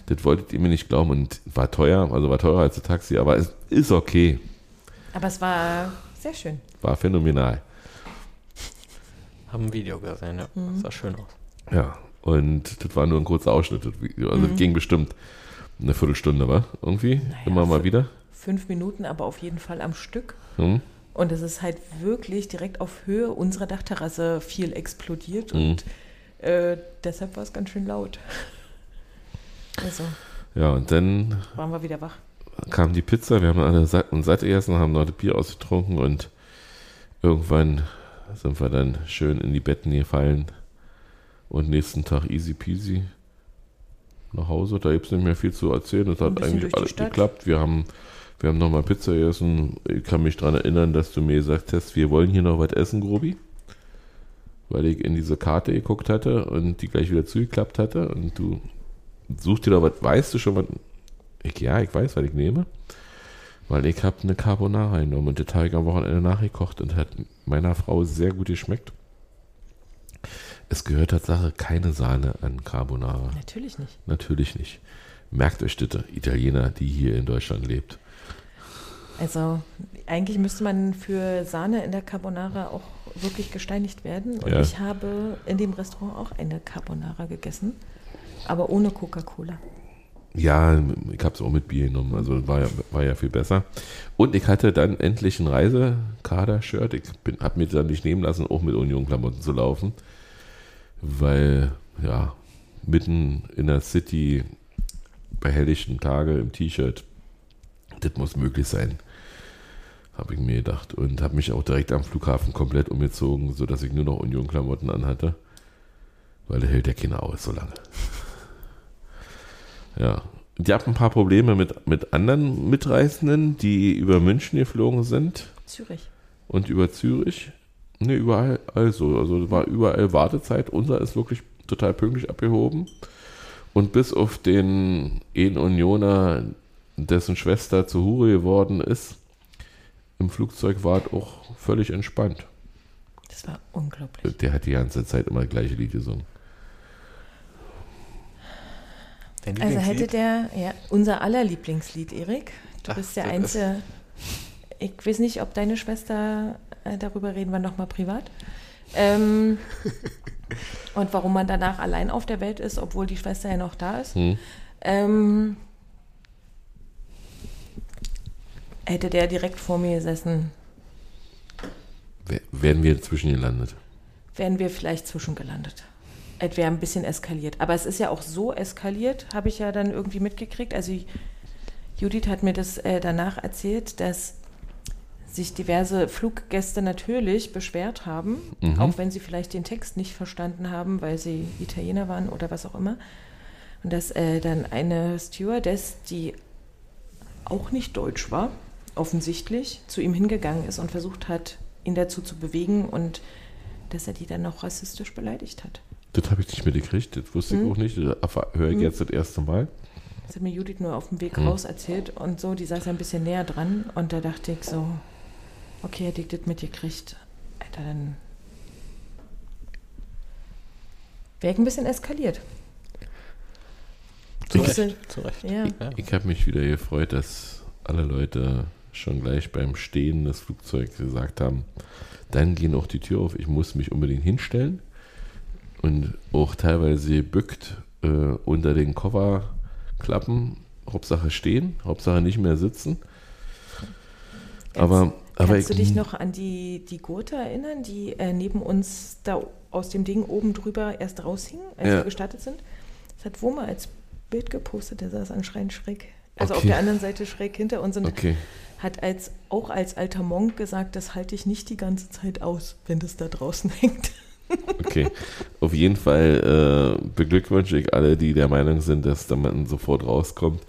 Speaker 4: Das wolltet ihr mir nicht glauben und war teuer, also war teurer als das Taxi, aber es ist okay.
Speaker 3: Aber es war sehr schön.
Speaker 4: War phänomenal.
Speaker 5: Haben ein Video gesehen, ja.
Speaker 3: Mhm.
Speaker 5: Sah schön aus.
Speaker 4: Ja, und das war nur ein kurzer Ausschnitt, das Video. Also das ging bestimmt eine Viertelstunde, war irgendwie? Immer mal wieder.
Speaker 3: Fünf Minuten, aber auf jeden Fall am Stück.
Speaker 4: Hm?
Speaker 3: Und es ist halt wirklich direkt auf Höhe unserer Dachterrasse viel explodiert
Speaker 4: Mhm.
Speaker 3: und äh, deshalb war es ganz schön laut. Also
Speaker 4: Ja, und dann
Speaker 3: waren wir wieder wach.
Speaker 4: kam die Pizza, wir haben alle satt und satt gegessen, haben noch das Bier ausgetrunken und irgendwann sind wir dann schön in die Betten gefallen und nächsten Tag easy peasy nach Hause. Da gibt es nicht mehr viel zu erzählen. Es hat eigentlich alles
Speaker 3: Stadt.
Speaker 4: geklappt. Wir haben, wir haben nochmal Pizza gegessen. Ich kann mich daran erinnern, dass du mir gesagt hast, wir wollen hier noch was essen, Grobi. Weil ich in diese Karte geguckt hatte und die gleich wieder zugeklappt hatte. Und du suchst dir da was, weißt du schon was? Ich, ja, ich weiß, was ich nehme. Weil ich habe eine Carbonara genommen und habe ich am Wochenende nachgekocht und hat meiner Frau sehr gut geschmeckt. Es gehört Tatsache keine Sahne an Carbonara.
Speaker 3: Natürlich nicht.
Speaker 4: Natürlich nicht. Merkt euch bitte, Italiener, die hier in Deutschland lebt.
Speaker 3: Also eigentlich müsste man für Sahne in der Carbonara auch wirklich gesteinigt werden. Und
Speaker 4: Ja.
Speaker 3: ich habe in dem Restaurant auch eine Carbonara gegessen, aber ohne Coca-Cola.
Speaker 4: Ja, ich habe es auch mit Bier genommen, also war ja, war ja viel besser. Und ich hatte dann endlich ein Reisekader-Shirt. Ich habe mir dann nicht nehmen lassen, auch mit Union-Klamotten zu laufen, weil, ja, mitten in der City bei helllichten Tage im T-Shirt, das muss möglich sein, habe ich mir gedacht. Und habe mich auch direkt am Flughafen komplett umgezogen, sodass ich nur noch Union-Klamotten anhatte, weil da hält ja keiner aus so lange. Ja. Die hatten ein paar Probleme mit, mit anderen Mitreisenden, die über München geflogen sind
Speaker 3: Zürich.
Speaker 4: und über Zürich. Ne, überall also. Also es war überall Wartezeit. Unser ist wirklich total pünktlich abgehoben. Und bis auf den einen Unioner, dessen Schwester zu Hure geworden ist, im Flugzeug war es auch völlig entspannt.
Speaker 3: Das war unglaublich.
Speaker 4: Der hat die ganze Zeit immer das gleiche Lied gesungen.
Speaker 5: Dein
Speaker 3: Also hätte der, ja, unser aller Lieblingslied, Erik. Du
Speaker 5: Ach,
Speaker 3: bist der Einzige. ich weiß nicht, ob deine Schwester, äh, darüber reden wir nochmal privat. Ähm, <laughs> und warum man danach allein auf der Welt ist, obwohl die Schwester ja noch da ist.
Speaker 4: Hm.
Speaker 3: Ähm, hätte der direkt vor mir gesessen,
Speaker 4: Werden wir inzwischen gelandet?
Speaker 3: wären wir vielleicht zwischengelandet. Es wäre ein bisschen eskaliert. Aber es ist ja auch so eskaliert, habe ich ja dann irgendwie mitgekriegt. Also Judith hat mir das äh, danach erzählt, dass sich diverse Fluggäste natürlich beschwert haben,
Speaker 4: Mhm.
Speaker 3: auch wenn sie vielleicht den Text nicht verstanden haben, weil sie Italiener waren oder was auch immer. Und dass äh, dann eine Stewardess, die auch nicht deutsch war, offensichtlich, zu ihm hingegangen ist und versucht hat, ihn dazu zu bewegen und dass er die dann noch rassistisch beleidigt hat.
Speaker 4: Das habe ich nicht mitgekriegt, das wusste
Speaker 3: Hm.
Speaker 4: ich auch nicht. Das höre ich jetzt das erste Mal.
Speaker 3: Das hat mir Judith nur auf dem Weg
Speaker 4: Hm.
Speaker 3: raus erzählt und so, die saß ein bisschen näher dran und da dachte ich so, okay, hätte ich das mitgekriegt, Alter, dann wäre ich ein bisschen eskaliert.
Speaker 5: Zu
Speaker 3: Ich-
Speaker 5: Recht. Zu Recht.
Speaker 3: Ja.
Speaker 4: Ich habe mich wieder gefreut, dass alle Leute schon gleich beim Stehen des Flugzeugs gesagt haben, dann gehen auch die Tür auf, ich muss mich unbedingt hinstellen und auch teilweise gebückt äh, unter den Kofferklappen, Hauptsache stehen, Hauptsache nicht mehr sitzen. aber aber
Speaker 3: Kannst du
Speaker 4: ich-
Speaker 3: dich noch an die, die Gurte erinnern, die äh, neben uns da aus dem Ding oben drüber erst raushingen, als
Speaker 4: Ja.
Speaker 3: wir gestartet sind? Das hat Woma als Bild gepostet, der saß anscheinend schräg. Also auf
Speaker 4: Okay.
Speaker 3: der anderen Seite schräg hinter uns und
Speaker 4: Okay,
Speaker 3: hat als, auch als alter Monk gesagt, das halte ich nicht die ganze Zeit aus, wenn das da draußen <laughs> hängt.
Speaker 4: Okay. Auf jeden Fall äh, beglückwünsche ich alle, die der Meinung sind, dass da man sofort rauskommt.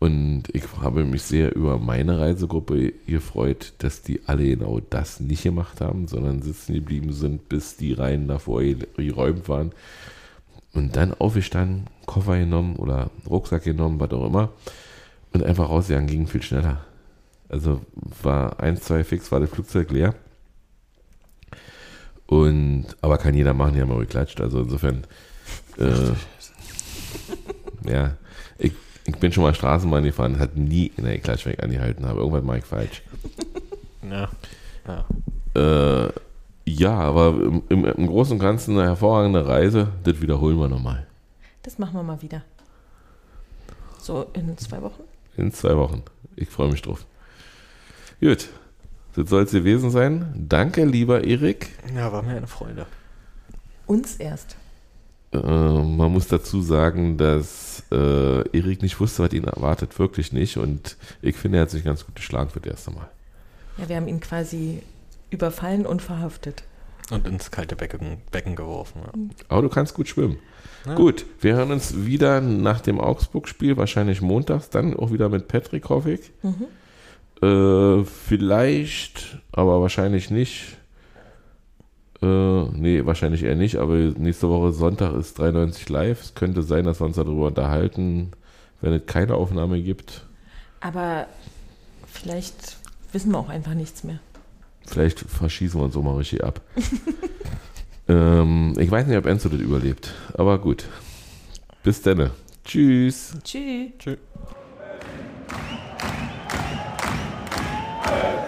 Speaker 4: Und ich habe mich sehr über meine Reisegruppe gefreut, dass die alle genau das nicht gemacht haben, sondern sitzen geblieben sind, bis die Reihen davor ge- geräumt waren. Und dann aufgestanden, Koffer genommen oder Rucksack genommen, was auch immer. Und einfach rausgegangen, ging viel schneller. Also war eins, zwei fix, war das Flugzeug leer. Und, aber kann jeder machen, die haben auch geklatscht. Also insofern, äh, ja, ich, ich bin schon mal Straßenbahn gefahren, hat nie in der Klatschweg angehalten, aber irgendwas mache ich falsch.
Speaker 5: Ja. ja.
Speaker 4: Äh, ja, aber im, im, im Großen und Ganzen eine hervorragende Reise, das wiederholen wir nochmal.
Speaker 3: Das machen wir mal wieder. So in zwei Wochen?
Speaker 4: In zwei Wochen. Ich freue mich drauf. Gut, das soll es gewesen sein. Danke, lieber Erik.
Speaker 5: ja, war mir eine Freude.
Speaker 3: Uns erst.
Speaker 4: Äh, man muss dazu sagen, dass äh, Erik nicht wusste, was ihn erwartet, wirklich nicht. Und ich finde, er hat sich ganz gut geschlagen für das erste Mal.
Speaker 3: Ja, wir haben ihn quasi überfallen und verhaftet.
Speaker 5: Und ins kalte Becken, Becken geworfen. Ja.
Speaker 4: Aber du kannst gut schwimmen.
Speaker 5: Ja.
Speaker 4: Gut, wir hören uns wieder nach dem Augsburg-Spiel, wahrscheinlich montags, dann auch wieder mit Patrick, hoffe ich. Äh, vielleicht, aber wahrscheinlich nicht. Äh, nee, wahrscheinlich eher nicht, aber nächste Woche Sonntag ist 93 live. Es könnte sein, dass wir uns darüber unterhalten, wenn es keine Aufnahme gibt.
Speaker 3: Aber vielleicht wissen wir auch einfach nichts mehr.
Speaker 4: Vielleicht verschießen wir uns auch mal richtig ab. <laughs> ähm, ich weiß nicht, ob Enzo das überlebt, aber gut. Bis dann. Tschüss.
Speaker 3: Tschüss.
Speaker 5: Tschüss.
Speaker 6: Amen.